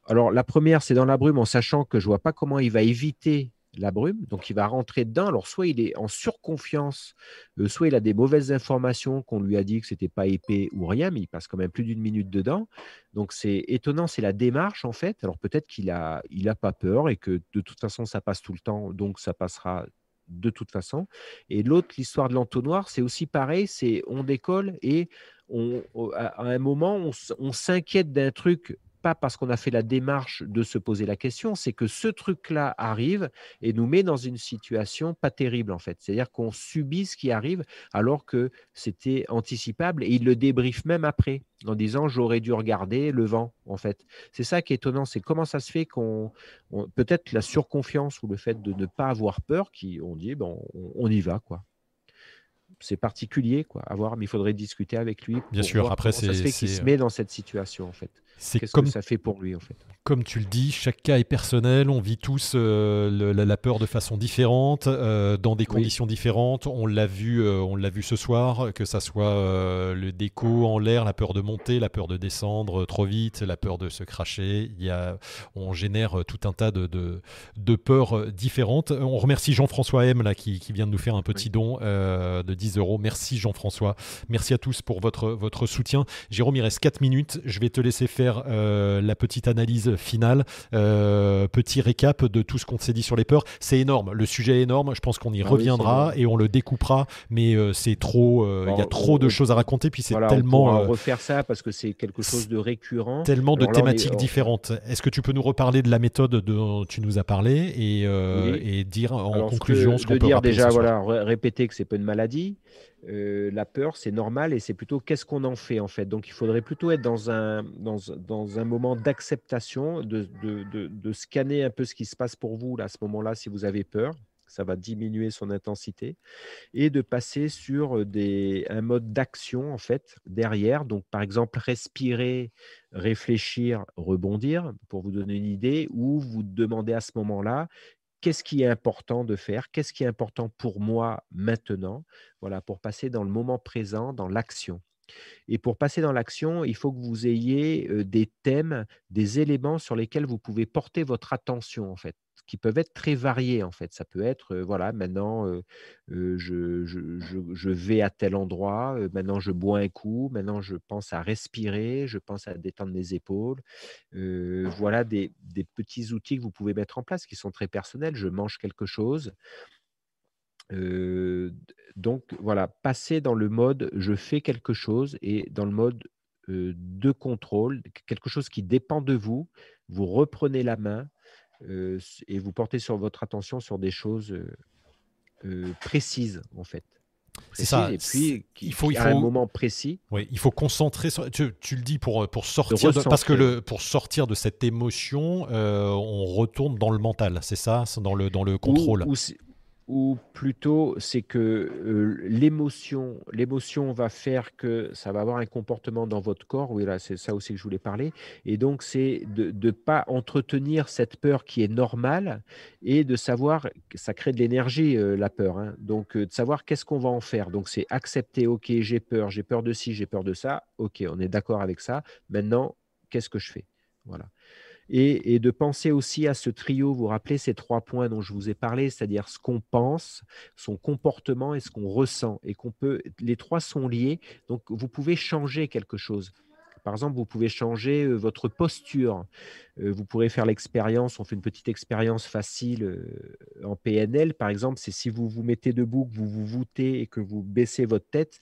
[SPEAKER 2] Alors la première, c'est dans la brume, en sachant que je vois pas comment il va éviter la brume, donc il va rentrer dedans. Alors soit il est en surconfiance, euh, soit il a des mauvaises informations qu'on lui a dit que c'était pas épais ou rien, mais il passe quand même plus d'une minute dedans. Donc c'est étonnant, c'est la démarche en fait. Alors peut-être qu'il a, il a pas peur et que de toute façon ça passe tout le temps, donc ça passera de toute façon. Et l'autre, l'histoire de l'entonnoir, c'est aussi pareil, c'est on décolle et on, à un moment, on s'inquiète d'un truc pas parce qu'on a fait la démarche de se poser la question, c'est que ce truc-là arrive et nous met dans une situation pas terrible en fait. C'est-à-dire qu'on subit ce qui arrive alors que c'était anticipable et il le débriefe même après en disant j'aurais dû regarder le vent en fait. C'est ça qui est étonnant, c'est comment ça se fait qu'on peut-être la surconfiance ou le fait de ne pas avoir peur qui on dit bon on, y va quoi c'est particulier quoi à voir mais il faudrait discuter avec lui
[SPEAKER 1] bien sûr après c'est
[SPEAKER 2] ça se fait qu'il se met dans cette situation en fait c'est comme ça fait pour lui en fait.
[SPEAKER 1] Comme tu le dis, chaque cas est personnel. On vit tous euh, la, peur de façon différente, euh, dans des conditions différentes. On l'a vu, euh, on l'a vu ce soir, que ça soit le déco en l'air, la peur de monter, la peur de descendre trop vite, la peur de se cracher. Il y a, on génère tout un tas de, de, peurs différentes. On remercie Jean-François M là qui, qui, vient de nous faire un petit don de 10 euros. Merci Jean-François. Merci à tous pour votre votre soutien. Jérôme, il reste 4 minutes. Je vais te laisser faire euh, la petite analyse finale, euh, petit récap de tout ce qu'on s'est dit sur les peurs. C'est énorme, le sujet est énorme. Je pense qu'on y ah reviendra et on le découpera, mais euh, c'est trop. Il y a trop de choses à raconter, puis c'est tellement.
[SPEAKER 2] On refaire ça parce que c'est quelque chose de récurrent.
[SPEAKER 1] Tellement de thématiques différentes. Est-ce que tu peux nous reparler de la méthode dont tu nous as parlé et, et dire en conclusion ce, qu'on peut
[SPEAKER 2] dire déjà, voilà, répéter que c'est pas une maladie. Euh, la peur, c'est normal et c'est plutôt qu'est-ce qu'on en fait en fait. Donc il faudrait plutôt être dans un, dans, un moment d'acceptation, de, de, scanner un peu ce qui se passe pour vous là, à ce moment-là si vous avez peur. Ça va diminuer son intensité et de passer sur des, un mode d'action en fait derrière. Donc par exemple respirer, réfléchir, rebondir pour vous donner une idée ou vous demandez à ce moment-là qu'est-ce qui est important de faire, qu'est-ce qui est important pour moi maintenant, voilà, pour passer dans le moment présent, dans l'action. Et pour passer dans l'action, il faut que vous ayez des thèmes, des éléments sur lesquels vous pouvez porter votre attention, en fait qui peuvent être très variés en fait. Ça peut être, voilà, maintenant je, vais à tel endroit, maintenant je bois un coup, maintenant je pense à respirer, je pense à détendre mes épaules. voilà des, des, petits outils que vous pouvez mettre en place qui sont très personnels. Je mange quelque chose. donc voilà, passer dans le mode je fais quelque chose et dans le mode de contrôle, quelque chose qui dépend de vous, vous reprenez la main, et vous portez sur votre attention sur des choses précises en fait.
[SPEAKER 1] C'est ça.
[SPEAKER 2] Et puis, il faut, il faut, un moment précis.
[SPEAKER 1] Oui, il faut concentrer. Tu, tu, le dis pour pour sortir parce que le pour sortir de cette émotion, on retourne dans le mental. C'est ça, dans le dans le contrôle.
[SPEAKER 2] ou plutôt c'est que euh, l'émotion, l'émotion va faire que ça va avoir un comportement dans votre corps. Oui, là, c'est ça aussi que je voulais parler. Et donc, c'est de ne pas entretenir cette peur qui est normale et de savoir ça crée de l'énergie, euh, la peur. hein. Donc, euh, de savoir qu'est-ce qu'on va en faire. Donc, c'est accepter, OK, j'ai peur, j'ai peur de ci, j'ai peur de ça. OK, on est d'accord avec ça. Maintenant, qu'est-ce que je fais? Voilà et, de penser aussi à ce trio, vous vous rappelez ces trois points dont je vous ai parlé, c'est-à-dire ce qu'on pense, son comportement et ce qu'on ressent, et qu'on peut, les trois sont liés, donc vous pouvez changer quelque chose. Par exemple, vous pouvez changer euh, votre posture. Euh, vous pourrez faire l'expérience, on fait une petite expérience facile euh, en PNL, par exemple, c'est si vous vous mettez debout, que vous vous voûtez et que vous baissez votre tête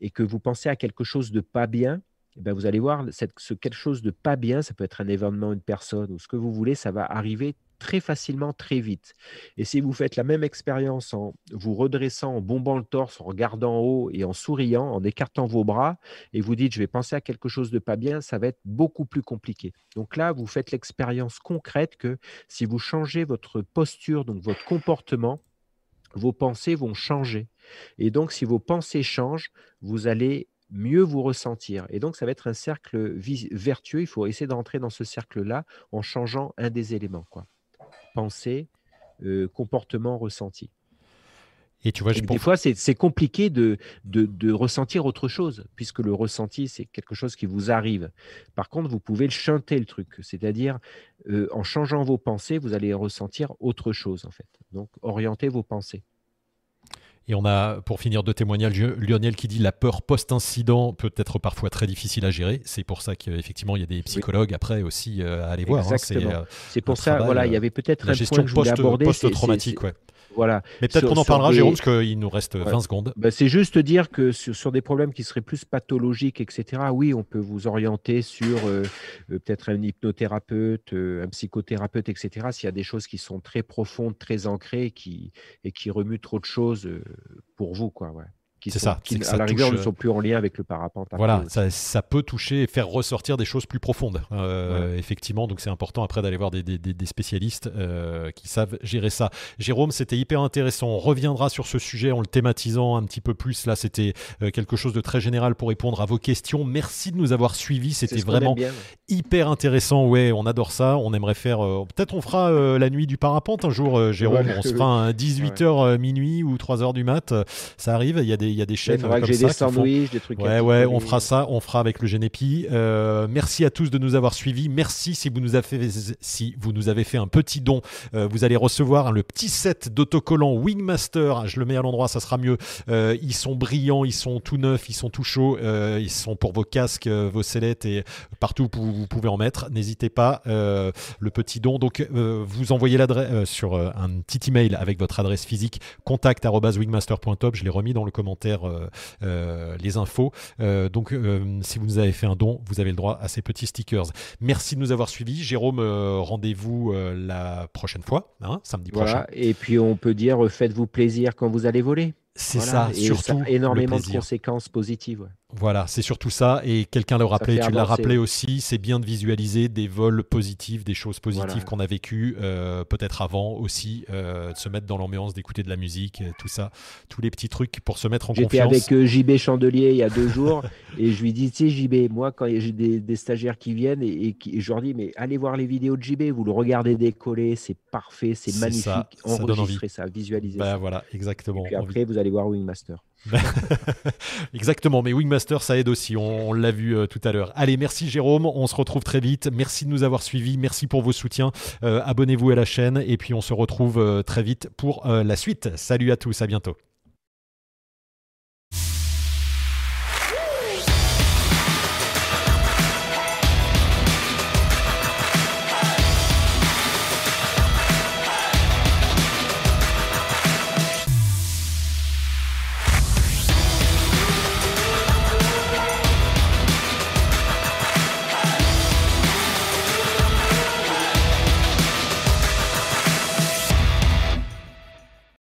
[SPEAKER 2] et que vous pensez à quelque chose de pas bien, eh ben, vous allez voir, cette, ce quelque chose de pas bien, ça peut être un événement, une personne ou ce que vous voulez, ça va arriver très facilement, très vite. Et si vous faites la même expérience en vous redressant, en bombant le torse, en regardant en haut et en souriant, en écartant vos bras, et vous dites, je vais penser à quelque chose de pas bien, ça va être beaucoup plus compliqué. Donc là, vous faites l'expérience concrète que si vous changez votre posture, donc votre comportement, vos pensées vont changer. Et donc, si vos pensées changent, vous allez mieux vous ressentir. Et donc, ça va être un cercle vertueux. Il faut essayer d'entrer dans ce cercle-là en changeant un des éléments. Quoi. Pensée, euh, comportement, ressenti.
[SPEAKER 1] Et tu vois,
[SPEAKER 2] et des fois, c'est compliqué de, de, de, ressentir autre chose, puisque le ressenti, c'est quelque chose qui vous arrive. Par contre, vous pouvez le chanter, le truc. C'est-à-dire, euh, en changeant vos pensées, vous allez ressentir autre chose, en fait. Donc, orientez vos pensées.
[SPEAKER 1] Et on a, pour finir, deux témoignages. Lionel qui dit la peur post-incident peut être parfois très difficile à gérer. C'est pour ça qu'effectivement, il y a des psychologues oui. après aussi euh, à aller voir.
[SPEAKER 2] Hein. C'est euh, pour ça, travail, voilà, il y avait peut-être un point que je voulais aborder.
[SPEAKER 1] Post-traumatique, ouais.
[SPEAKER 2] Voilà.
[SPEAKER 1] Mais peut-être qu'on en parlera, des... Jérôme, parce qu'il nous reste ouais. 20 secondes.
[SPEAKER 2] Bah, c'est juste dire que sur, sur, des problèmes qui seraient plus pathologiques, etc., oui, on peut vous orienter sur euh, euh, peut-être un hypnothérapeute, euh, un psychothérapeute, etc., s'il y a des choses qui sont très profondes, très ancrées qui, et qui remuent trop de choses pour vous. Quoi, ouais
[SPEAKER 1] c'est ça,
[SPEAKER 2] qui, à la rigueur, ne sont plus en lien avec le parapente.
[SPEAKER 1] Voilà, ça, ça, peut toucher et faire ressortir des choses plus profondes, euh, ouais. effectivement. Donc c'est important après d'aller voir des, des, des spécialistes euh, qui savent gérer ça. Jérôme, c'était hyper intéressant. On reviendra sur ce sujet en le thématisant un petit peu plus. Là, c'était euh, quelque chose de très général pour répondre à vos questions. Merci de nous avoir suivis. C'était vraiment bien, ouais. hyper intéressant. Ouais, on adore ça. On aimerait faire. euh, Peut-être on fera la nuit du parapente un jour, Jérôme. on se fera un 18h minuit ou 3h du mat. Ça arrive. Il y a des il y a des chaînes
[SPEAKER 2] il faudra
[SPEAKER 1] comme
[SPEAKER 2] que j'ai
[SPEAKER 1] ça
[SPEAKER 2] des sandwichs, des trucs.
[SPEAKER 1] Ouais, ouais, on fera ça, on fera avec le Genepi. Euh, merci à tous de nous avoir suivis. Merci si vous nous avez fait, si vous nous avez fait un petit don. Euh, vous allez recevoir hein, le petit set d'autocollants Wingmaster. Je le mets à l'endroit, ça sera mieux. Euh, ils sont brillants, ils sont tout neufs, ils sont tout chauds. Euh, ils sont pour vos casques, vos sellettes et partout où vous pouvez en mettre. N'hésitez pas. le petit don. Donc, vous envoyez l'adresse sur un petit email avec votre adresse physique contact@wingmaster.top. Je l'ai remis dans le commentaire euh, euh, les infos. Euh, donc, si vous nous avez fait un don, vous avez le droit à ces petits stickers. Merci de nous avoir suivis. Jérôme, rendez-vous la prochaine fois, hein, samedi
[SPEAKER 2] voilà.
[SPEAKER 1] prochain.
[SPEAKER 2] Et puis, on peut dire faites-vous plaisir quand vous allez voler.
[SPEAKER 1] C'est voilà. ça,
[SPEAKER 2] et
[SPEAKER 1] surtout.
[SPEAKER 2] Ça a énormément de conséquences positives. Ouais.
[SPEAKER 1] Voilà, c'est surtout ça. Et quelqu'un l'a rappelé, tu l'as rappelé aussi, c'est bien de visualiser des vols positifs, des choses positives voilà. qu'on a vécues, euh, peut-être avant aussi, euh, de se mettre dans l'ambiance, d'écouter de la musique, tout ça, tous les petits trucs pour se mettre en
[SPEAKER 2] J'étais
[SPEAKER 1] confiance.
[SPEAKER 2] avec euh, JB Chandelier il y a deux jours et je lui dis, tu sais, JB, moi, quand j'ai des, des, stagiaires qui viennent et, et, qui, et, je leur dis, mais allez voir les vidéos de JB, vous le regardez décoller, c'est parfait, c'est magnifique,
[SPEAKER 1] ça,
[SPEAKER 2] enregistrez ça, visualisez
[SPEAKER 1] bah,
[SPEAKER 2] ça.
[SPEAKER 1] Voilà, exactement.
[SPEAKER 2] Et puis après, vous allez voir Wingmaster.
[SPEAKER 1] Exactement, mais Wingmaster, ça aide aussi, on, on l'a vu euh, tout à l'heure. Allez, merci Jérôme, on se retrouve très vite. Merci de nous avoir suivis, merci pour vos soutiens. Euh, Abonnez-vous à la chaîne et puis on se retrouve euh, très vite pour la suite. Salut à tous, à bientôt.